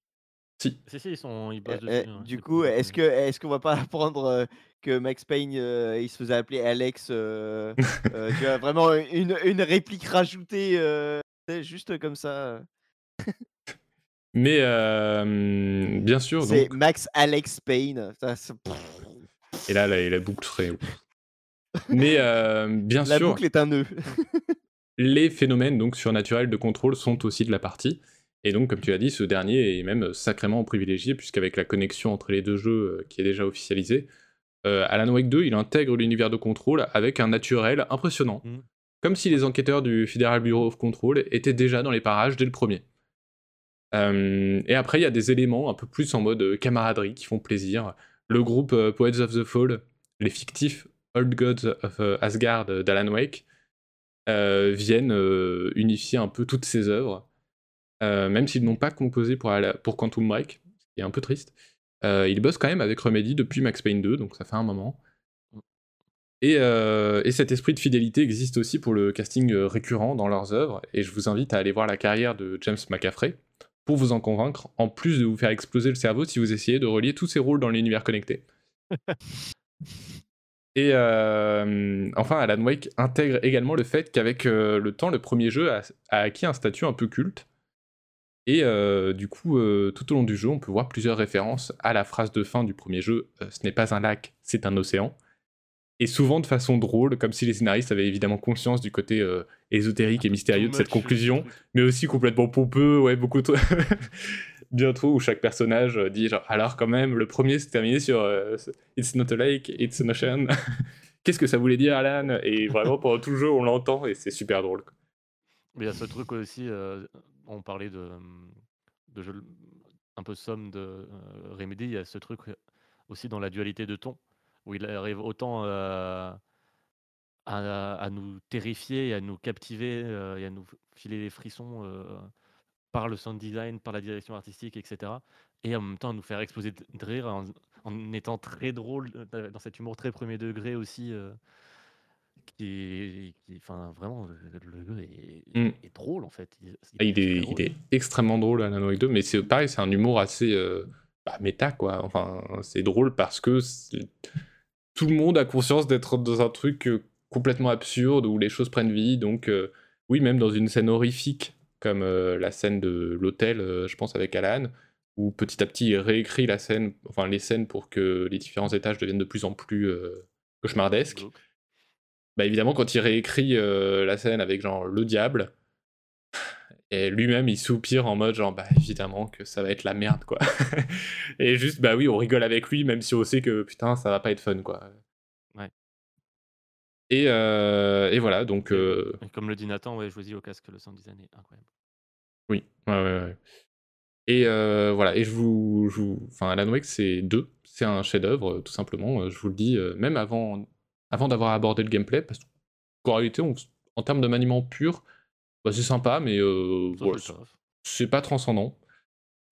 Si,
Si, si, ils, sont, ils bossent
Euh,
dessus.
euh,
hein,
Du coup, est-ce que est-ce qu'on va pas apprendre euh, que Max Payne euh, il se faisait appeler Alex euh, euh, Tu vois vraiment une, une réplique rajoutée euh, juste comme ça.
mais euh, bien sûr,
C'est
donc,
Max Alex Payne. Ça,
et là, la, la boucle serait. Mais euh, bien
La
sûr,
boucle est un nœud.
les phénomènes donc surnaturels de contrôle sont aussi de la partie. Et donc, comme tu l'as dit, ce dernier est même sacrément privilégié, puisqu'avec la connexion entre les deux jeux euh, qui est déjà officialisée, euh, Alan Wake 2, il intègre l'univers de contrôle avec un naturel impressionnant.
Mhm.
Comme si les enquêteurs du Federal Bureau of Control étaient déjà dans les parages dès le premier. Euh, et après, il y a des éléments un peu plus en mode euh, camaraderie qui font plaisir. Le groupe euh, Poets of the Fall, les fictifs Old Gods of Asgard d'Alan Wake, viennent unifier un peu toutes ces œuvres, même s'ils n'ont pas composé pour, pour Quantum Break, ce qui est un peu triste. Ils bossent quand même avec Remedy depuis Max Payne 2, donc ça fait un moment. Et, et cet esprit de fidélité existe aussi pour le casting récurrent dans leurs œuvres, et je vous invite à aller voir la carrière de James McCaffrey pour vous en convaincre, en plus de vous faire exploser le cerveau si vous essayez de relier tous ces rôles dans l'univers connecté. Et euh, enfin, Alan Wake intègre également le fait qu'avec euh, le temps, le premier jeu a, a acquis un statut un peu culte. Et euh, du coup, tout au long du jeu, on peut voir plusieurs références à la phrase de fin du premier jeu Ce n'est pas un lac, c'est un océan. Et souvent de façon drôle, comme si les scénaristes avaient évidemment conscience du côté ésotérique et mystérieux de cette conclusion, mais aussi complètement pompeux, ouais, beaucoup trop. Bien trop, où chaque personnage euh, dit genre, alors quand même, le premier s'est terminé sur euh, It's not a lake, it's an ocean. Qu'est-ce que ça voulait dire, Alan? Et vraiment, pendant tout le jeu, on l'entend et c'est super drôle. quoi.
Mais il y a ce truc aussi, euh, on parlait de, hum, de jeux un peu somme de euh, Remedy, il y a ce truc aussi dans la dualité de ton, où il arrive autant euh, à, à nous terrifier à nous captiver euh, et à nous filer les frissons euh, par le sound design, par la direction artistique, etc. Et en même temps à nous faire exploser de rire en, en étant très drôle, euh, dans cet humour très premier degré aussi. euh, qui, qui, enfin, vraiment, le jeu est,
Mm.
est drôle en fait. Il,
Ah, Il est,
drôle.
il est extrêmement drôle, Alan Wake 2, mais c'est pareil, c'est un humour assez bah, méta, quoi. Enfin, c'est drôle parce que tout le monde a conscience d'être dans un truc complètement absurde où les choses prennent vie. Donc, euh, oui, même dans une scène horrifique, comme euh, la scène de l'hôtel, euh, je pense, avec Alan, où petit à petit il réécrit la scène, enfin les scènes pour que les différents étages deviennent de plus en plus cauchemardesques. Bah évidemment, quand il réécrit la scène avec genre le diable, et lui-même il soupire en mode genre bah évidemment que ça va être la merde quoi. et juste bah oui, on rigole avec lui même si on sait que putain ça va pas être fun quoi. Et, euh, et voilà, donc
Et-
euh,
Comme le dit Nathan, ouais, choisi au casque, le sound design est incroyable.
oui, ouais, ouais, ouais. Et euh, voilà, et je vous, je vous- enfin Alan Wake c'est deux, c'est un chef-d'œuvre tout simplement. Je vous le dis même avant, avant d'avoir abordé le gameplay, parce qu'en réalité, on- en termes de maniement pur, bah, c'est sympa, mais euh, voilà, c'est pas transcendant.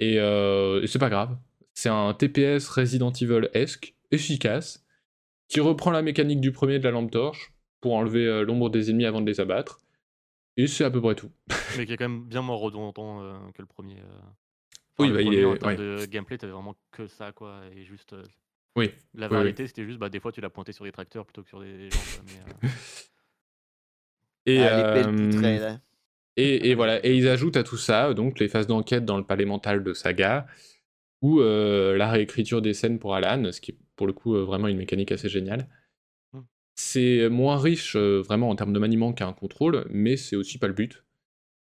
Et, euh, et c'est pas grave. C'est un TPS Resident Evil-esque, efficace, qui reprend la mécanique du premier de la lampe torche pour enlever euh, l'ombre des ennemis avant de les abattre. Et c'est à peu près tout.
Mais qui est quand même bien moins redondant euh, que le premier. euh.
Oui,
le
bah, il
premier,
est-
en termes
ouais.
de gameplay, t'avais vraiment que ça, quoi. Et juste. euh,
Oui,
La
oui, oui.
variété, c'était juste, bah, des fois, tu l'as pointé sur des tracteurs plutôt que sur des gens. quoi, mais, euh,
Et,
Ah, les
euh,
hein.
Et, et voilà, et ils ajoutent à tout ça donc les phases d'enquête dans le palais mental de Saga, ou euh, la réécriture des scènes pour Alan, ce qui est pour le coup euh, vraiment une mécanique assez géniale.
Mm.
C'est moins riche euh, vraiment en termes de maniement qu'un contrôle, mais c'est aussi pas le but.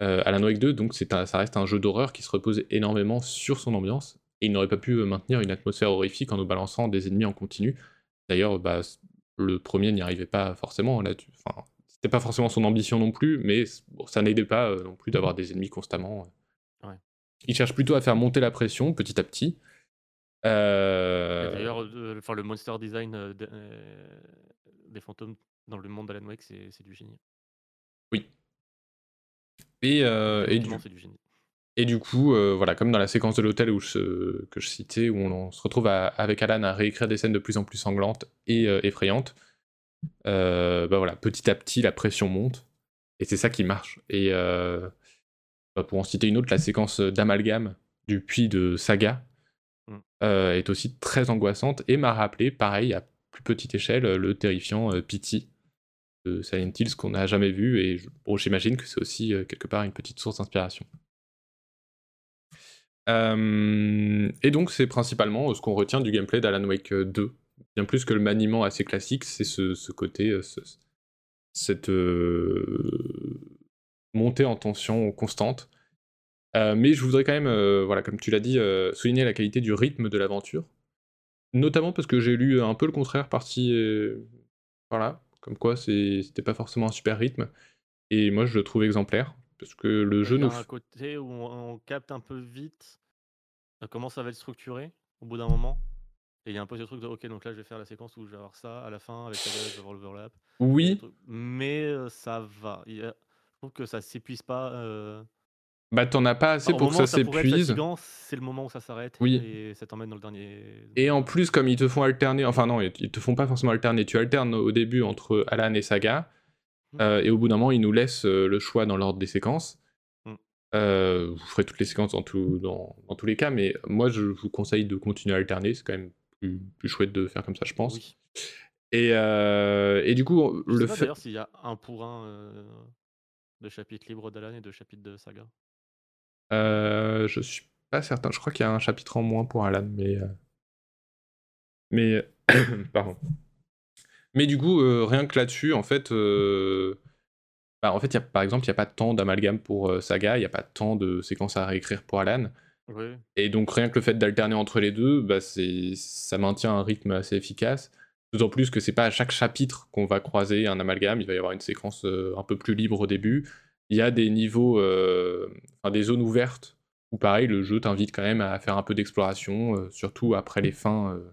Euh, Alan Wake 2, donc un- ça reste un jeu d'horreur qui se repose énormément sur son ambiance, et il n'aurait pas pu maintenir une atmosphère horrifique en nous balançant des ennemis en continu. D'ailleurs, bah, le premier n'y arrivait pas forcément là. Enfin, c'était pas forcément son ambition non plus, mais bon, ça n'aidait pas euh, non plus d'avoir des ennemis constamment.
Ouais.
Il cherche plutôt à faire monter la pression petit à petit. Euh,
D'ailleurs, euh, enfin, le monster design euh, de- des fantômes dans le monde d'Alan Wake, c'est du génie.
et, euh, et du,
Honnêtement, c'est du génie.
Et du coup, euh, voilà, comme dans la séquence de l'hôtel où je- que je citais, où on, on se retrouve à- avec Alan à réécrire des scènes de plus en plus sanglantes et euh, effrayantes, euh, bah voilà, petit à petit, la pression monte. Et c'est ça qui marche. Et bah, pour en citer une autre, la séquence d'amalgame du puits de Saga est aussi très angoissante et m'a rappelé, pareil, à plus petite échelle, le terrifiant euh, Pity de Silent Hills qu'on n'a jamais vu. Et j'imagine que c'est aussi euh, quelque part une petite source d'inspiration. Euh, et donc, c'est principalement euh, ce qu'on retient du gameplay d'Alan Wake euh, 2. Bien plus que le maniement assez classique, c'est ce, ce côté, euh, ce- cette euh, montée en tension constante. Euh, mais je voudrais quand même, euh, voilà, comme tu l'as dit, euh, souligner la qualité du rythme de l'aventure. Notamment parce que j'ai lu un peu le contraire par-ci, et voilà, comme quoi c'était pas forcément un super rythme. Et moi, je le trouve exemplaire. Parce que le jeu nous.
un côté où on, on capte un peu vite comment ça va être structuré au bout d'un moment. Et il y a un peu ce truc de ok, donc là je vais faire la séquence où je vais avoir ça à la fin avec la je vais avoir l'overlap.
Oui.
Mais ça va. A- Je trouve que ça s'épuise pas.
Bah t'en as pas assez pour que ça s'épuise.
c'est le moment où ça s'arrête.
Oui.
Et ça t'emmène dans le dernier.
Et en plus, comme ils te font alterner, enfin non, ils te font pas forcément alterner, tu alternes au début entre Alan et Saga,
Mm.
euh, et au bout d'un moment, ils nous laissent euh, le choix dans l'ordre des séquences.
Mm.
Euh, vous ferez toutes les séquences dans, tout- dans, dans tous les cas, mais moi, je vous conseille de continuer à alterner, c'est quand même plus, plus chouette de faire comme ça, je pense.
Oui.
Et, euh, et du coup,
Je
le fait...
d'ailleurs s'il y a un pour un de chapitre libre d'Alan et de chapitre de Saga.
Euh, je suis pas certain. Je crois qu'il y a un chapitre en moins pour Alan, mais. euh, Mais. Pardon. Mais du coup, euh, rien que là-dessus, en fait. euh, bah, en fait, il y a, par exemple, il n'y a pas tant d'amalgame pour Saga, il n'y a pas tant de séquences à réécrire pour Alan.
Oui.
Et donc, rien que le fait d'alterner entre les deux, bah, ça maintient un rythme assez efficace. D'autant plus que c'est pas à chaque chapitre qu'on va croiser un amalgame, il va y avoir une séquence un peu plus libre au début. Il y a des niveaux, euh, enfin, des zones ouvertes, où pareil, le jeu t'invite quand même à faire un peu d'exploration, euh, surtout après les fins, euh,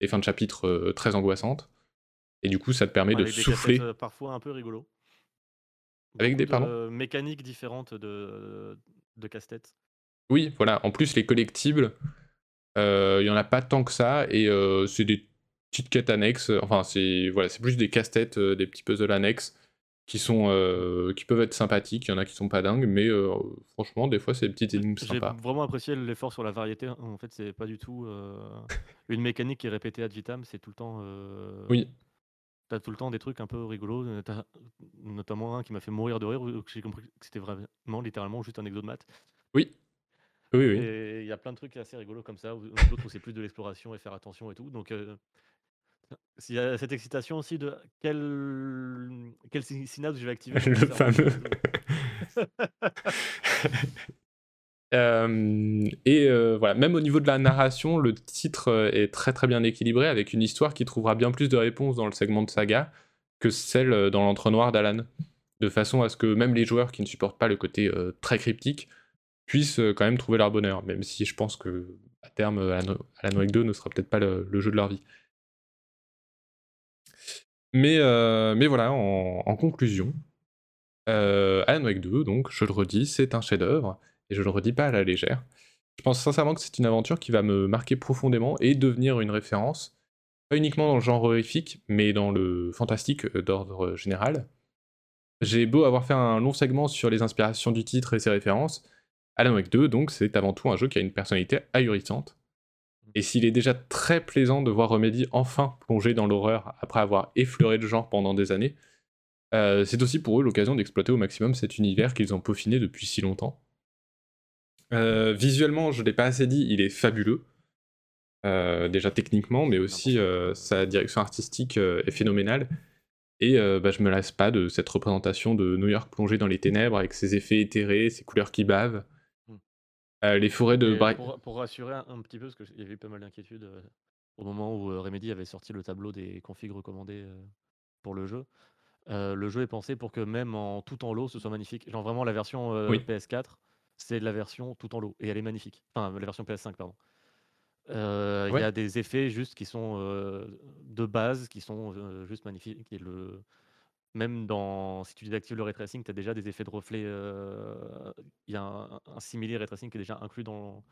les fins de chapitres euh, très angoissantes. Et du coup, ça te permet de
Avec des
souffler.
parfois un peu rigolo.
Avec des-
Beaucoup de,
pardon
mécaniques différentes de, de casse-tête.
Oui, voilà. En plus, les collectibles, il y en a pas tant que ça, et c'est des petites quêtes annexes. Enfin, c'est voilà, c'est plus des casse-têtes, des petits puzzles annexes qui sont, euh, qui peuvent être sympathiques. Il y en a qui sont pas dingues, mais euh, franchement, des fois, c'est des petites énigmes
J'ai
sympas.
vraiment apprécié l'effort sur la variété. En fait, c'est pas du tout euh, une mécanique qui est répétée ad vitam. C'est tout le temps.
Oui,
T'as tout le temps des trucs un peu rigolos. notamment un qui m'a fait mourir de rire où j'ai compris que c'était vraiment littéralement juste un exo de maths.
oui, oui, oui.
Il y a plein de trucs assez rigolos comme ça. où- D'autres où c'est plus de l'exploration et faire attention et tout. Donc, s'il y a cette excitation aussi de quel, quel sy- synapse je vais activer.
Le fameux. Euh, et euh, voilà, même au niveau de la narration, le titre est très très bien équilibré avec une histoire qui trouvera bien plus de réponses dans le segment de saga que celle dans l'entre-noir d'Alan. De façon à ce que même les joueurs qui ne supportent pas le côté euh, très cryptique puissent quand même trouver leur bonheur, même si je pense que à terme, Alan, Alan Wake 2 ne sera peut-être pas le, le jeu de leur vie. Mais, euh, mais voilà, en, conclusion, euh, Alan Wake 2, donc, je le redis, c'est un chef-d'œuvre, et je le redis pas à la légère. Je pense sincèrement que c'est une aventure qui va me marquer profondément et devenir une référence, pas uniquement dans le genre horrifique, mais dans le fantastique euh, d'ordre général. J'ai beau avoir fait un long segment sur les inspirations du titre et ses références, Alan Wake 2, donc, c'est avant tout un jeu qui a une personnalité ahurissante. Et s'il est déjà très plaisant de voir Remedy enfin plonger dans l'horreur après avoir effleuré le genre pendant des années, euh, c'est aussi pour eux l'occasion d'exploiter au maximum cet univers qu'ils ont peaufiné depuis si longtemps. Euh, visuellement, je ne l'ai pas assez dit, il est fabuleux. Euh, déjà techniquement, mais aussi sa direction artistique est phénoménale. Et bah, je me lasse pas de cette représentation de New York plongée dans les ténèbres avec ses effets éthérés, ses couleurs qui bavent. Euh, les forêts de Bra-
pour, pour rassurer un, un petit peu, parce qu'il y avait eu pas mal d'inquiétudes euh, au moment où euh, Remedy avait sorti le tableau des configs recommandés pour le jeu. Le jeu est pensé pour que même en tout en lot, ce soit magnifique. Genre vraiment la version euh,
Oui.
PS4, c'est la version tout en lot et elle est magnifique. Enfin, la version PS5, pardon. Il
Ouais.
y a des effets juste qui sont de base, qui sont juste magnifiques. Et le... même dans, si tu désactives le ray tracing, tu as déjà des effets de reflet. euh, Il y a un, un simili ray tracing qui est déjà inclus dans,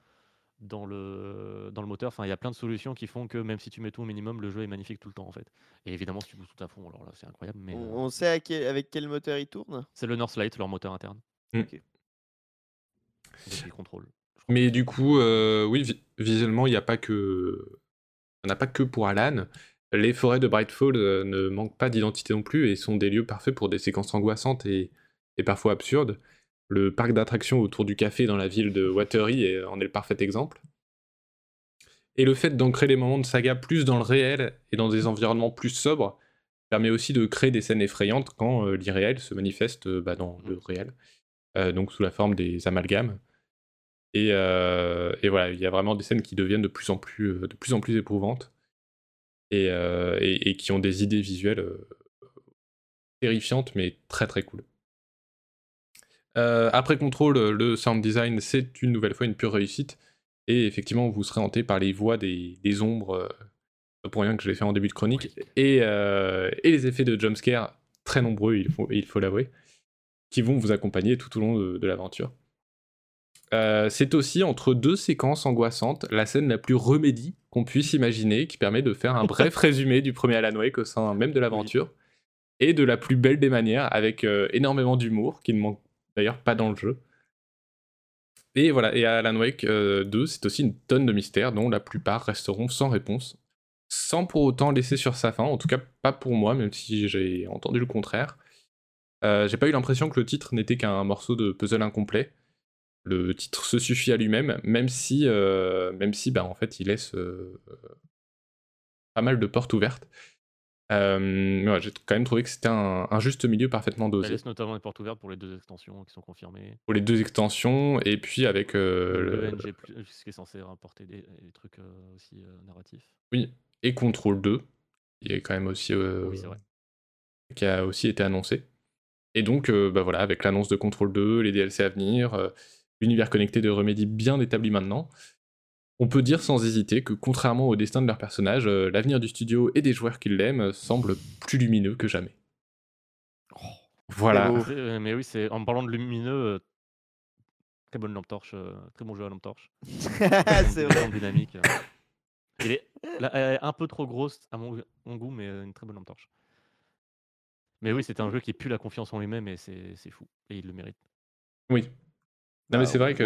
dans, le, dans le moteur. Enfin, il y a plein de solutions qui font que même si tu mets tout au minimum, le jeu est magnifique tout le temps en fait. Et évidemment, si tu pousses tout à fond, alors là, c'est incroyable. Mais
On,
euh,
on sait à quel- avec quel moteur il tourne
c'est le Northlight, leur moteur interne.
Mm.
Ok.
Depuis contrôle.
Mais du coup, euh, oui, vi- visuellement, il n'y a pas que. On n'a pas que pour Alan. Les forêts de Brightfall euh, ne manquent pas d'identité non plus et sont des lieux parfaits pour des séquences angoissantes et, parfois absurdes. Le parc d'attractions autour du café dans la ville de Watery est- en est le parfait exemple. Et le fait d'ancrer les moments de saga plus dans le réel et dans des environnements plus sobres permet aussi de créer des scènes effrayantes quand euh, l'irréel se manifeste euh, bah, dans le réel, euh, donc sous la forme des amalgames. Et, euh, voilà, il y a vraiment des scènes qui deviennent euh, de plus, en plus éprouvantes et, euh, et- et qui ont des idées visuelles euh, terrifiantes mais très très cool. Euh, après Control, le sound design c'est une nouvelle fois une pure réussite et effectivement vous serez hanté par les voix des, des ombres, pour rien que je l'ai fait en début de chronique, et, et les effets de jumpscare très nombreux, il faut, il faut l'avouer, qui vont vous accompagner tout au long de, de l'aventure. Euh, c'est aussi entre deux séquences angoissantes la scène la plus remédie qu'on puisse imaginer, qui permet de faire un bref résumé du premier Alan Wake au sein même de l'aventure, et de la plus belle des manières, avec euh, énormément d'humour, qui ne manque d'ailleurs pas dans le jeu. Et voilà, et Alan Wake euh, 2, c'est aussi une tonne de mystères dont la plupart resteront sans réponse, sans pour autant laisser sur sa fin, en tout cas pas pour moi, même si j'ai entendu le contraire. Euh, j'ai pas eu l'impression que le titre n'était qu'un morceau de puzzle incomplet. Le titre se suffit à lui-même, même si, euh, même si bah, en fait, il laisse euh, pas mal de portes ouvertes. Euh, mais j'ai quand même trouvé que c'était un, un juste milieu parfaitement dosé
laisse notamment les portes ouvertes pour les deux extensions qui sont confirmées.
pour les deux extensions et puis avec
le
le-
NG+, ce qui est censé rapporter des, des trucs aussi narratifs.
oui et Control 2 qui est quand même aussi
Oui, c'est vrai.
qui a aussi été annoncé et donc bah voilà avec l'annonce de Control 2 les DLC à venir l'univers connecté de Remedy bien établi maintenant on peut dire sans hésiter que contrairement au destin de leur personnage euh, l'avenir du studio et des joueurs qui l'aiment euh, semble plus lumineux que jamais voilà
beau.
C'est- euh, mais oui, c'est en parlant de lumineux, euh, très bonne lampe torche, euh, très bon jeu à lampe torche.
C'est vrai.
dynamique. Elle est, là, elle est un peu trop grosse à mon, mon goût, mais une très bonne lampe torche. Mais oui, c'est un jeu qui pue la confiance en lui-même et c'est c'est fou. Et il le mérite.
oui non mais
Bah,
c'est vrai
on-
que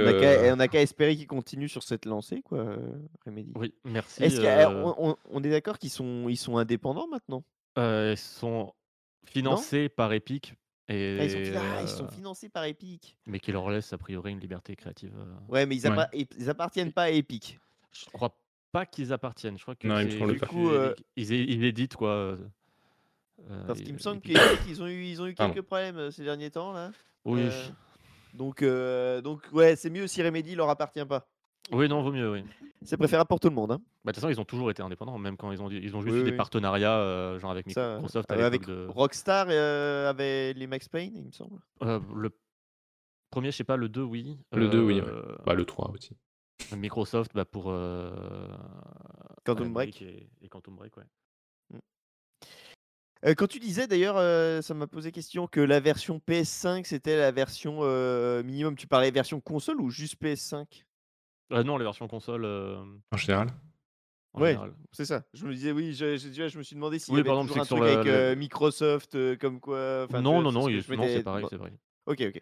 On a qu'à- a espérer qu'il continue sur cette lancée, quoi, euh, Remedy.
Oui, merci.
Est-ce
euh,
qu'on on, on est d'accord qu'ils sont, ils sont indépendants maintenant?
Euh, ils sont financés par Epic. Et,
Ah, ils, sont, ah, ils sont
euh,
financés par Epic.
mais qui leur laisse a priori une liberté créative.
Ouais, mais ils,
Ouais.
ils appartiennent pas à Epic.
Je crois pas qu'ils appartiennent. Je crois que
Non.
Du coup, euh,
ils, ils éditent quoi.
Parce qu'il me semble
Epic.
qu'Epic, ils ont eu, ils ont eu
Pardon.
quelques problèmes ces derniers temps, là.
Oui,
Euh, donc, euh, donc, ouais, c'est mieux si Remedy leur appartient pas.
oui, non, vaut mieux. Oui.
C'est préférable pour tout le monde. Hein.
Bah, de toute façon, ils ont toujours été indépendants, même quand ils ont, ils ont juste
Oui,
eu des
oui.
partenariats, euh, genre avec
Ça,
Microsoft à
euh, avec
de.
Rockstar euh, avait les Max Payne, il me semble.
Euh, le premier, je sais pas, le 2, oui.
Le 2, oui, ouais. Bah, le 3 aussi
Microsoft bah, pour. euh,
Quantum Break.
Et, et Quantum Break, ouais.
Euh, quand tu disais d'ailleurs, euh, ça m'a posé question que la version PS5 c'était la version euh, minimum. Tu parlais version console ou juste PS5
Euh, non, les versions console euh,
en général
en
Ouais.
général.
C'est ça. Je me disais, oui, je, je- je me suis demandé s'il
Oui,
y avait
par exemple,
toujours un truc avec
la-
euh, Microsoft, euh, comme quoi.
non, non,
c'est
non,
ce
c'est pareil,
bon,
c'est vrai.
Ok, ok.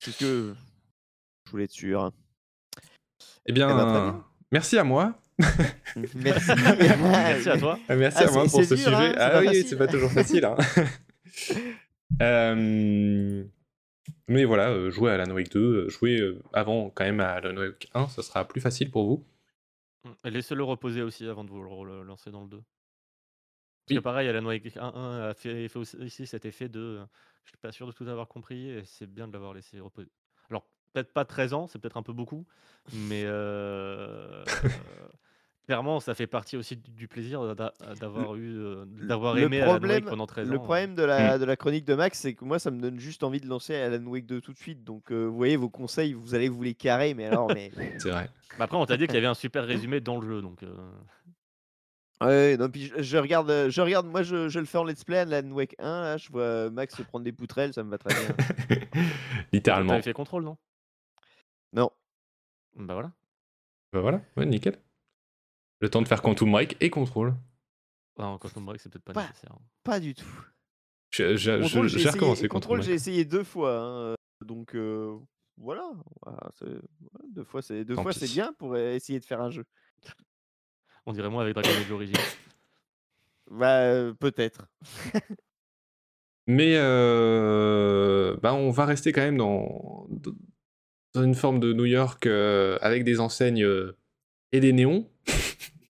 C'est ce que je voulais être sûr.
eh bien,
Eh ben, bien.
merci à moi
Merci.
Merci à toi.
Ah, Merci
Ah,
à moi pour ce
dur,
sujet.
hein,
ah oui, c'est pas toujours facile. hein. Euh, Mais voilà, euh, jouer à Alan Wake 2, euh, jouer euh, avant quand même à Alan Wake 1, ça sera plus facile pour vous.
Laissez-le reposer aussi avant de vous le lancer dans le 2. Parce
Oui.
que pareil, Alan Wake 1, a fait, fait aussi cet effet de euh, je suis pas sûr de tout avoir compris et c'est bien de l'avoir laissé reposer. Alors, peut-être pas 13 ans, c'est peut-être un peu beaucoup, mais euh, euh, clairement, ça fait partie aussi du plaisir d'a- d'avoir eu, euh, d'avoir
le
aimé Alan
problème-
Wake pendant 13
Le
ans.
problème de la, de la chronique de Max, c'est que moi, ça me donne juste envie de lancer Alan Wake 2 tout de suite. Donc, euh, vous voyez, vos conseils, vous allez vous les carrer, mais alors, mais.
C'est vrai.
Bah après, on t'a dit qu'il y avait un super résumé dans le jeu, donc. euh,
Ouais, non, puis je, je regarde, euh, je regarde, moi je, je le fais en let's play, Alan Wake 1, là, je vois Max se prendre des poutrelles, ça me va très bien.
Littéralement.
T'avais fait contrôle, non?
Non,
Bah voilà.
Bah voilà, ouais, nickel. Le temps de faire Quantum Break et contrôle.
Ah, Quantum Break, c'est peut-être pas
Pas-
nécessaire.
pas du tout.
J'ai recommencé
contrôle,
Quantum
j'ai essayé deux fois, hein, euh, donc euh, voilà, deux fois c'est deux
Tant
fois c'est bien pour euh, essayer de faire un jeu.
On dirait moi avec Dragon Age Origins.
Bah euh, peut-être.
Mais euh, bah, on va rester quand même dans, dans une forme de New York euh, avec des enseignes euh, et des néons.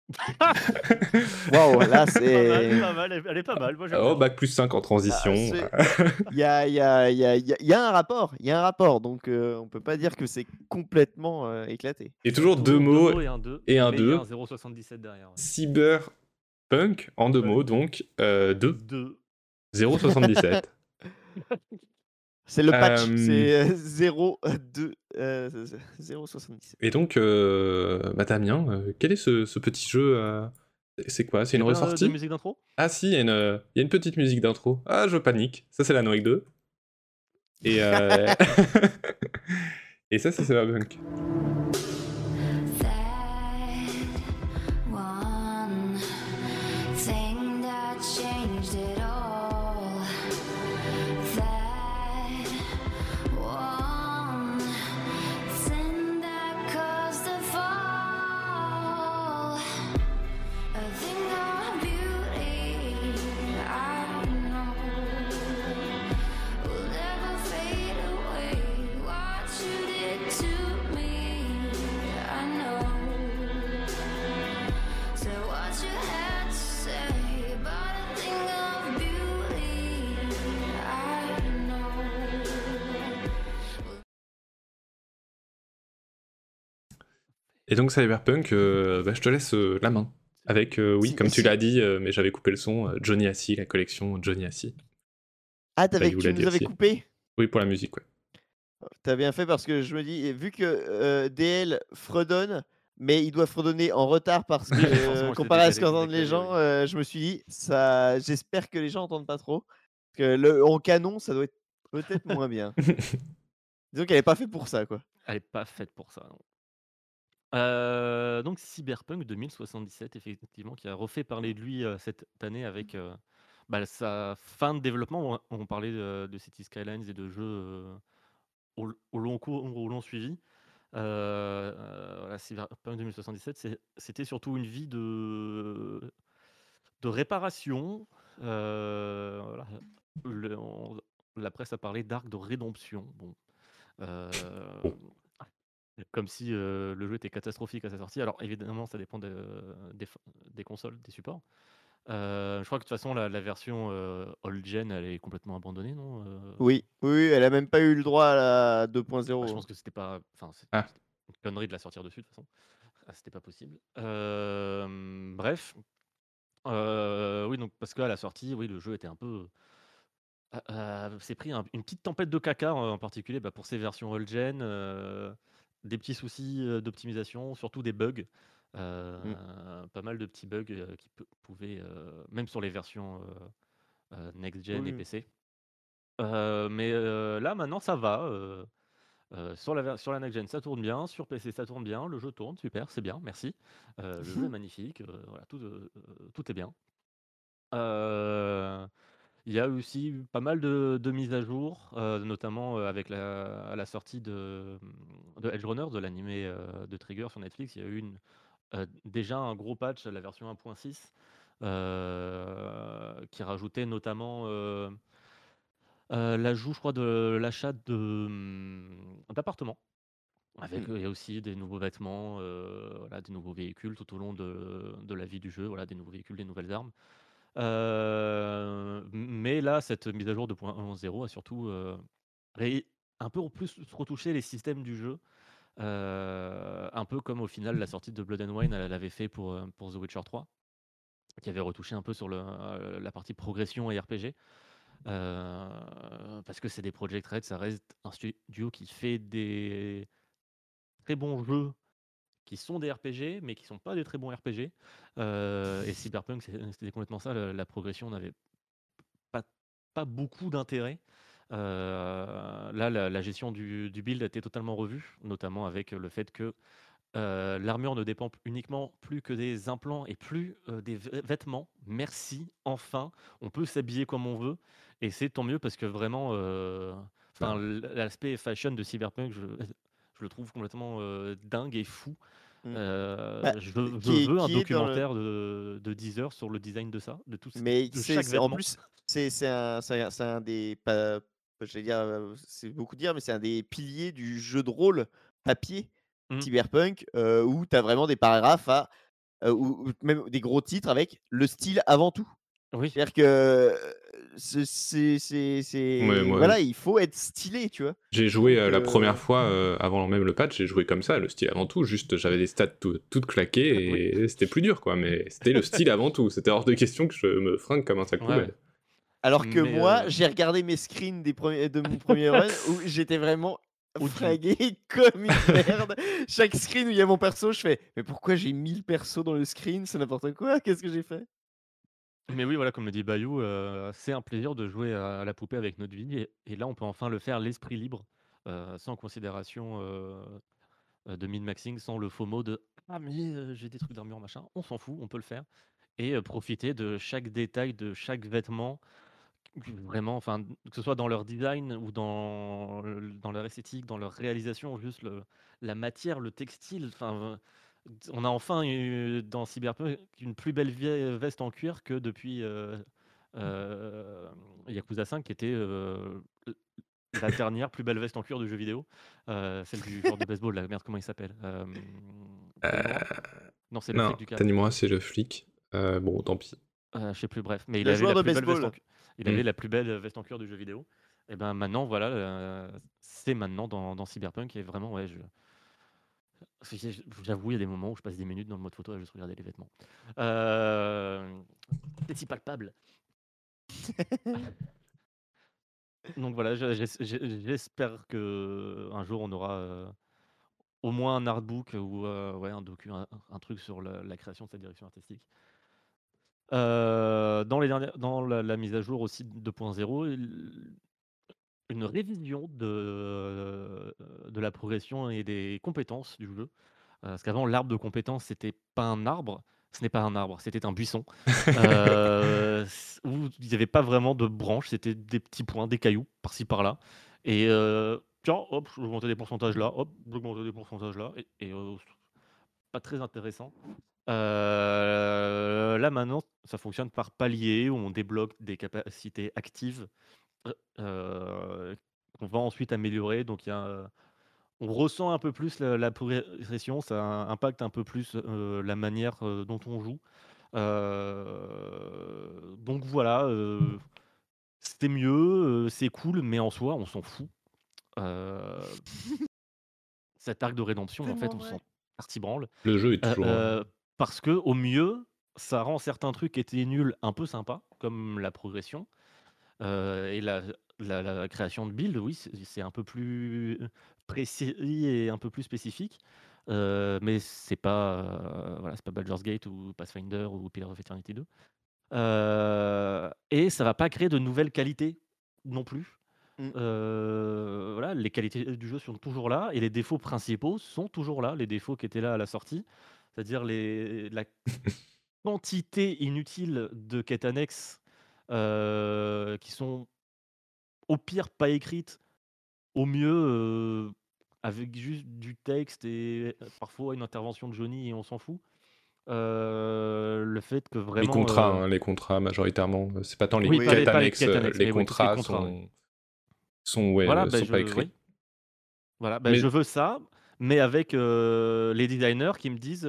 Waouh, là
pas mal,
c'est.
elle elle est pas mal. Moi, j'aime
Oh, bac plus 5 en transition.
Ah, Il y a, il y, a, il y, a, il y a- il y a un rapport, il y a un rapport, donc euh, on peut pas dire que c'est complètement euh, éclaté.
Et toujours deux
Toujours
mots.
et un 2.
et un
mais il y a
deux.
0,77 derrière. ouais.
Cyberpunk en deux
Ouais.
mots, donc euh, 2,
2.
0,77.
C'est le patch,
Euh,
c'est euh, 0, euh, 2, euh, 0,77.
Et donc, euh, bah, Damien, euh, quel est ce, ce petit jeu euh, C'est quoi? C'est une
euh,
ressortie?
de musique d'intro?
Ah si, il y, a une, euh, il y a une petite musique d'intro. Ah, je panique. Ça, c'est la Noël 2. Et, euh, Et ça, c'est Cyberpunk. Et donc, Cyberpunk, euh, bah, je te laisse euh, la main. Avec, euh, oui, comme tu l'as dit, euh, mais j'avais coupé le son, euh, Johnny Assis, la collection Johnny Assis.
Ah, t'avais,
vous
tu nous avais coupé?
Oui, pour la musique, ouais.
T'as bien fait parce que je me dis, vu que euh, DL fredonne, mais il doit fredonner en retard parce que, euh, comparé à ce qu'entendent les gens, euh, je me suis dit, ça, j'espère que les gens entendent pas trop. Parce que le, en canon, ça doit être peut-être moins bien. Disons qu'elle est pas faite pour ça, quoi.
Elle est pas faite pour ça. non. Euh, donc Cyberpunk 2077, effectivement, qui a refait parler de lui euh, cette année avec euh, bah, sa fin de développement. On, on parlait de, de City Skylines et de jeux au, au long cours, au long suivi. Euh, euh, voilà, Cyberpunk 2077, c'est- c'était surtout une vie de, de réparation. voilà. Le- on- la presse a parlé d'arc de rédemption. Bon. Comme si euh, le jeu était catastrophique à sa sortie. Alors évidemment, ça dépend de- des, consoles, des supports. Euh, je crois que de toute façon, la, la version euh, old gen, elle est complètement abandonnée, non Euh,
Oui, oui, oui, elle a même pas eu le droit à la 2.0.
bah, Je pense que c'était pas. Enfin, c'est
Ah.
c'était une connerie de la sortir dessus, de toute façon. Ah, c'était pas possible. Euh, bref. Euh, oui, donc parce qu'à la sortie, oui, le jeu était un peu. euh, s'est pris un- une petite tempête de caca en, particulier bah, pour ces versions old gen, euh, des petits soucis d'optimisation, surtout des bugs. Euh, Pas mal de petits bugs qui pou- pouvaient, même sur les versions next gen
Oui,
et. PC. Mais là, maintenant, ça va. euh, sur, la, sur la next gen, ça tourne bien. Sur PC, ça tourne bien. Le jeu tourne, super, c'est bien, merci. Euh, le jeu est magnifique. euh, voilà, tout, tout est bien. Il y a aussi pas mal de, de mises à jour, euh, notamment euh, avec la, à la sortie de, de Edge Runner, de l'animé euh, de Trigger sur Netflix. Il y a eu une, déjà un gros patch à la version 1.6 euh, qui rajoutait notamment l'ajout, je crois, de l'achat hum, d'appartements. Avec, euh, il y a aussi des nouveaux vêtements, euh, voilà, des nouveaux véhicules tout au long de, de la vie du jeu, voilà, des nouveaux véhicules, des nouvelles armes. Euh, mais là, cette mise à jour 2.1.0 a surtout euh, un peu en plus retouché les systèmes du jeu. euh, un peu comme au final la sortie de Blood and Wine l'avait fait pour, pour The Witcher 3, qui avait retouché un peu sur la partie progression et RPG. Parce que c'est des Project Red, ça reste un studio qui fait des très bons jeux qui sont des RPG, mais qui sont pas des très bons RPG. Euh, et Cyberpunk, c'était complètement ça. La progression n'avait pas, pas beaucoup d'intérêt. Euh, là, la, la gestion du, du build a été totalement revue, notamment avec le fait que euh, l'armure ne dépend uniquement plus que des implants et plus euh, des vêtements. Merci, enfin, on peut s'habiller comme on veut. Et c'est tant mieux parce que vraiment, enfin, l'aspect fashion de Cyberpunk, je, je le trouve complètement euh, dingue et fou.
Mm.
Euh,
Bah,
je veux, je
qui est-
veux un
le-
documentaire de, de 10 heures sur le design de ça, de tout ce
Mais
de chaque
en plus, c'est un, un- un des. pas- euh, c'est beaucoup dire, mais c'est un des piliers du jeu de rôle papier
Mm.
cyberpunk euh, où tu as vraiment des paragraphes à. ou même des gros titres avec le style avant tout.
Oui,
C'est-à-dire que c'est- c'est. c'est- c'est-
Ouais, moi-
Voilà, il faut être stylé, tu vois.
J'ai joué euh, la
euh,
première fois, euh, avant même le patch, j'ai joué comme ça, le style avant tout, juste j'avais des stats tout- toutes claquées et c'était plus dur quoi, mais c'était le style avant tout, c'était hors de question que je me fringue comme un sac poubelle.
ouais.
Alors que
Mais,
moi,
euh,
j'ai regardé mes screens des premiers, de mon premier run où j'étais vraiment fringué comme une merde. Chaque screen où il y a mon perso, je fais Mais pourquoi j'ai 1000 persos dans le screen C'est n'importe quoi, qu'est-ce que j'ai fait?
Mais oui, voilà, comme le dit Bayou, euh, c'est un plaisir de jouer à, à la poupée avec notre vie. Et, et là, on peut enfin le faire l'esprit libre, euh, sans considération euh, de min-maxing, sans le FOMO de Ah, mais j'ai des trucs d'armure, machin. On s'en fout, on peut le faire. Et profiter de chaque détail, de chaque vêtement, vraiment, enfin, que ce soit dans leur design ou dans, le- dans leur esthétique, dans leur réalisation, juste le- la matière, le textile. Enfin, on a enfin eu dans Cyberpunk une plus belle vie- veste en cuir que depuis euh, euh, Yakuza 5, qui était euh, la dernière plus belle veste en cuir de jeu vidéo. Euh, celle du joueur de baseball, la merde, comment il s'appelle Euh, Non, c'est le
Non,
flic du cas.
Tanimura c'est le flic, Euh, bon tant pis.
Euh, je sais plus, bref. Mais il avait la
de
plus belle veste en
baseball.
cu- Il avait la plus belle veste en cuir du jeu vidéo. Et ben maintenant, voilà, euh, c'est maintenant dans, dans Cyberpunk et vraiment, ouais, je. J'avoue, il y a des moments où je passe des minutes dans le mode photo à juste regarder les vêtements. Euh... Si palpable? Donc voilà, j'espère que un jour on aura euh, au moins un artbook ou euh, un docu, un, truc sur la, création de cette direction artistique. Euh, dans, les dernières, dans la, mise à jour aussi 2.0, il- une révision de, de la progression et des compétences du jeu. Euh, parce qu'avant, l'arbre de compétences, c'était pas un arbre, ce n'est pas un arbre, c'était un buisson. Euh, où il n'y avait pas vraiment de branches, c'était des petits points, des cailloux, par-ci par-là. Et euh, tiens, hop, je vais augmenter des pourcentages là, hop, je vais augmenter des pourcentages là. Et, et, euh, pas très intéressant. Euh, là maintenant, ça fonctionne par palier où on débloque des capacités actives euh, euh, qu'on va ensuite améliorer. Donc il y a, euh, on ressent un peu plus la, la progression, ça impacte un peu plus euh, la manière euh, dont on joue. Euh, donc voilà, euh, c'était mieux, euh, c'est cool, mais en soi, on s'en fout. Euh, cet arc de rédemption, en fait, on s'en partie branle.
Le jeu est
Euh,
toujours.
euh, parce que au mieux, ça rend certains trucs qui étaient nuls un peu sympas, comme la progression. Et la, la- la création de build, oui, c'est un peu plus précis et un peu plus spécifique. Euh, mais c'est pas, euh, voilà, c'est pas Baldur's Gate ou Pathfinder ou Pillar of Eternity 2. Euh, et ça va pas créer de nouvelles qualités non plus.
Mm.
Euh, voilà, les qualités du jeu sont toujours là et les défauts principaux sont toujours là, les défauts qui étaient là à la sortie, c'est-à-dire les, la quantité inutile de quêtes annexes euh, qui sont au pire pas écrites, au mieux euh, avec juste du texte et euh, parfois une intervention de Johnny et on s'en fout. Euh, le fait que vraiment
les contrats, hein, les contrats majoritairement, c'est pas tant les
Oui,
quêtes
les-
annexes,
quêtes annexes,
les
oui,
contrats
contrat,
sont, sont, ouais,
Voilà, bah,
sont pas écrits.
oui. Voilà, bah,
Mais-
je veux ça, mais avec les designers qui me disent,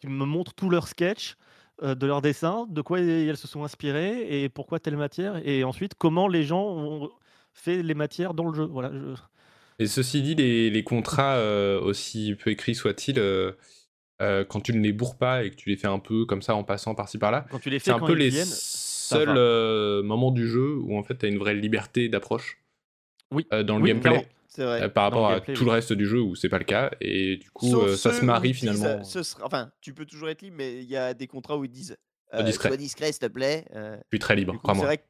qui me montrent tous leurs sketchs de leurs dessins, de quoi elles se sont inspirées et pourquoi telle matière, et ensuite comment les gens ont fait les matières dans le jeu. Voilà, je-
Et ceci dit, les, les contrats, euh, aussi peu écrits soient-ils, euh, euh, quand tu ne les bourres pas et que tu les fais un peu comme ça en passant par-ci par-là, c'est un peu les
viennent,
seuls euh, moments du jeu où en fait tu as une vraie liberté d'approche
Oui.
euh, dans le
Oui,
gameplay.
Clairement.
C'est vrai.
euh, par rapport à
gameplay,
tout
oui.
le reste du jeu où c'est pas le cas. Et du coup, euh, ça se marie
disent,
finalement.
ce sera- Enfin, tu peux toujours être libre, mais il y a des contrats où ils disent
Sois
euh,
discret.
sois discret, s'il te plaît. euh,
Je suis très libre, crois-moi.
vrai que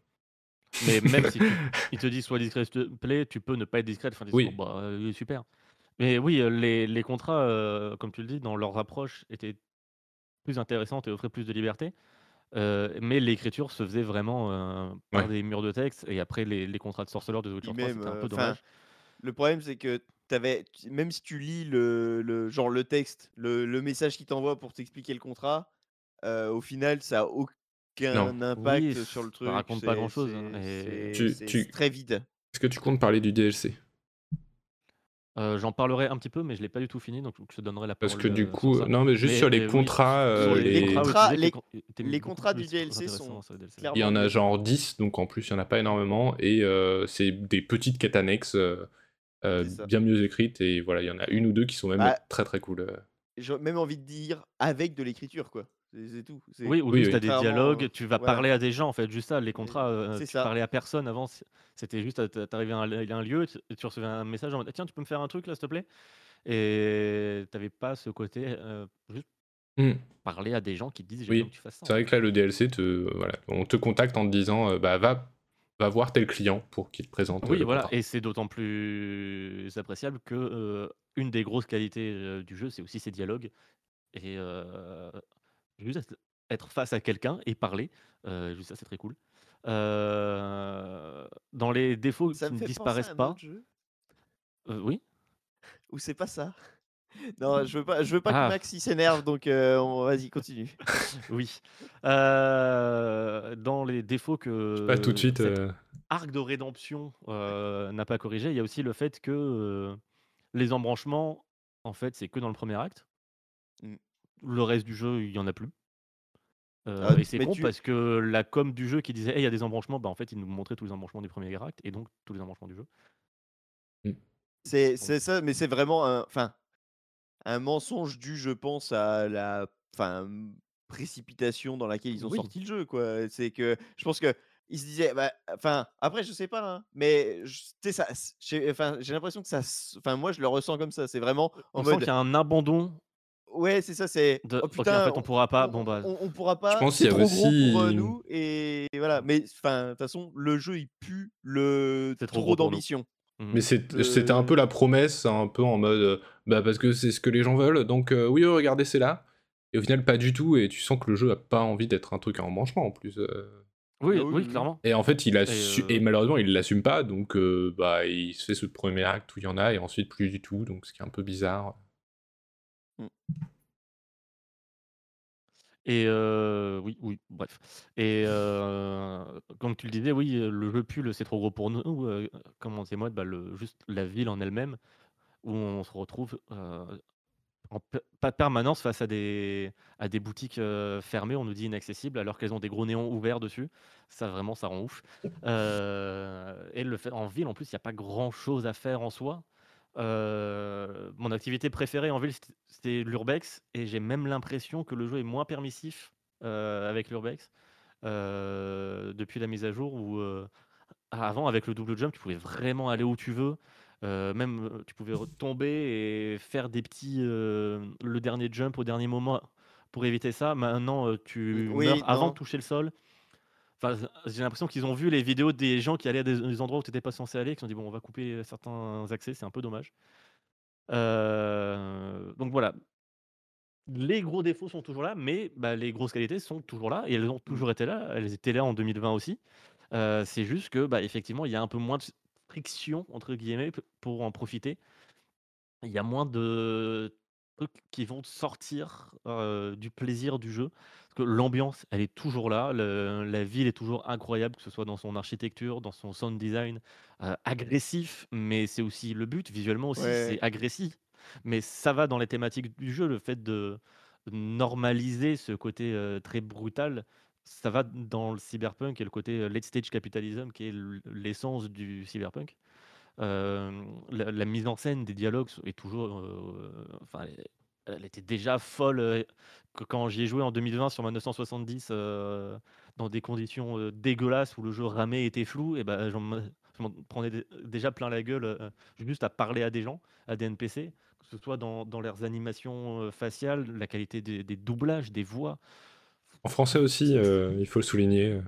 Mais même si tu- te dit sois discret, s'il te plaît, tu peux ne pas être discret. Enfin,
Oui.
bah, euh, super. Mais oui, euh, les, les contrats, euh, comme tu le dis, dans leur approche, étaient plus intéressantes et offraient plus de liberté. Euh, mais l'écriture se faisait vraiment euh, par
Ouais.
des murs de texte. Et après, les, les contrats de sorceleur de The Witcher
Puis
3,
même,
c'était un
euh,
peu dommage.
Le problème, c'est que avais, même si tu lis le, le genre le texte, le, le message qu'il t'envoie pour t'expliquer le contrat, euh, au final, ça a aucun impact
Oui,
sur le
ça
truc.
raconte pas grand-chose,
c'est-
hein, et-
c'est-
Tu-
très vide.
Est-ce que tu comptes parler du DLC
Euh, J'en parlerai un petit peu, mais je l'ai pas du tout fini, donc je te donnerai la parole.
Parce que du
euh,
coup,
ça.
non, mais juste
Mais-
sur les
oui,
contrats,
sur
euh,
les,
les-
contrats,
les-
les-
du DLC sont
DLC.
il y en a genre 10, donc en plus, il n'y en a pas énormément. Et euh, c'est des petites quêtes annexes euh, bien mieux écrites. Et voilà, il y en a une ou deux qui sont même
Bah,
très très cool. euh.
J'ai même envie de dire avec de l'écriture, quoi. C'est tout.
Oui, ou
Oui,
juste
oui.
des dialogues, tu vas
voilà.
parler à des gens en fait, juste ça, les contrats, euh,
c'est
tu
ça.
parlais à personne avant, c'était juste, t'a- t'arrivais à un, lieu, tu, tu recevais un message en mode tiens, tu peux me faire un truc là, s'il te plaît? Et t'avais pas ce côté, euh, juste
Hmm.
parler à des gens qui te disent j'ai
Oui,
que tu fasses ça.
C'est vrai que là, le DLC, te, voilà, on te contacte en te disant euh, bah, va, va voir tel client pour qu'il te présente. euh,
Oui,
le
voilà,
contrat.
et c'est d'autant plus appréciable que euh, une des grosses qualités euh, du jeu, c'est aussi ses dialogues. Et euh, juste être- face à quelqu'un et parler, euh, juste ça, c'est très cool. Euh, dans les défauts
Ça
qui
me
ne
fait penser
disparaissent pas, euh, oui,
où c'est pas ça? Non, je veux pas, je veux pas
Ah.
que Max il s'énerve, donc euh, on- vas-y, continue.
oui. Euh, dans les défauts que
Pas tout de suite. euh,
arc de rédemption euh, n'a pas corrigé, il y a aussi le fait que euh, les embranchements, en fait, c'est que dans le premier acte.
Mm.
Le reste du jeu, il y en a plus. Euh,
Ah,
et c'est con
tu-
parce que la com du jeu qui disait Hey, il y a des embranchements, bah, en fait, il nous montrait tous les embranchements du premier acte et donc tous les embranchements du jeu.
C'est c'est ça, mais c'est vraiment un, enfin, un mensonge dû, je pense, à la, enfin, m- précipitation dans laquelle ils ont
Oui.
sorti le jeu, quoi. C'est que je pense que ils se disaient, bah, enfin, après, je sais pas, hein, mais je- ça, j'ai, enfin, j'ai l'impression que ça, enfin, moi, je le ressens comme ça. C'est vraiment en
On sent
mode,
qu'il y a un abandon
ouais, c'est ça, c'est,
de
oh putain,
en fait, on pourra pas. Bon, bah,
on, on pourra pas.
pense
c'est
qu'il y a
pour euh,
aussi-
nous et voilà. Mais enfin, de toute façon, le jeu il pue le
C'est trop
trop, d'ambition.
Mhm.
Mais
Le-
c'était un peu la promesse, un peu en mode euh, bah parce que c'est ce que les gens veulent, donc euh, oui, regardez, c'est là. Et au final, pas du tout, et tu sens que le jeu a pas envie d'être un truc en embranchement en plus. euh.
oui,
Ah oui,
oui, clairement.
Et en fait, il a
Et,
su-
euh,
et malheureusement, il l'assume pas, donc euh, bah il se fait ce premier acte où il y en a, et ensuite plus du tout, donc ce qui est un peu bizarre.
Et euh, oui, oui, bref. Et euh, comme tu le disais, oui, le jeu pue, le c'est trop gros pour nous. euh, comme on disait, moi, bah, le, juste la ville en elle-même, où on se retrouve en pas permanence face à des, à des boutiques fermées, on nous dit inaccessibles, alors qu'elles ont des gros néons ouverts dessus. Ça, vraiment, ça rend ouf. Et le fait, en ville, en plus, il n'y a pas grand-chose à faire en soi. Euh, mon activité préférée en ville, c'était- l'urbex, et j'ai même l'impression que le jeu est moins permissif euh, avec l'urbex euh, depuis la mise à jour où avant avec le double jump, tu pouvais vraiment aller où tu veux. Même tu pouvais tomber et faire des petits le dernier jump au dernier moment pour éviter ça. Maintenant, tu
Oui,
meurs avant de toucher le sol. J'ai l'impression qu'ils ont vu les vidéos des gens qui allaient à des, endroits où tu n'étais pas censé aller, qui se sont dit bon, on va couper certains accès, c'est un peu dommage. Euh, donc voilà, les gros défauts sont toujours là, mais bah, les grosses qualités sont toujours là et elles ont toujours été là. Elles étaient là en 2020 aussi. Euh, c'est juste que bah, effectivement, il y a un peu moins de friction entre guillemets pour en profiter. Il y a moins de trucs qui vont sortir euh, du plaisir du jeu. Parce que l'ambiance, elle est toujours là. le- la ville est toujours incroyable, que ce soit dans son architecture, dans son sound design, euh, agressif, mais c'est aussi le but. Visuellement aussi,
Ouais.
c'est agressif. Mais ça va dans les thématiques du jeu, le fait de normaliser ce côté euh, très brutal. Ça va dans le cyberpunk et le côté late stage capitalism qui est l'essence du cyberpunk. Euh, la, la mise en scène des dialogues est toujours. euh, enfin, elle, était déjà folle euh, que quand j'y ai joué en 2020 sur ma 970 euh, dans des conditions dégueulasses où le jeu ramait et était flou. Et ben, j'en- je m'en prenais dé- déjà plein la gueule juste à parler à des gens, à des NPC, que ce soit dans, dans leurs animations faciales, la qualité des, des doublages, des voix.
En français aussi, il faut le souligner.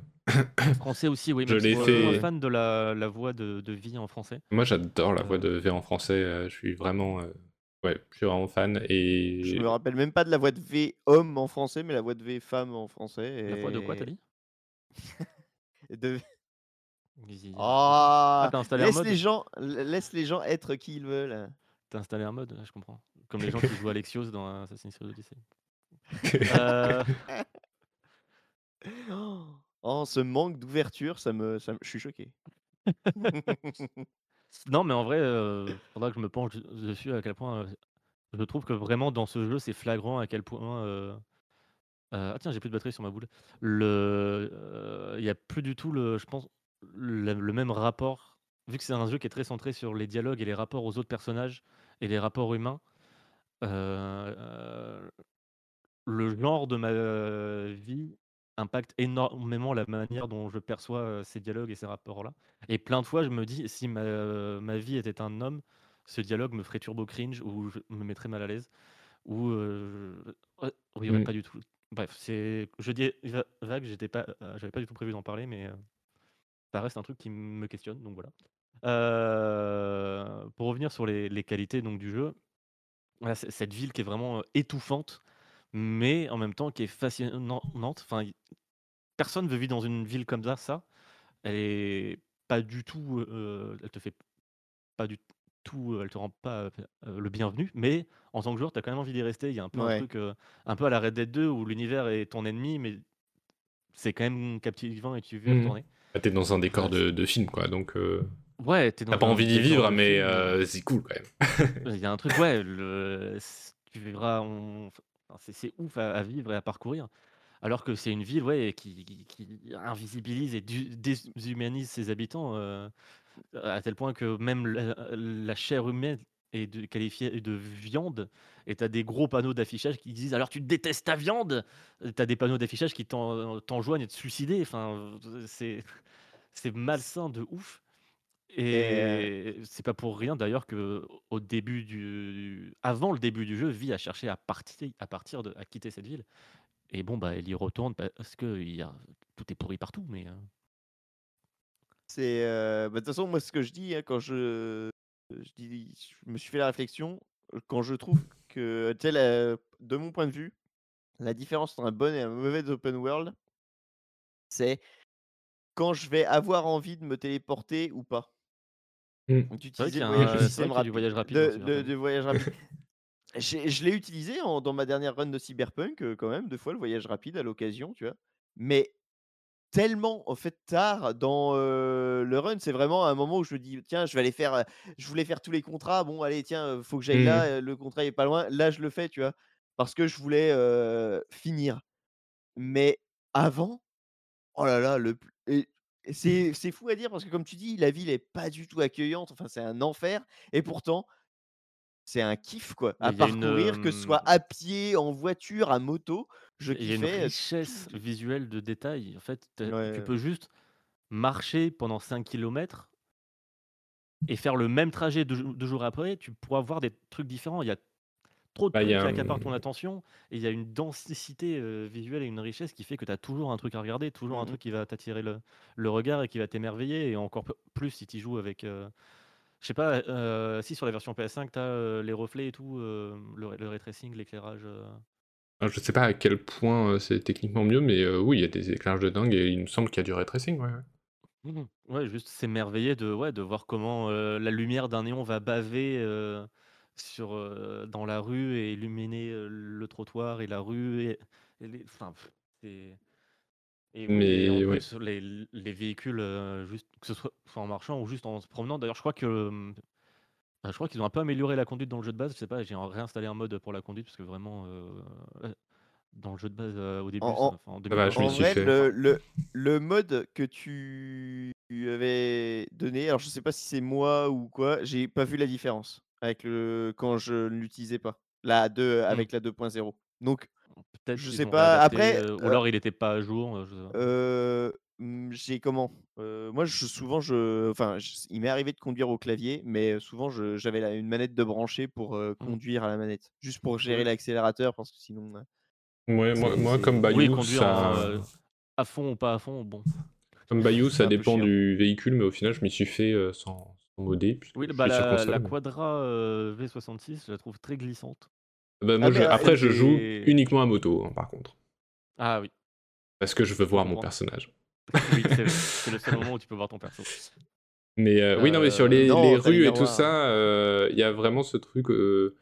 Français aussi, oui,
Je l'ai
je suis
fait-
fan de la, la voix de, de vie en français.
Moi, j'adore la
Euh.
voix de V en français. euh, je suis vraiment, euh, ouais, je suis vraiment fan. Et
Je me rappelle même pas de la voix de V homme en français, mais la voix de V femme en français.
La voix de quoi, t'as dit?
De... Ah,
un
laisse
mode
les gens, la- laisse les gens être qui ils veulent.
T'as installé un mode, je comprends. Comme les gens qui jouent Alexios dans Assassin's Creed Odyssey. Euh,
Oh, ce manque d'ouverture, ça me, ça me- je suis choqué.
Non, mais en vrai, euh, faudra que je me penche de- dessus à quel point euh, je trouve que vraiment dans ce jeu, c'est flagrant à quel point. euh, ah tiens, j'ai plus de batterie sur ma boule. Le, il y a plus du tout le, je pense, le, même rapport. Vu que c'est un jeu qui est très centré sur les dialogues et les rapports aux autres personnages et les rapports humains, le genre de ma vie impacte énormément la manière dont je perçois ces dialogues et ces rapports-là. Et plein de fois, je me dis, si ma, ma vie était un homme, ce dialogue me ferait turbo cringe ou je me mettrais mal à l'aise ou euh, ouais, oui, il y aurait
Mm.
pas du tout. Bref, c'est je dis va- vague, j'étais pas, euh, j'avais pas du tout prévu d'en parler, mais euh, ça reste un truc qui me questionne, donc voilà. Pour revenir sur les, les qualités donc du jeu, voilà, cette ville qui est vraiment étouffante, mais en même temps qui est fascinante. Enfin, personne veut vivre dans une ville comme ça. Ça, elle est pas du tout. euh, elle te fait pas du tout. Elle te rend pas euh, le bienvenu. Mais en tant que joueur, tu as quand même envie d'y rester. Il y a un peu un truc, euh, un peu à la Red Dead 2 où l'univers est ton ennemi, mais c'est quand même captivant et tu veux y
Mhm.
retourner.
Bah, T'es dans un décor de, de film, quoi. Donc,
Ouais,
t'as pas envie d'y vivre, mais c'est cool quand même.
Il y a un truc, ouais, le... tu verras, on... c'est ouf à, vivre et à parcourir. Alors que c'est une ville, ouais, qui, invisibilise et déshumanise ses habitants euh, à tel point que même la, chair humaine est qualifiée de viande. Et tu as des gros panneaux d'affichage qui disent alors tu détestes ta viande? Tu as des panneaux d'affichage qui t'en- t'enjoignent de te suicider. Enfin, c'est malsain de ouf.
Et,
Et c'est pas pour rien d'ailleurs que au début du, avant le début du jeu, Vi a cherché à partir, à partir de, à quitter cette ville. Et bon bah elle y retourne parce que il y a, tout est pourri partout. Mais
C'est, euh, bah, de toute façon, moi, ce que je dis hein, quand je, je dis, je me suis fait la réflexion, quand je trouve que, de mon point de vue, la différence entre un bon et un mauvais open world, c'est quand je vais avoir envie de me téléporter ou pas.
Mm.
Donc, le
a
voyage,
un- a du voyage rapide
de, de voyage rapide. Je l'ai utilisé en- dans ma dernière run de Cyberpunk, euh, quand même, deux fois le voyage rapide à l'occasion, tu vois. Mais tellement en fait tard dans euh, le run, c'est vraiment un moment où je me dis tiens, je vais aller faire, euh, je voulais faire tous les contrats, bon allez tiens, euh, faut que j'aille là, euh, le contrat est pas loin, là je le fais, tu vois, parce que je voulais euh, finir. Mais avant, oh là là, le et c'est fou à dire parce que comme tu dis, la ville est pas du tout accueillante, enfin c'est un enfer, et pourtant c'est un kiff quoi, à
une,
parcourir, que ce soit à pied, en voiture, à moto, je
il y a une
kiffais.
richesse visuelle de détails. En fait, tu peux juste marcher pendant 5 km et faire le même trajet deux, deux jours après, tu pourras voir des trucs différents. Il y a trop de
Bah,
trucs qui accaparent ton attention et il y a une densité euh, visuelle et une richesse qui fait que tu as toujours un truc à regarder, toujours un
Mhm.
truc qui va t'attirer le, le regard et qui va t'émerveiller et encore plus si tu joues avec. euh, je sais pas, euh, si sur la version PS5, tu as les reflets et tout, euh, le, le ray tracing, l'éclairage. euh,
Alors, je sais pas à quel point euh, c'est techniquement mieux, mais euh, oui, il y a des éclairages de dingue et il me semble qu'il y a du ray tracing, ouais. ouais.
Ouais, juste s'émerveiller de, ouais, de voir comment euh, la lumière d'un néon va baver euh, sur, euh, dans la rue et illuminer euh, le trottoir et la rue. Et, et les, enfin, pff, c'est- et oui, et en
Mais ouais.
plus, les, les véhicules, euh, juste, que ce soit, soit en marchant ou juste en se promenant. D'ailleurs, je crois que euh, je crois qu'ils ont un peu amélioré la conduite dans le jeu de base. Je sais pas, j'ai réinstallé un mode pour la conduite parce que vraiment, euh, dans le jeu de base euh, au début,
En-
ça-
en-
enfin, en
Ça va, je m'y
2021,
En
suis
vrai,
fait.
le, le, le mode que tu avais donné, alors je sais pas si c'est moi ou quoi, j'ai pas vu la différence avec le quand je ne l'utilisais pas. La 2
Hmm.
avec la 2.0. Donc
Peut-être
je sais pas. Après,
euh, ou
euh,
alors il n'était pas à jour. euh, je sais pas.
euh, Mmh, j'ai comment? Moi, je souvent, je enfin, il m'est arrivé de conduire au clavier, mais souvent, je j'avais une manette de brancher pour,
Mmh.
conduire à la manette. Juste pour gérer
Oui.
l'accélérateur parce que sinon,
Ouais, moi, comme
Oui,
Bayou,
conduire en,
ça,
euh, à fond ou pas à fond, bon,
comme Bayou, ça dépend du véhicule, mais au final, je m'y suis fait euh, sans, puisque
Oui, bah la, Quadra euh, V66, je la trouve très glissante.
Bah, moi,
Ah,
je-
euh,
après, je joue uniquement à moto, hein, par contre,
Ah oui,
parce que je veux voir mon personnage.
oui c'est le seul moment où tu peux voir ton perso.
Mais euh, oui, non, mais sur
Euh,
les,
non,
les
t'as les
rues et tout ça, euh, il y a vraiment ce truc, euh,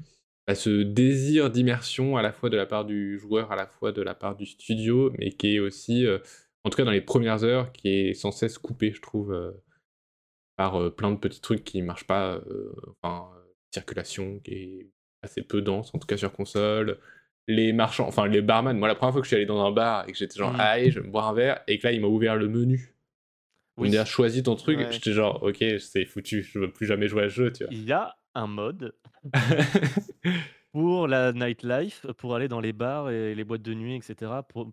bah, ce désir d'immersion à la fois de la part du joueur, à la fois de la part du studio, mais qui est aussi, euh, en tout cas dans les premières heures, qui est sans cesse coupé, je trouve, euh, par plein de petits trucs qui marchent pas, enfin, euh, circulation qui est assez peu dense, en tout cas sur console. Les marchands, enfin les barman, moi la première fois que je suis allé dans un bar et que j'étais genre,
Mm.
allez, je vais me boire un verre, et que là il m'a ouvert le menu. Il
Oui.
dit, ah, choisis ton truc.
Ouais.
J'étais genre, ok, c'est foutu, je veux plus jamais jouer à ce jeu, tu vois.
Il y a un mode pour la nightlife, pour aller dans les bars et les boîtes de nuit, etc., pour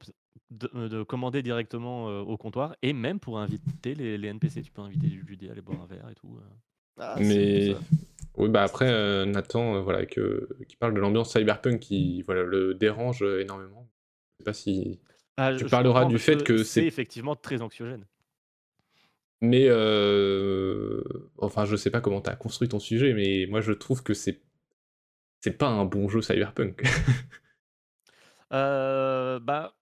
de, euh, de commander directement euh, au comptoir et même pour inviter les, les NPC. Tu peux inviter du JD à aller boire un verre et tout. euh.
ah,
Mais oui, bah après, euh, Nathan, euh, voilà, que, qui parle de l'ambiance cyberpunk qui voilà, le dérange énormément. Je sais pas si.
Ah,
Tu
je-
parleras du fait que
c'est
c'est-
effectivement très anxiogène.
Mais euh, enfin, je sais pas comment t'as construit ton sujet, mais moi je trouve que c'est c'est pas un bon jeu cyberpunk.
Euh, bah,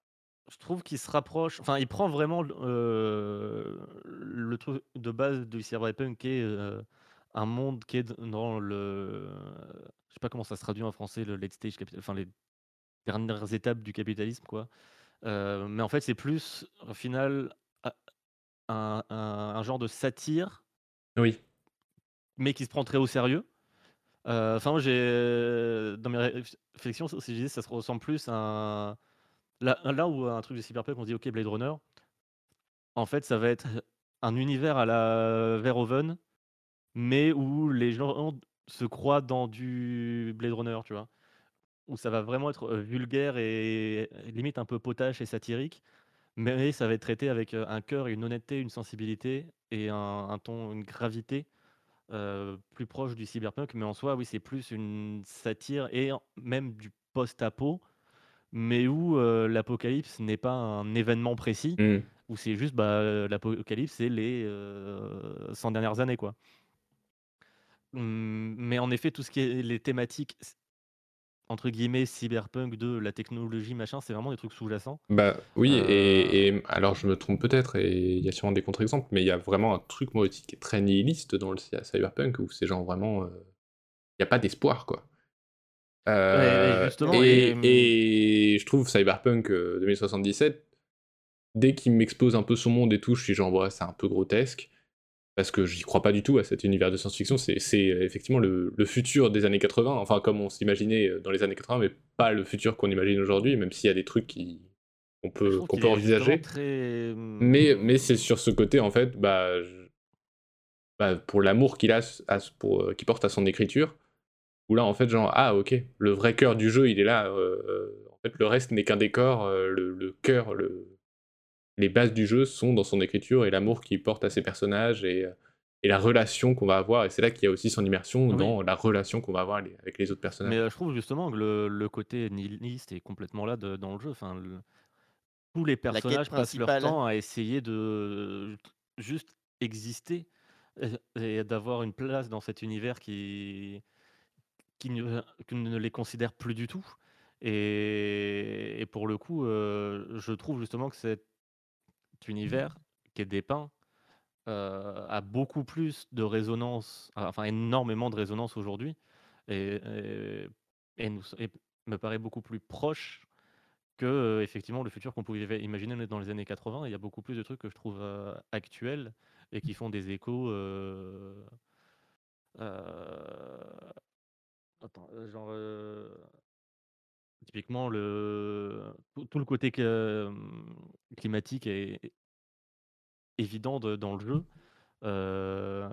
je trouve qu'il se rapproche. Enfin, il prend vraiment euh, le truc de base du cyberpunk qui est euh, un monde qui est dans le. Je sais pas comment ça se traduit en français, le late stage capital. Enfin, les dernières étapes du capitalisme, quoi. Euh, mais en fait, c'est plus, au final, un- un genre de satire,
oui.
mais qui se prend très au sérieux. Euh, Enfin, moi, j'ai dans mes réf- réflexions, ça- je disais, ça se ressemble plus à un... là, là où un truc de cyberpunk, on se dit ok Blade Runner. En fait, ça va être un univers à la Verhoeven, mais où les gens se croient dans du Blade Runner, tu vois, où ça va vraiment être euh, vulgaire et limite un peu potache et satirique, mais ça va être traité avec euh, un cœur, une honnêteté, une sensibilité et un, un ton, une gravité euh, plus proche du cyberpunk, mais en soi, oui, c'est plus une satire et même du post-apo, mais où euh, l'apocalypse n'est pas un événement précis,
Mm.
où c'est juste bah, euh, l'apocalypse, c'est les euh, 100 dernières années, quoi. Hum, Mais en effet, tout ce qui est les thématiques, entre guillemets, cyberpunk, de la technologie, machin, c'est vraiment des trucs sous-jacents.
Bah oui,
Euh,
et, et alors je me trompe peut-être, et il y a sûrement des contre-exemples, mais il y a vraiment un truc moi aussi qui est très nihiliste dans le cy- cyberpunk, où c'est genre vraiment... euh, Il n'y a pas d'espoir, quoi. Euh,
justement,
et,
et-
et je trouve Cyberpunk euh, 2077, dès qu'il m'expose un peu son monde et tout, je suis genre, ouais, c'est un peu grotesque, parce que j'y crois pas du tout à cet univers de science-fiction, c'est euh, effectivement le, le futur des années 80, enfin comme on s'imaginait euh, dans les années 80, mais pas le futur qu'on imagine aujourd'hui, même s'il y a des trucs qui- qu'on peut, qu'on envisager.
très...
Mais, mais c'est sur ce côté, en fait, bah, je- bah, pour l'amour qu'il a, à, pour, euh, qu'il porte à son écriture, où là, en fait, genre, ah, ok, le vrai cœur du jeu, il est là. euh, en fait, le reste n'est qu'un décor. euh, le, le cœur, le... les bases du jeu sont dans son écriture et l'amour qu'il porte à ses personnages et, euh, et la relation qu'on va avoir. Et c'est là qu'il y a aussi son immersion
Oui.
dans la relation qu'on va avoir les- avec les autres personnages.
Mais euh, je trouve justement que le, le côté nihiliste est complètement là de- dans le jeu. Enfin, le- tous les personnages passent leur temps à essayer de juste exister euh, et d'avoir une place dans cet univers qui, qui, ne, qui ne les considère plus du tout. Et, et pour le coup, euh, je trouve justement que cet univers qui est dépeint euh, a beaucoup plus de résonance, enfin énormément de résonance aujourd'hui, et, me paraît beaucoup plus proche que euh, effectivement le futur qu'on pouvait imaginer dans les années 80. Il y a beaucoup plus de trucs que je trouve euh, actuels et qui font des échos. genre typiquement le tout, tout le côté que- climatique est est évident de- dans le jeu. euh,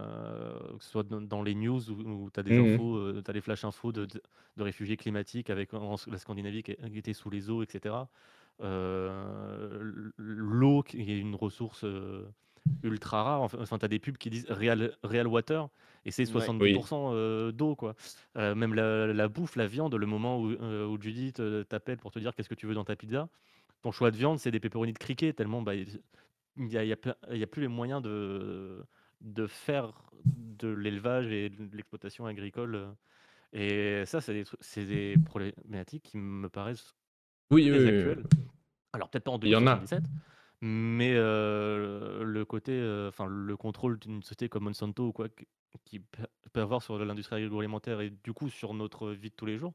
que ce soit dans, dans les news où, tu as des
Mhm.
infos, tu as des flash infos de, de- de réfugiés climatiques avec en- la Scandinavie qui, est- qui était sous les eaux, etc. euh, l'eau qui est une ressource euh, ultra rare. Enfin, tu as des pubs qui disent real, real water et c'est
Ouais.
70% euh, d'eau. quoi. Euh, même la, la bouffe, la viande, le moment où, euh, où Judith t'appelle pour te dire qu'est-ce que tu veux dans ta pizza, ton choix de viande, c'est des pepperonis de criquet, tellement bah, il n'y a, y a y plus les moyens de, de faire de l'élevage et de l'exploitation agricole. Et ça, c'est des, problématiques qui me paraissent
Oui, oui, oui,
actuelles. Alors peut-être pas en
Il y en a.
2077, mais le côté, enfin le contrôle d'une société comme Monsanto ou quoi, qui- peut avoir sur l'industrie agroalimentaire et du coup sur notre vie de tous les jours,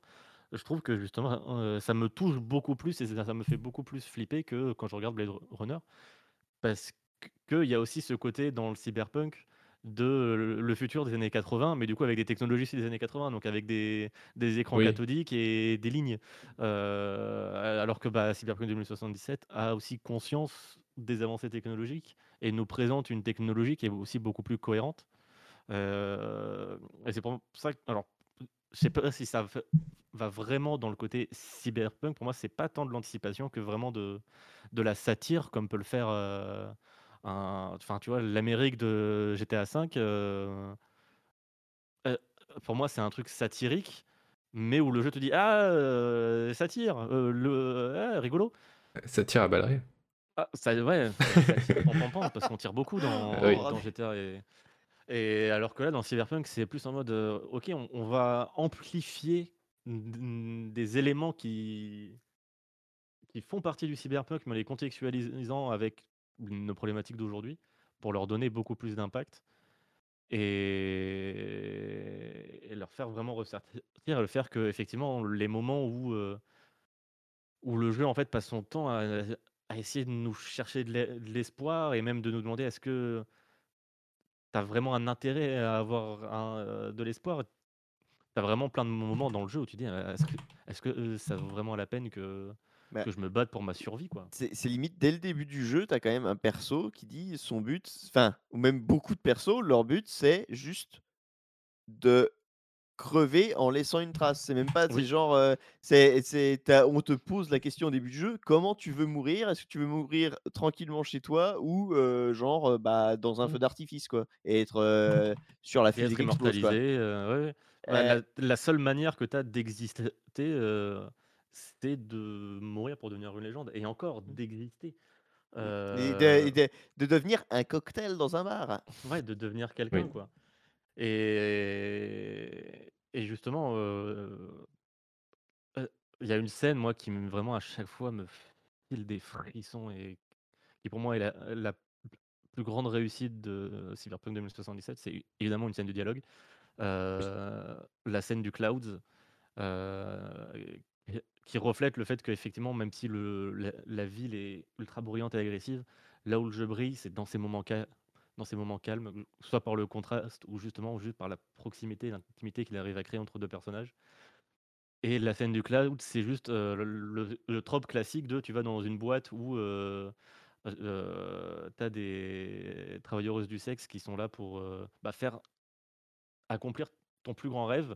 je trouve que justement ça me touche beaucoup plus et ça me fait beaucoup plus flipper que quand je regarde Blade Runner, parce qu'il y a aussi ce côté dans le cyberpunk de le le futur des années 80, mais du coup avec des technologies aussi des années 80, donc avec des, des écrans
Oui.
cathodiques et des lignes. Euh, alors que bah, Cyberpunk 2077 a aussi conscience des avancées technologiques et nous présente une technologie qui est aussi beaucoup plus cohérente. Euh, et c'est pour ça que, alors, je sais pas si ça va- vraiment dans le côté cyberpunk. Pour moi, c'est pas tant de l'anticipation que vraiment de, de la satire, comme peut le faire, euh, enfin, tu vois, l'Amérique de GTA V. euh, euh, pour moi, c'est un truc satirique, mais où le jeu te dit ah euh, satire, euh, le ah, rigolo.
Ça tire à balles.
Ah, ça, ouais, ça, pam, pam, parce qu'on tire beaucoup dans,
Oui.
dans GTA. Et, et alors que là, dans Cyberpunk, c'est plus en mode ok, on, on va amplifier des éléments qui, qui font partie du cyberpunk, mais en les contextualisant avec nos problématiques d'aujourd'hui pour leur donner beaucoup plus d'impact et, leur faire vraiment ressortir, le faire que effectivement les moments où, euh, où le jeu en fait passe son temps à, essayer de nous chercher de l'e- de l'espoir et même de nous demander est-ce que tu as vraiment un intérêt à avoir euh, de l'espoir? Tu as vraiment plein de moments dans le jeu où tu dis est-ce que, est-ce que euh, ça vaut vraiment la peine que,
Bah,
que je me batte pour ma survie quoi
C'est limite dès le début du jeu, tu as quand même un perso qui dit son but, enfin, ou même beaucoup de persos, leur but c'est juste de crever en laissant une trace. C'est même pas, c'est
Oui.
genre, euh, c'est, on te pose la question au début du jeu, comment tu veux mourir? Est-ce que tu veux mourir tranquillement chez toi ou euh, genre euh, bah, dans un
Mm.
feu d'artifice quoi et être euh, sur la fusée explose
immortalisé. ouais, ouais.
Euh,
la, la seule manière que tu as d'exister, c'est de mourir pour devenir une légende. Et encore, d'exister.
et de, et
Euh,
de- de devenir un cocktail dans un bar.
ouais, de devenir quelqu'un,
Oui.
quoi. Et, et justement, euh, euh, il y a une scène, moi, qui me- vraiment à chaque fois me file des frissons et qui pour moi est la, la plus grande réussite de Cyberpunk 2077. C'est évidemment une scène de dialogue. Euh, la scène du Clouds, euh, qui- reflète le fait qu'effectivement, même si le, la, ville est ultra bruyante et agressive, là où le jeu brille, c'est dans ces moments ca- dans ces moments calmes, soit par le contraste ou justement juste par la proximité, l'intimité qu'il arrive à créer entre deux personnages. Et la scène du cloud, c'est juste euh, le, le- trope classique de tu vas dans une boîte où euh, tu as des travailleuses du sexe qui sont là pour euh, bah, faire accomplir ton plus grand rêve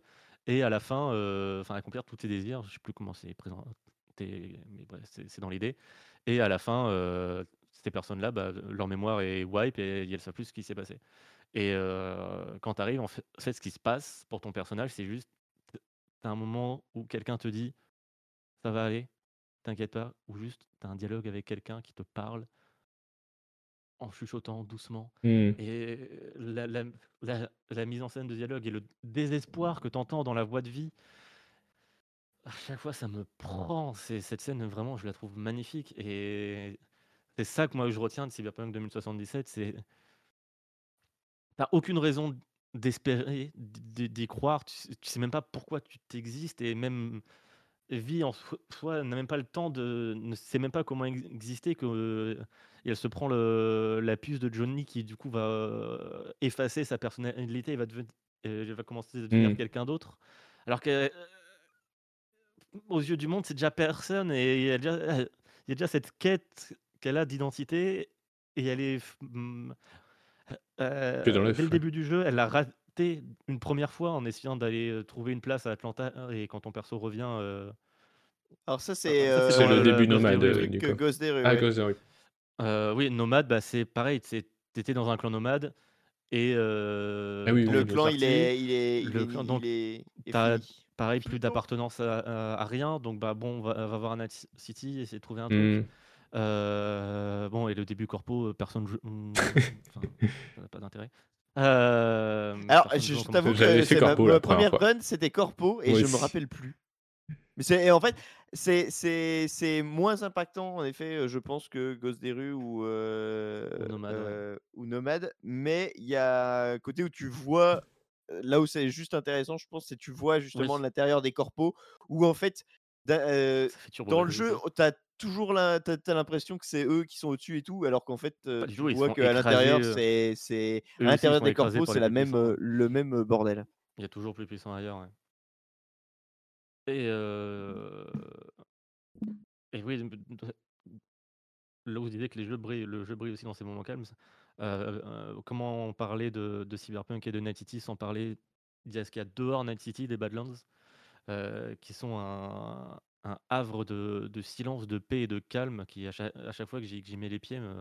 et à la fin, euh, enfin accomplir tous tes désirs. Je sais plus comment c'est présenté, mais bref, c'est dans l'idée. Et à la fin, euh, ces personnes-là, bah, leur mémoire est wipe et elles ne savent plus ce qui s'est passé. Et euh, quand tu arrives, en fait, ce qui se passe pour ton personnage, c'est juste, t'as un moment où quelqu'un te dit, ça va aller, t'inquiète pas, ou juste as un dialogue avec quelqu'un qui te parle en chuchotant doucement.
Hmm.
Et la, la- la- la mise en scène de dialogue et le désespoir que tu entends dans la voix de vie, à chaque fois ça me prend. C'est, cette scène, vraiment, je la trouve magnifique. Et c'est ça que moi je retiens de Cyberpunk 2077, c'est t'as aucune raison d'espérer, d'y croire, tu tu sais même pas pourquoi tu t'existes et même vie en so- soi n'a même pas le temps de ne sait même pas comment ex- exister que euh, et elle se prend le, la puce de Johnny qui du coup va euh, effacer sa personnalité et va devenir elle va commencer à devenir
Mm.
quelqu'un d'autre alors que euh, aux yeux du monde c'est déjà personne et il y a déjà, il y a déjà cette quête qu'elle a d'identité et elle est f- mm, euh, dès le début du jeu, elle l'a une première fois en essayant d'aller trouver une place à Atlanta. Et quand ton perso revient, euh,
Alors ça c'est euh,
le début nomade.
Ghost
Ah,
ouais.
Ghost des rues.
Euh, oui, nomade, bah, c'est pareil. Tu étais dans un clan nomade et euh,
Ah oui,
Le clan il est il est il
le
est,
clan-
il
donc,
est, est
pareil, plus d'appartenance à, à- à rien. Donc, bah bon, on va, va voir un Night City, essayer de trouver un truc. Euh, bon, et le début corpo, personne joue. hmm, Enfin, ça n'a pas d'intérêt. Euh,
Alors je, t'avoue que
fait
ma,
Corpo
ma
la première
run c'était Corpo et
Moi
je me rappelle plus. Mais c'est et en fait c'est c'est c'est moins impactant en effet euh, je pense que Ghost des rues ou euh,
Ou Nomade, ouais.
euh, ou Nomade mais il y a un côté où tu vois là où c'est juste intéressant je pense c'est tu vois justement
Oui.
l'intérieur des corpos où en fait euh, dans le jeu tu as toujours la- t'as t'as l'impression que c'est eux qui sont au-dessus et tout alors qu'en fait euh, tu vois qu'à l'intérieur c'est
euh,
à l'intérieur des corpos c'est la même euh, le même euh, bordel
Il y a toujours plus puissant ailleurs. ouais. Et, euh, et oui, là où je disais que les jeux brillent, le jeu brille aussi dans ces moments calmes. ça- euh, euh, comment parler de, de Cyberpunk et de Night City sans parler de ce qu'il y a dehors Night City, des Badlands, euh, qui sont un, un havre de, de silence, de paix et de calme qui, à chaque, à chaque fois que j'y mets les pieds, me,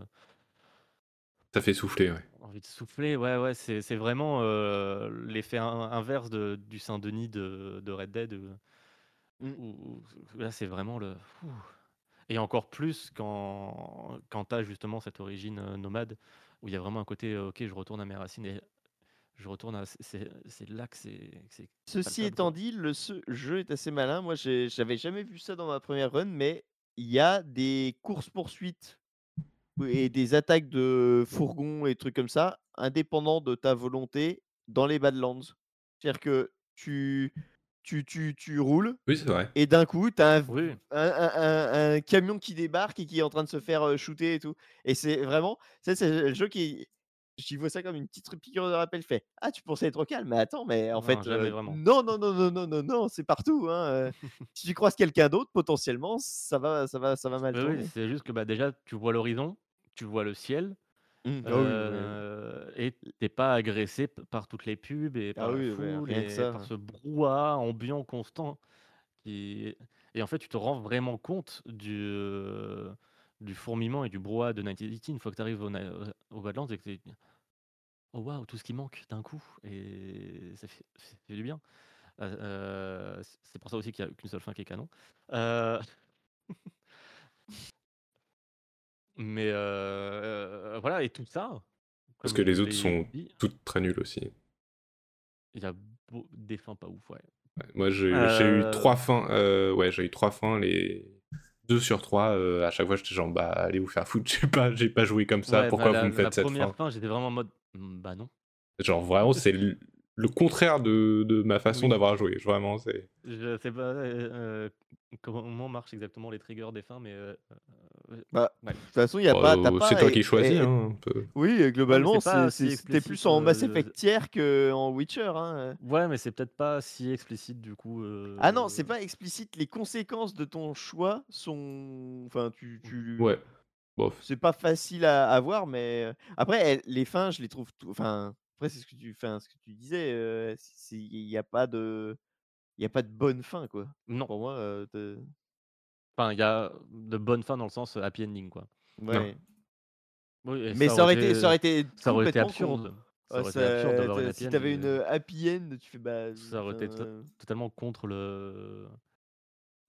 Ça fait souffler, ouais.
envie de souffler. Ouais, ouais, c'est c'est vraiment euh, l'effet in- inverse de- du Saint-Denis de, de Red Dead. euh,
Mm.
où- où- là, c'est vraiment le. Ouh. Et encore plus quand, quand tu as justement cette origine euh, nomade, où il y a vraiment un côté, ok, je retourne à mes racines et je retourne à. c'est- là que c'est.
Ceci étant dit, le ce jeu est assez malin. Moi, j'avais jamais vu ça dans ma première run, mais il y a des courses-poursuites et des attaques de fourgons et trucs comme ça, indépendants de ta volonté, dans les Badlands. C'est-à-dire que tu, tu, tu, tu roules
Oui, c'est vrai.
et d'un coup, tu as un,
Oui,
un, un- un- camion qui débarque et qui est en train de se faire shooter et tout. Et c'est vraiment, c'est le jeu qui. J'y vois ça comme une petite piqûre de rappel. Fait Ah, tu pensais être au calme, mais attends, mais en
Non,
fait, euh, non, non, non, non, non, non, non, c'est partout. hein, si tu croises quelqu'un d'autre, potentiellement, ça va, ça va, ça va mal
Oui, c'est juste que bah, déjà, tu vois l'horizon, tu vois le ciel,
Mmh, ah oui,
euh, et t'es pas agressé par toutes les pubs et
Ah
par la foule et
ça.
par ce brouhaha ambiant constant. Qui... Et en fait, tu te rends vraiment compte du, du fourmillement et du brouhaha de Night City une fois que tu arrives au, au Badlands et que tu Oh waouh, tout ce qui manque d'un coup. Et ça fait, ça fait du bien. Euh, euh, c'est pour ça aussi qu'il n'y a qu'une seule fin qui est canon. Euh, Mais euh, voilà, et tout ça,
Parce que les autres sont
dit,
toutes très nulles aussi.
il y a beau- des fins pas ouf, ouais.
Ouais, Moi, j'ai eu trois fins. ouais, j'ai eu trois fins. Les deux sur trois. euh, à chaque fois, j'étais genre, bah, allez vous faire foutre. J'ai pas, j'ai pas joué comme ça.
ouais,
Pourquoi
bah,
vous
la,
me faites
la
cette
première
fin?
fin, j'étais vraiment en mode, Hmm, bah non.
Genre, vraiment, c'est le, contraire de, de ma façon
Oui.
d'avoir joué. Vraiment, c'est.
Je sais pas euh, euh, comment marchent exactement les triggers des fins, mais euh, euh,
Bah,
ouais.
de toute façon, il y a
Bah,
pas. t'as pas
c'est toi
et-
qui choisis,
et-
hein, un peu.
Oui, globalement,
c'est pas
c'est-
si
c'est- c'était plus en Mass Effect tiers qu'en Witcher. Hein.
Ouais, mais c'est peut-être pas si explicite du coup.
Ah non, c'est pas explicite. Les conséquences de ton choix sont. Enfin, tu. tu...
Ouais. Bof.
C'est pas facile à, à voir, mais après, les fins, je les trouve. tout- Enfin, après, c'est ce que tu, enfin, ce que tu disais. euh, Il n'y a pas de. Il y a pas de bonne fin, quoi.
Non,
Pour moi, euh,
enfin, il y a de bonnes fins dans le sens euh, happy ending, quoi.
ouais.
Oui, et
Mais ça aurait été, ça aurait été,
ça aurait été absurde. Ça aurait été
ça-
absurde une happy
si
end,
t'avais une
euh,
happy end, tu fais bah.
Ça aurait été totalement contre le.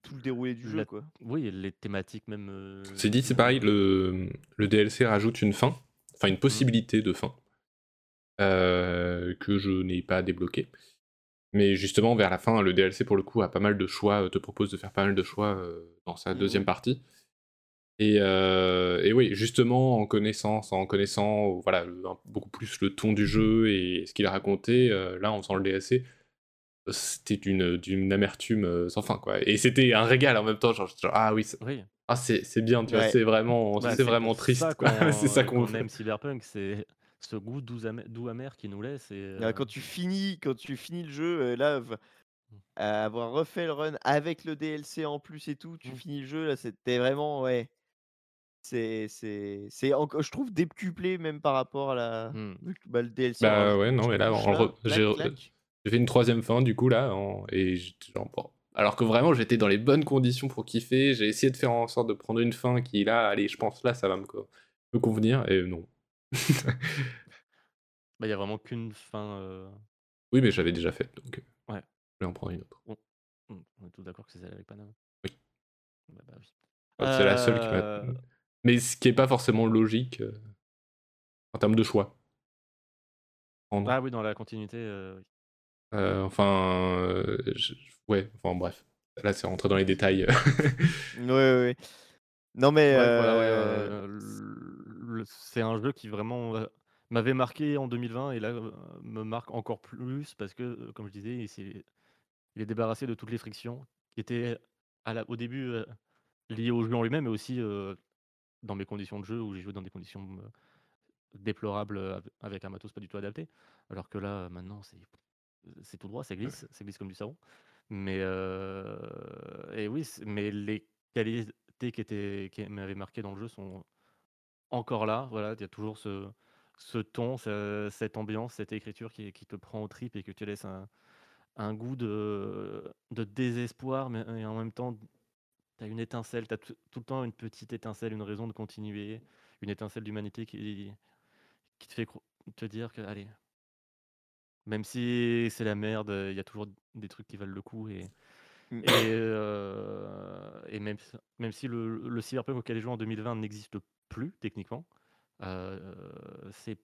tout le déroulé du jeu, quoi.
Oui, les thématiques même. euh,
C'est dit, c'est pareil,
euh,
le, le DLC rajoute une fin, enfin une possibilité de fin, euh, que je n'ai pas débloqué. Mais justement, vers la fin, le DLC, pour le coup, a pas mal de choix, euh, te propose de faire pas mal de choix euh, dans sa
Mhm.
deuxième partie. Et, euh, et oui, justement, en connaissance, en connaissant voilà, beaucoup plus le ton du jeu et ce qu'il a raconté, euh, là, en faisant le DLC, c'était d'une amertume euh, sans fin, quoi. Et c'était un régal en même temps, genre, genre, ah oui,
Oui.
ah, c'est c'est bien, tu vois, c'est vraiment,
Bah,
c'est vraiment triste. c'est ça qu'on
qu'on aime Cyberpunk, c'est ce goût doux amer, doux amer qui nous laisse. Et,
Ah,
euh,
Quand tu finis, quand tu finis le jeu, euh, là, v-
Mm.
avoir refait le run avec le DLC en plus et tout, tu
Mm.
finis le jeu, là, c'était vraiment, ouais. C'est, c'est, c'est encore, je trouve décuplé même par rapport à la, bah, le DLC.
Bah
rajoute
ouais, non, mais là, re- j'ai fait une troisième fin, du coup, là, en- et genre, bon, Alors que vraiment, j'étais dans les bonnes conditions pour kiffer. J'ai essayé de faire en sorte de prendre une fin qui, là, allez, je pense, là, ça va me convenir. Et non.
Bah, il y a vraiment qu'une fin. euh,
oui, mais j'avais déjà fait, donc euh,
Ouais.
je vais en prendre une autre.
On est tous d'accord que c'est celle avec Paname.
Oui.
Bah, bah oui.
Enfin, C'est la seule qui
Euh,
m'a. Mais ce qui est pas forcément logique euh, en termes de choix. Prendre.
Ah oui, dans la continuité. euh, oui.
Euh, enfin, euh, je- ouais, enfin bref. Là, c'est rentré dans les détails.
Ouais, ouais, ouais. Non, mais.
Ouais, voilà, ouais,
euh,
euh, c'est un jeu qui vraiment euh, m'avait marqué en 2020 et là euh, me marque encore plus parce que, comme je disais, il, est débarrassé de toutes les frictions qui étaient à la- au début liées au jeu en lui-même, mais aussi dans mes conditions de jeu où j'ai joué dans des conditions déplorables av- avec un matos pas du tout adapté. Alors que là, maintenant, c'est c'est tout droit, ça glisse, ça glisse comme du savon. Mais et oui, mais les qualités qui étaient qui m'avaient marqué dans le jeu sont encore là. Voilà, il y a toujours ce ce ton, ce- cette ambiance, cette écriture qui, qui te prend aux tripes et que tu laisses un, un goût de, de désespoir, mais et en même temps, tu as une étincelle, tu as tout le temps une petite étincelle, une raison de continuer, une étincelle d'humanité qui, qui te fait te dire que, allez, même si c'est la merde, il y a toujours des trucs qui valent le coup. Et,
Mm.
et, euh, et même, si- même si le, le cyberpunk auquel j'ai joué en 2020 n'existe plus techniquement, euh, c'est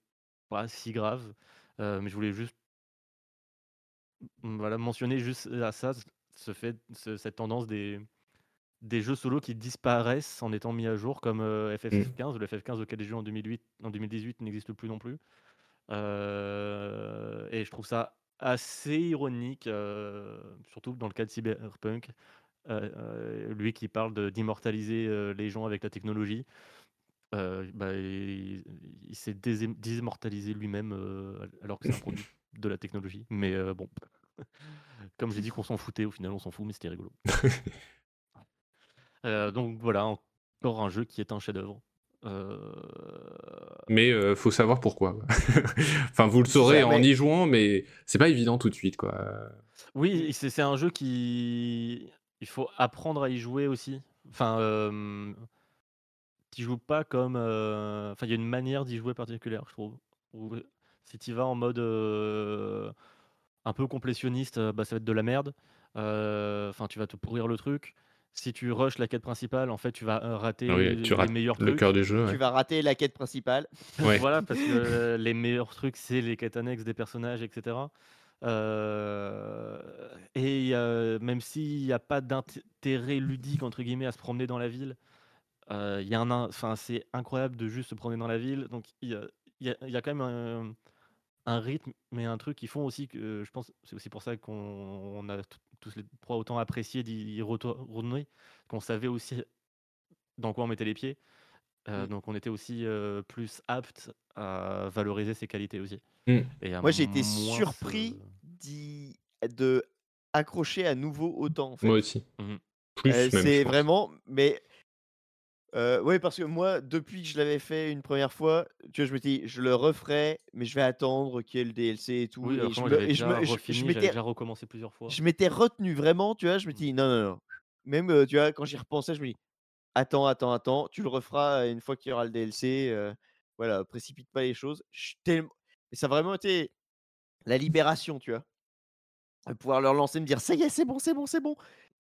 pas si grave. Euh, mais je voulais juste voilà, mentionner juste à ça, ce fait, ce- cette tendance des, des jeux solo qui disparaissent en étant mis à jour, comme euh, FF15. Le FF15 auquel j'ai joué en 2008, en 2018 n'existe plus non plus. Euh, et je trouve ça assez ironique, euh, surtout dans le cas de Cyberpunk. Lui qui parle d'immortaliser les gens avec la technologie, euh, bah, il, il s'est désimmortalisé lui-même euh, alors que c'est un produit de la technologie. Mais euh, bon, comme j'ai dit qu'on s'en foutait, au final on s'en fout, mais c'était rigolo. Donc voilà, encore un jeu qui est un chef-d'œuvre.
Mais faut savoir pourquoi. quoi. enfin, vous le saurez en y jouant, mais c'est pas évident tout de suite, quoi.
Oui, c'est c'est un jeu qui. Il faut apprendre à y jouer aussi. Enfin, tu joues pas comme. euh, Enfin, il y a une manière d'y jouer particulière, je trouve. Où, si tu vas en mode euh, un peu complétionniste, bah, ça va être de la merde. Euh, Enfin, tu vas te pourrir le truc. Si tu rushes la quête principale, en fait, tu vas rater
Ah tu
les meilleurs
le
trucs.
cœur du jeu.
Tu vas rater la quête principale.
Ouais.
Voilà, parce que les meilleurs trucs, c'est les quêtes annexes des personnages, etc. Euh, et euh, même s'il n'y a pas d'intérêt ludique, entre guillemets, à se promener dans la ville, euh, il y a un, in- enfin, c'est incroyable de juste se promener dans la ville. Donc, il y a, il y a- il y a quand même un, un rythme, mais un truc qu'ils font aussi, que je pense, c'est aussi pour ça qu'on on a tous les trois autant apprécié d'y retourner, qu'on savait aussi dans quoi on mettait les pieds. Euh,
Mm.
Donc on était aussi euh, plus apte à valoriser ses qualités aussi.
Mm.
Et à
Moi, j'ai été surpris d'y- de accrocher à nouveau autant. En fait.
Moi aussi.
Euh,
même, je
c'est vraiment, mais euh, ouais, parce que moi, depuis que je l'avais fait une première fois, tu vois, je m'étais, dit, je le referai, mais je vais attendre qu'il y ait le DLC et tout.
Oui,
et je me- et
déjà
me- je-
refini,
je
j'avais
m'étais,
déjà recommencé plusieurs fois.
je m'étais retenu vraiment, tu vois, je me dis non, non, non. Même, tu vois, quand j'y repensais, je me dis, attends, attends, attends, tu le referas une fois qu'il y aura le DLC. euh, voilà, précipite pas les choses. Je suis tellement... Et ça a vraiment été la libération, tu vois. De pouvoir leur lancer, me dire, ça y est, c'est bon, c'est bon, c'est bon.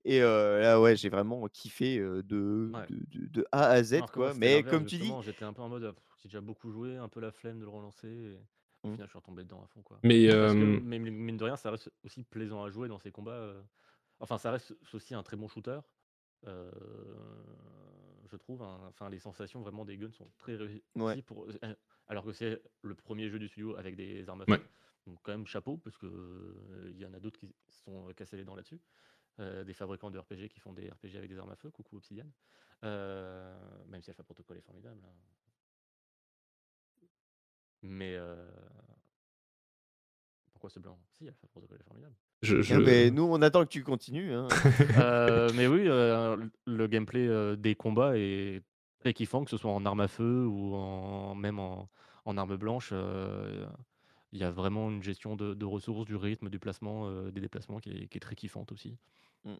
Et euh, là, ouais, j'ai vraiment kiffé euh, de,
Ouais.
de, de- de A à Z,
Alors que
quoi. Mais comme tu dis,
j'étais un peu en mode, j'ai déjà beaucoup joué, un peu la flemme de le relancer. Et... Au
Mm.
final, je suis retombé dedans à fond. Quoi.
Mais
Parce que, mais mine de rien, ça reste aussi plaisant à jouer dans ces combats. euh. Enfin, ça reste aussi un très bon shooter. euh, je trouve. hein. Enfin, les sensations vraiment des guns sont très réussies.
Ouais.
Pour... euh, Alors que c'est le premier jeu du studio avec des armes à feu.
Ouais.
Donc, quand même, chapeau, parce qu'il il y en a d'autres qui se sont cassés les dents là-dessus. Euh, des fabricants de RPG qui font des RPG avec des armes à feu. Coucou Obsidian. Euh, même si Alpha Protocol est formidable. hein. Mais. euh, Pourquoi ce blanc? Si, Alpha Protocol est formidable.
je, je-
ah, mais nous, on attend que tu continues. hein.
Euh, mais oui, euh, le gameplay euh, des combats est très kiffant, que ce soit en arme à feu ou en, même en, en arme blanche. euh, Il y a vraiment une gestion de, de ressources, du rythme, du placement, euh, des déplacements qui est, qui est très kiffante aussi.
Mm.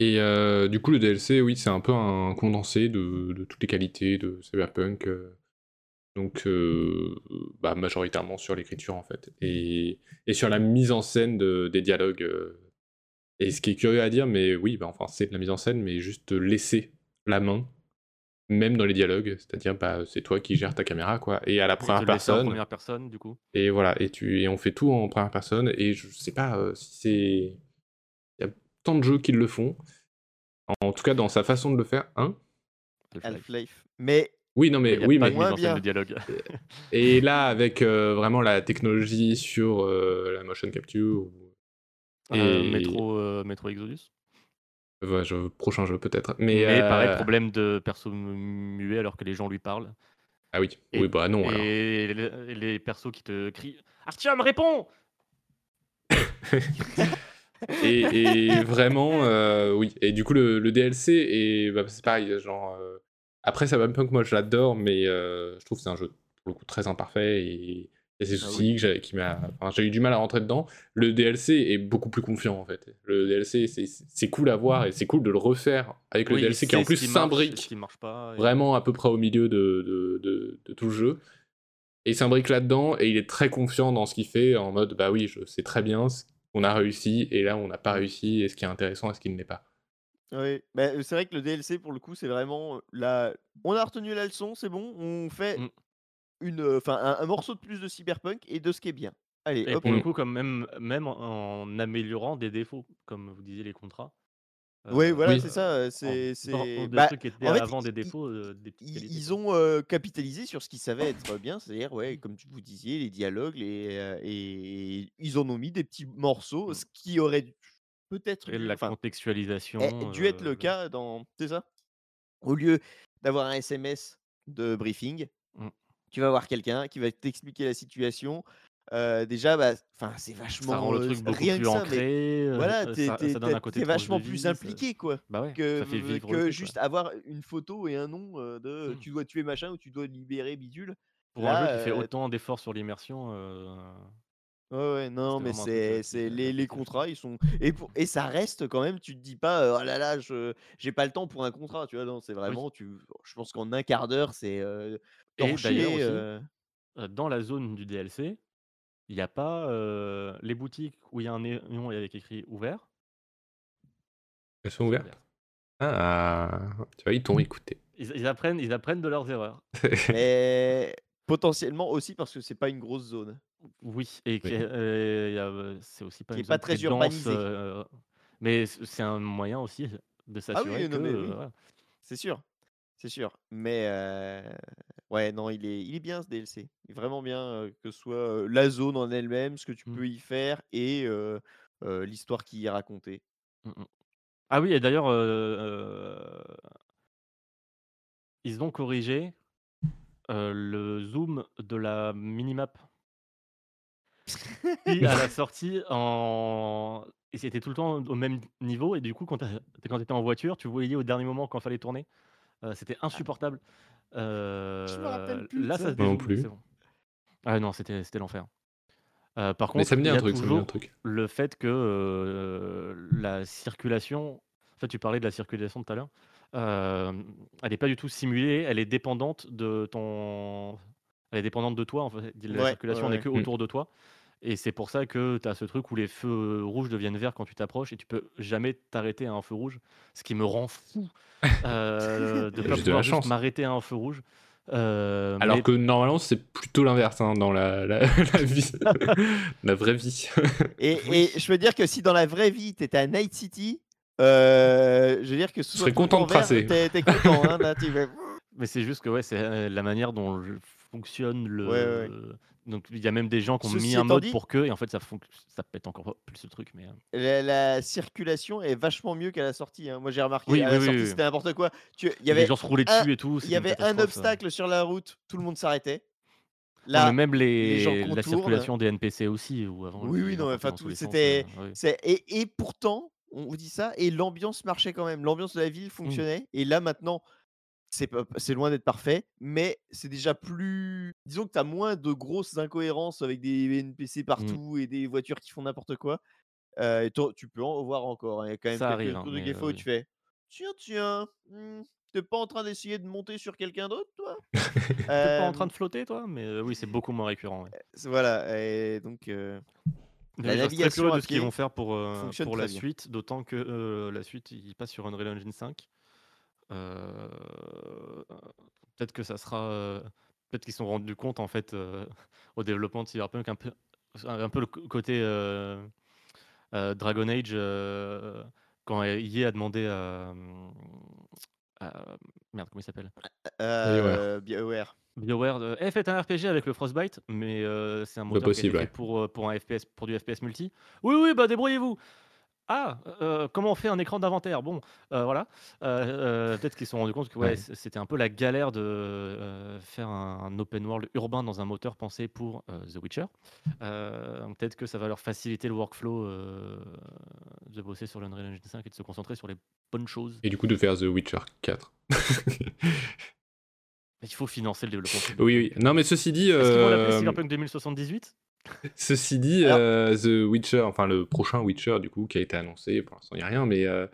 Et euh, du coup, le DLC, oui, c'est un peu un condensé de, de toutes les qualités de Cyberpunk. euh, donc, euh, bah, majoritairement sur l'écriture, en fait. Et, et sur la mise en scène de- des dialogues. euh. Et ce qui est curieux à dire, mais oui, bah, enfin, c'est de la mise en scène, mais juste laisser la main, même dans les dialogues. C'est-à-dire, bah, c'est toi qui gères ta caméra, quoi. Et à la première personne.
première personne, du coup.
Et voilà, et, tu, et on fait tout en première personne, et je sais pas euh, si c'est... Tant de jeux qui le font, en tout cas dans sa façon de le faire, hein
Half-Life.
Mais
Oui, non
Il
mais,
y a
oui,
pas
mais...
de dialogue.
Et là, avec euh, vraiment la technologie sur euh, la motion capture, ou...
Euh,
Et-
Metro, euh, Metro Exodus.
ouais, je- prochain jeu peut-être, mais...
Mais pareil, problème de perso muet alors que les gens lui parlent.
Ah oui,
Et-
oui, bah non, alors.
Et les, les persos qui te crient Artyom, réponds
Et, et vraiment, euh, oui. Et du coup, le, le DLC, et bah, c'est pareil, genre... euh, Après, Cyberpunk, moi, je l'adore, mais euh, je trouve que c'est un jeu, pour le coup, très imparfait, et il y a des
Ah
soucis que j'ai qui m'a... Enfin, j'ai eu du mal à rentrer dedans. Le DLC est beaucoup plus confiant, en fait. Le DLC, c'est- c'est cool à voir, et c'est cool de le refaire avec le
Oui,
DLC qui, en plus,
et
s'imbrique
et-
vraiment à peu près au milieu de, de, de- de tout le jeu. Et il s'imbrique là-dedans et il est très confiant dans ce qu'il fait en mode bah oui, je sais très bien ce qu'on a réussi et là on n'a pas réussi et ce qui est intéressant et ce qui ne l'est pas.
Oui, bah, c'est vrai que le DLC, pour le coup, c'est vraiment la. On a retenu la leçon, c'est bon. On fait
Mm.
une, euh, enfin, un, un morceau de plus de cyberpunk et de ce qui est bien. Allez,
Et
hop.
pour le
Mm.
coup, comme même, même en en améliorant des défauts, comme vous disiez les contrats.
Oui,
euh,
voilà,
Oui.
c'est ça. C'est,
des
bah,
trucs qui étaient
fait,
avant
ils-
des
ils-
défauts, euh, des
ils, ils ont euh, capitalisé sur ce qu'ils savaient être bien, c'est-à-dire, ouais, comme tu vous disiez, les dialogues, les, et ils en ont mis des petits morceaux,
Mm.
ce qui aurait peut-être
la
enfin,
contextualisation.
eh, dû être le cas dans, c'est ça? Au lieu d'avoir un SMS de briefing,
Mm.
tu vas voir quelqu'un qui va t'expliquer la situation. Euh, déjà, bah, c'est vachement
Ça rend le truc beaucoup
rien
plus
que ça, mais
ancré. euh,
voilà, t'es,
un
vachement plus impliqué, quoi
Bah ouais,
que,
truc,
juste avoir une photo et un nom de
Mm.
tu dois tuer machin ou tu dois libérer bidule.
Pour un
Là,
jeu qui fait autant d'efforts sur l'immersion.
Ouais, ouais, non, mais
un
c'est, les, les contrats, ils sont et pour, et ça reste quand même. Tu te dis pas, oh là là, je j'ai pas le temps pour un contrat, tu vois. Non, c'est vraiment, tu, je pense qu'en un quart d'heure, c'est euh, torché. euh,
euh, dans la zone du DLC, il n'y a pas euh, les boutiques où il y a un néon avec écrit ouvert?
Elles sont ouvertes? Ah, tu vois, ils t'ont écouté.
Ils, ils apprennent, ils apprennent de leurs erreurs.
mais potentiellement aussi parce que c'est pas une grosse zone.
Oui, et
Oui.
que, euh, c'est aussi pas
Qui
une
est pas
zone
très
euh, mais c'est un moyen aussi de s'assurer
oui, non,
que
mais
euh,
oui.
voilà.
C'est sûr, c'est sûr. Mais euh, ouais, non, il est, il est bien ce DLC. Il est vraiment bien euh, que ce soit euh, la zone en elle-même, ce que tu
Mm.
peux y faire et euh, euh, l'histoire qui y est racontée.
Mm, mm. Ah oui, et d'ailleurs, euh, ils ont corrigé euh, le zoom de la minimap. Qui, à la sortie, en... et c'était tout le temps au même niveau, et du coup, quand tu étais en voiture, tu voyais au dernier moment quand fallait tourner. Euh, c'était insupportable.
Me rappelle
Euh,
plus de
là,
ça.
se
non plus.
c'est bon. Ah non, c'était c'était l'enfer. Euh, par
Mais
contre,
ça me dit
il y a
truc,
toujours
truc.
le fait que euh, la circulation, en fait, tu parlais de la circulation tout à l'heure, euh, elle n'est pas du tout simulée, elle est dépendante de ton, elle est dépendante de toi. En fait. La
Ouais,
circulation
ouais,
n'est
ouais.
que
Mm.
autour de toi, et c'est pour ça que tu as ce truc où les feux rouges deviennent verts quand tu t'approches, et tu peux jamais t'arrêter à un feu rouge, ce qui me rend fou euh, de
J'ai
pas
de
pouvoir juste m'arrêter à un feu rouge. Euh,
Alors
mais-
que normalement c'est plutôt l'inverse hein, dans la, la, la vie, la vraie vie.
Et, et je veux dire que si dans la vraie vie, t'étais à Night City, euh, je veux dire que ce
serais content de tracer.
T'es, content, hein, là, tu
Mais c'est juste que ouais, c'est la manière dont fonctionne le.
Ouais, ouais.
Donc il y a même des gens qui ont
Ceci
mis un mode
dit-
pour que, et en fait ça, ça pète encore plus le truc. Mais euh,
La, la circulation est vachement mieux qu'à la sortie. hein. Moi, j'ai remarqué
Oui,
à
oui,
la
oui,
sortie, c'était n'importe quoi. Tu- y
les gens se roulaient
un-
dessus et tout.
il y avait un
euh.
obstacle sur la route, tout le monde s'arrêtait. Là,
même les,
les gens
la circulation des NPC aussi, avant.
Oui, oui, non, enfin, tout- c'était-
euh,
et, et pourtant, on vous dit ça, et l'ambiance marchait quand même. L'ambiance de la
Mmh.
ville fonctionnait. Et là, maintenant, c'est loin d'être parfait, mais c'est déjà plus. Disons que tu as moins de grosses incohérences avec des NPC
Mmh.
partout et des voitures qui font n'importe quoi. Euh, et toi, tu peux en voir encore. hein, Il y a quand même
Ça
quelques
arrive, hein,
des
euh, oui.
tu fais Tiens, tiens, hmm, t'es pas en train d'essayer de monter sur quelqu'un d'autre, toi?
T'es pas en train
Euh,
de flotter, toi? Mais euh, oui, c'est beaucoup moins récurrent. ouais.
Voilà, et donc. euh, La
très
navigation à
de ce qu'ils vont faire pour, euh,
très
la
bien.
suite, d'autant que euh, la suite, il passe sur Unreal Engine 5. Euh, peut-être que ça sera. euh, peut-être qu'ils se sont rendus compte, en fait, euh, au développement de Cyberpunk, un peu, un peu le côté euh, euh, Dragon Age, euh, quand EA a demandé à. à- merde, comment il s'appelle?
Euh, BioWare.
BioWare, de, Eh, faites un RPG avec le Frostbite, mais euh, c'est un moteur
possible,
qui
ouais.
fait pour, pour, un FPS, pour du FPS multi. Oui, oui, bah débrouillez-vous. Ah, euh, comment on fait un écran d'inventaire? Bon, euh, voilà. Euh, Peut-être qu'ils se sont rendus compte que ouais,
Ouais.
c- c'était un peu la galère de faire un, un open world urbain dans un moteur pensé pour The Witcher. Peut-être que ça va leur faciliter le workflow de bosser sur l'Unreal Engine 5 et de se concentrer sur les bonnes choses.
Et du coup, de faire The Witcher 4.
Il faut financer le développement.
oui, oui. Non, mais ceci dit.
Est-ce qu'ils vont l'appeler
euh,
Cyberpunk 2078
Ceci dit,
Alors-
euh, The Witcher, enfin le prochain Witcher du coup qui a été annoncé, pour l'instant il n'y a rien, mais euh,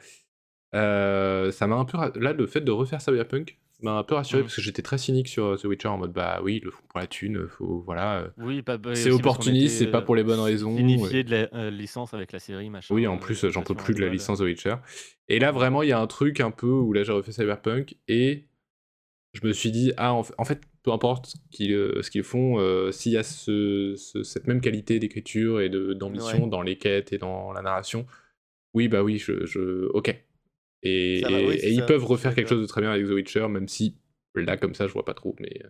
euh, ça m'a un peu là le fait de refaire Cyberpunk m'a un peu rassuré
Mhm.
parce que j'étais très cynique sur The Witcher en mode bah oui ils le font pour la thune, faut voilà,
Oui, bah,
c'est opportuniste, c'est pas pour les bonnes raisons. Ouais.
de la licence avec la série, machin.
Oui en plus j'en peux plus de la licence The Witcher. Et là vraiment il y a un truc un peu où là j'ai refait Cyberpunk et je me suis dit ah en fait peu importe ce qu'ils euh, ce qu'ils font, euh, s'il y a ce- ce- cette même qualité d'écriture et de- d'ambition
Ouais.
dans les quêtes et dans la narration, oui bah oui je, je- ok. Et,
Ça va,
et-
oui,
et
c'est
ils
ça,
peuvent refaire quelque chose de très bien avec The Witcher, même si là comme ça je vois pas trop, mais euh,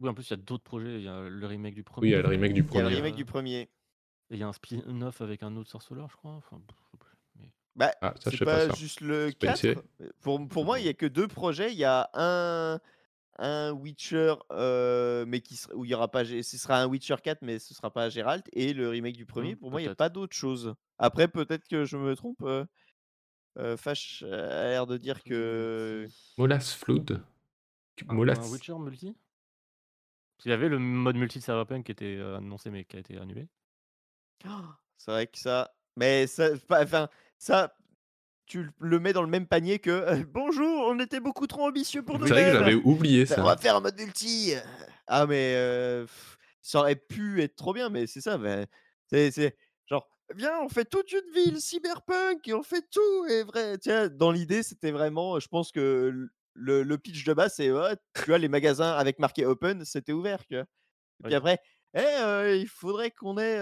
Oui, en plus, il y a d'autres projets. Il y a le remake du premier.
oui il y a le remake du
Il y a le
premier.
remake du premier.
Et il y a un spin-off avec un autre sorceleur, je crois. Enfin. Mais-
Bah,
Ah ça je
c'est
sais
pas,
pas ça.
juste le
C'est pas une
4.
série
Pour, pour moi, il y a que deux projets. Il y a un, un Witcher, euh, mais qui sera- où il y aura pas. Ce sera un Witcher 4, mais ce sera pas Geralt. Et le remake du premier.
Hmm,
pour moi, il n'y a pas d'autre chose. Après, peut-être que je me trompe. Euh, euh, Fash a l'air de dire que.
Molas Flood
Un, un
Molas.
Witcher multi? Parce qu'il y avait le mode multi de Cyberpunk qui était annoncé mais qui a été annulé.
Oh, C'est vrai que ça. Mais ça. Enfin, ça. Tu le mets dans le même panier que euh, bonjour, on était beaucoup trop ambitieux pour
C'est vrai que j'avais oublié
Bah,
ça.
On va faire un mode multi. Ah mais euh, ça aurait pu être trop bien, mais c'est ça. c'est, genre, viens, on fait toute une ville cyberpunk et on fait tout. Et vrai, tiens, dans l'idée, c'était vraiment, je pense que le, le pitch de base, c'est, ouais, tu vois, les magasins avec marqué open, c'était ouvert, tu vois. Et puis
Oui.
après, eh, euh, il faudrait qu'on ait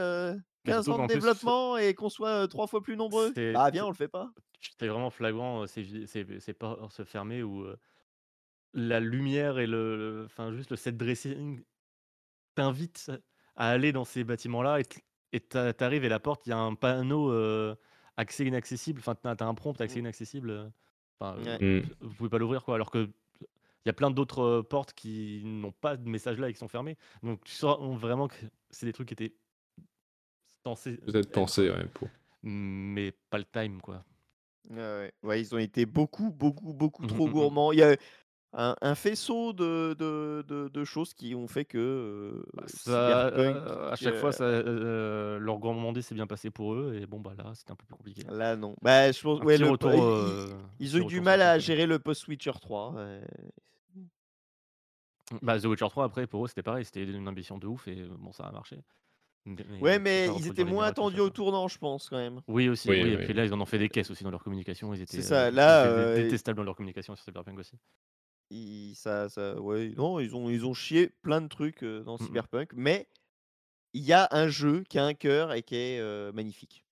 15
surtout
ans de
plus,
développement et qu'on soit trois fois plus nombreux. Ah viens,
c'est-
on le fait pas.
C'était vraiment flagrant, ces, ces, ces portes fermées où euh, la lumière et le, enfin juste le set dressing t'invite à aller dans ces bâtiments-là et t'arrives et la porte, il y a un panneau euh, accès inaccessible, enfin t'as un prompt accès
Mm.
inaccessible, enfin
Ouais.
euh,
Mm.
vous pouvez pas l'ouvrir quoi, alors que il y a plein d'autres euh, portes qui n'ont pas de message là et qui sont fermées. Donc tu sens vraiment que c'est des trucs qui étaient censés
Peut-être
être,
pensé ouais, pour.
mais pas le time quoi.
Ouais, ils ont été beaucoup, beaucoup, beaucoup
Mhm,
trop
mhm, mhm.
gourmands. Il y a un, un faisceau de, de, de- de choses qui ont fait que euh,
Bah, ça, euh, à chaque fois,
euh,
ça, euh, leur gourmandise s'est bien passé pour eux, et bon, bah là, c'était un peu plus compliqué.
là non. Bah, je pense, ouais, le,
retour,
ils-
euh,
ils, ont eu du mal à gérer le post-Witcher 3. ouais.
Bah, The Witcher 3, après, pour eux, c'était pareil, c'était une ambition de ouf, et bon, ça a marché.
Ouais, mais ils étaient moins attendus au tournant, je pense, quand même.
Oui, aussi,
Oui,
oui, et
oui.
puis là, ils en ont fait des caisses aussi dans leur communication, ils étaient,
C'est ça,
euh,
là,
ils étaient dé-
euh,
détestables dans leur communication sur Cyberpunk aussi.
Ils, ça, ça, ouais, non, ils ont, ils ont chié plein de trucs euh, dans
Mhm.
Cyberpunk, mais il y a un jeu qui a un cœur et qui est euh, magnifique.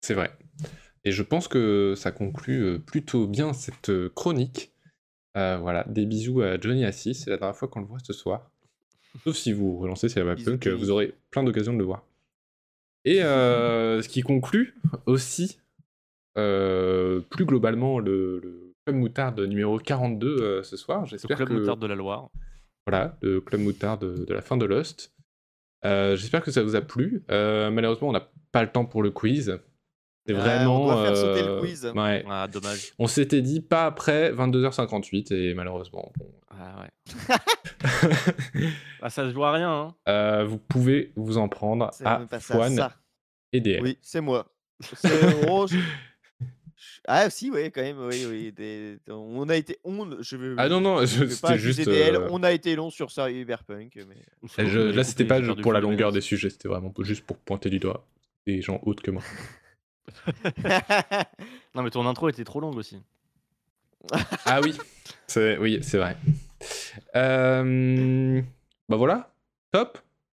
C'est vrai. Et je pense que ça conclut plutôt bien cette chronique. Euh, voilà, des bisous à Johnny Assis, c'est la dernière fois qu'on le voit ce soir. Sauf si vous relancez Cyberpunk, vous aurez plein d'occasions de le voir. Et euh, ce qui conclut aussi, euh, plus globalement, le, le Club Moutarde numéro 42 euh, ce soir.
Le
J'espère
club
que
moutarde de la Loire.
voilà, le Club Moutarde de, de la fin de Lost. Euh, J'espère que ça vous a plu. Malheureusement, on n'a pas le temps pour le quiz. C'est
on
vraiment.
doit faire sauter le
euh,
quiz.
ouais.
Ah, dommage.
On s'était dit pas après 22h58 et malheureusement. bon.
Ah, ouais. ah, ça se joue à rien, hein.
Euh, vous pouvez vous en prendre
C'est
à
même pas ça,
Fouane
ça.
et DL.
Oui, c'est moi. C'est je- Ah si, oui, quand même, oui, oui. des- On a été, on, je
Ah non, non, c'était juste.
DL,
euh,
on a été long sur Cyberpunk, mais
C'est
je-
bon, mais
là, c'était pas pour la longueur des sujets, c'était vraiment juste pour pointer du doigt des gens autres que moi.
Non, mais ton intro était trop longue aussi.
Ah oui, c'est oui, c'est vrai. Euh, Bah voilà, top.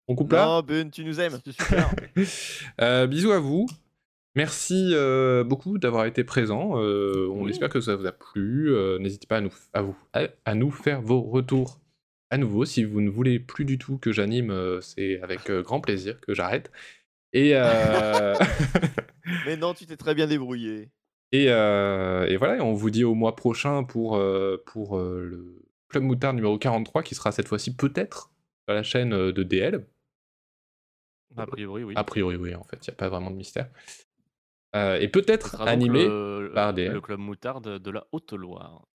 On coupe là.
non, Ben, tu nous aimes.
Super.
Euh, bisous à vous. Merci euh, beaucoup d'avoir été présent. Euh, on
Oui.
espère que ça vous a plu. Euh, N'hésitez pas à nous, à, vous, à, à nous faire vos retours à nouveau. Si vous ne voulez plus du tout que j'anime, euh, c'est avec euh, grand plaisir que j'arrête. Et, euh,
Mais non, tu t'es très bien débrouillé.
et, euh, et voilà, on vous dit au mois prochain pour, euh, pour euh, le Club Moutard numéro 43 qui sera cette fois-ci peut-être à la chaîne de DL.
A priori, oui.
A priori, oui, en fait, il n'y a pas vraiment de mystère. Euh, et peut-être animé
le,
par DL.
le club moutarde de la Haute-Loire.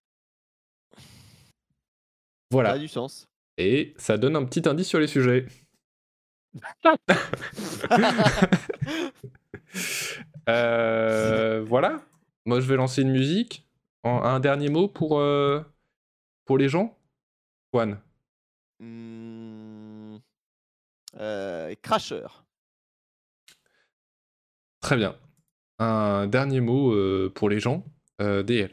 Voilà.
Ça a du sens.
Et ça donne un petit indice sur les sujets. Euh, voilà. Moi, je vais lancer une musique. En- un dernier mot pour, euh, pour les gens? Juan.
Hmm, euh, Crasher.
Très bien. Un dernier mot euh, pour les gens euh, DL.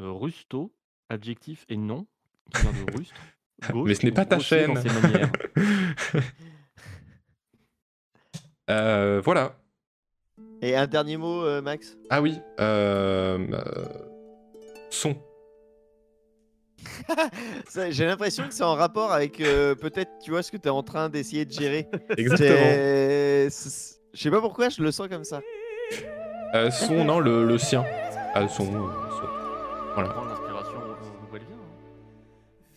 Euh, Rusto, adjectif et nom, qui vient de rustre. gauche,
Mais ce n'est pas ta chaîne. Euh, voilà.
Et un dernier mot, euh, Max?
Ah oui. euh, euh, son.
Ça, J'ai l'impression que c'est en rapport avec euh, peut-être, tu vois, ce que tu es en train d'essayer de gérer.
Exactement.
Je sais pas pourquoi, je le sens comme ça.
Euh, son, non, le, le sien. Ah, son.
hein.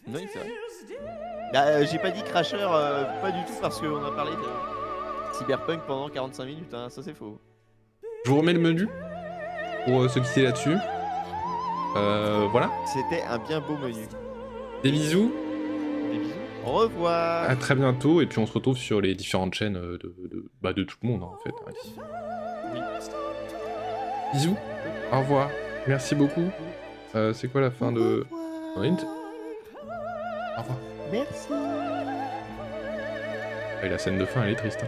Oui, c'est vrai. Bah, euh, J'ai pas dit Crasher, euh, pas du tout parce qu'on a parlé de Cyberpunk pendant 45 minutes, hein, ça c'est faux.
Je vous remets le menu pour euh, se quitter là-dessus. Euh, voilà.
C'était un bien beau menu.
Des bisous.
Des bisous.
Au revoir
À très bientôt. Et puis on se retrouve sur les différentes chaînes euh, de, de, bah, de tout le monde hein, en fait. hein. Bisous. Au revoir. Merci beaucoup. Euh, C'est quoi la fin de. Au revoir.
Merci
Et la scène de fin, elle est triste. hein.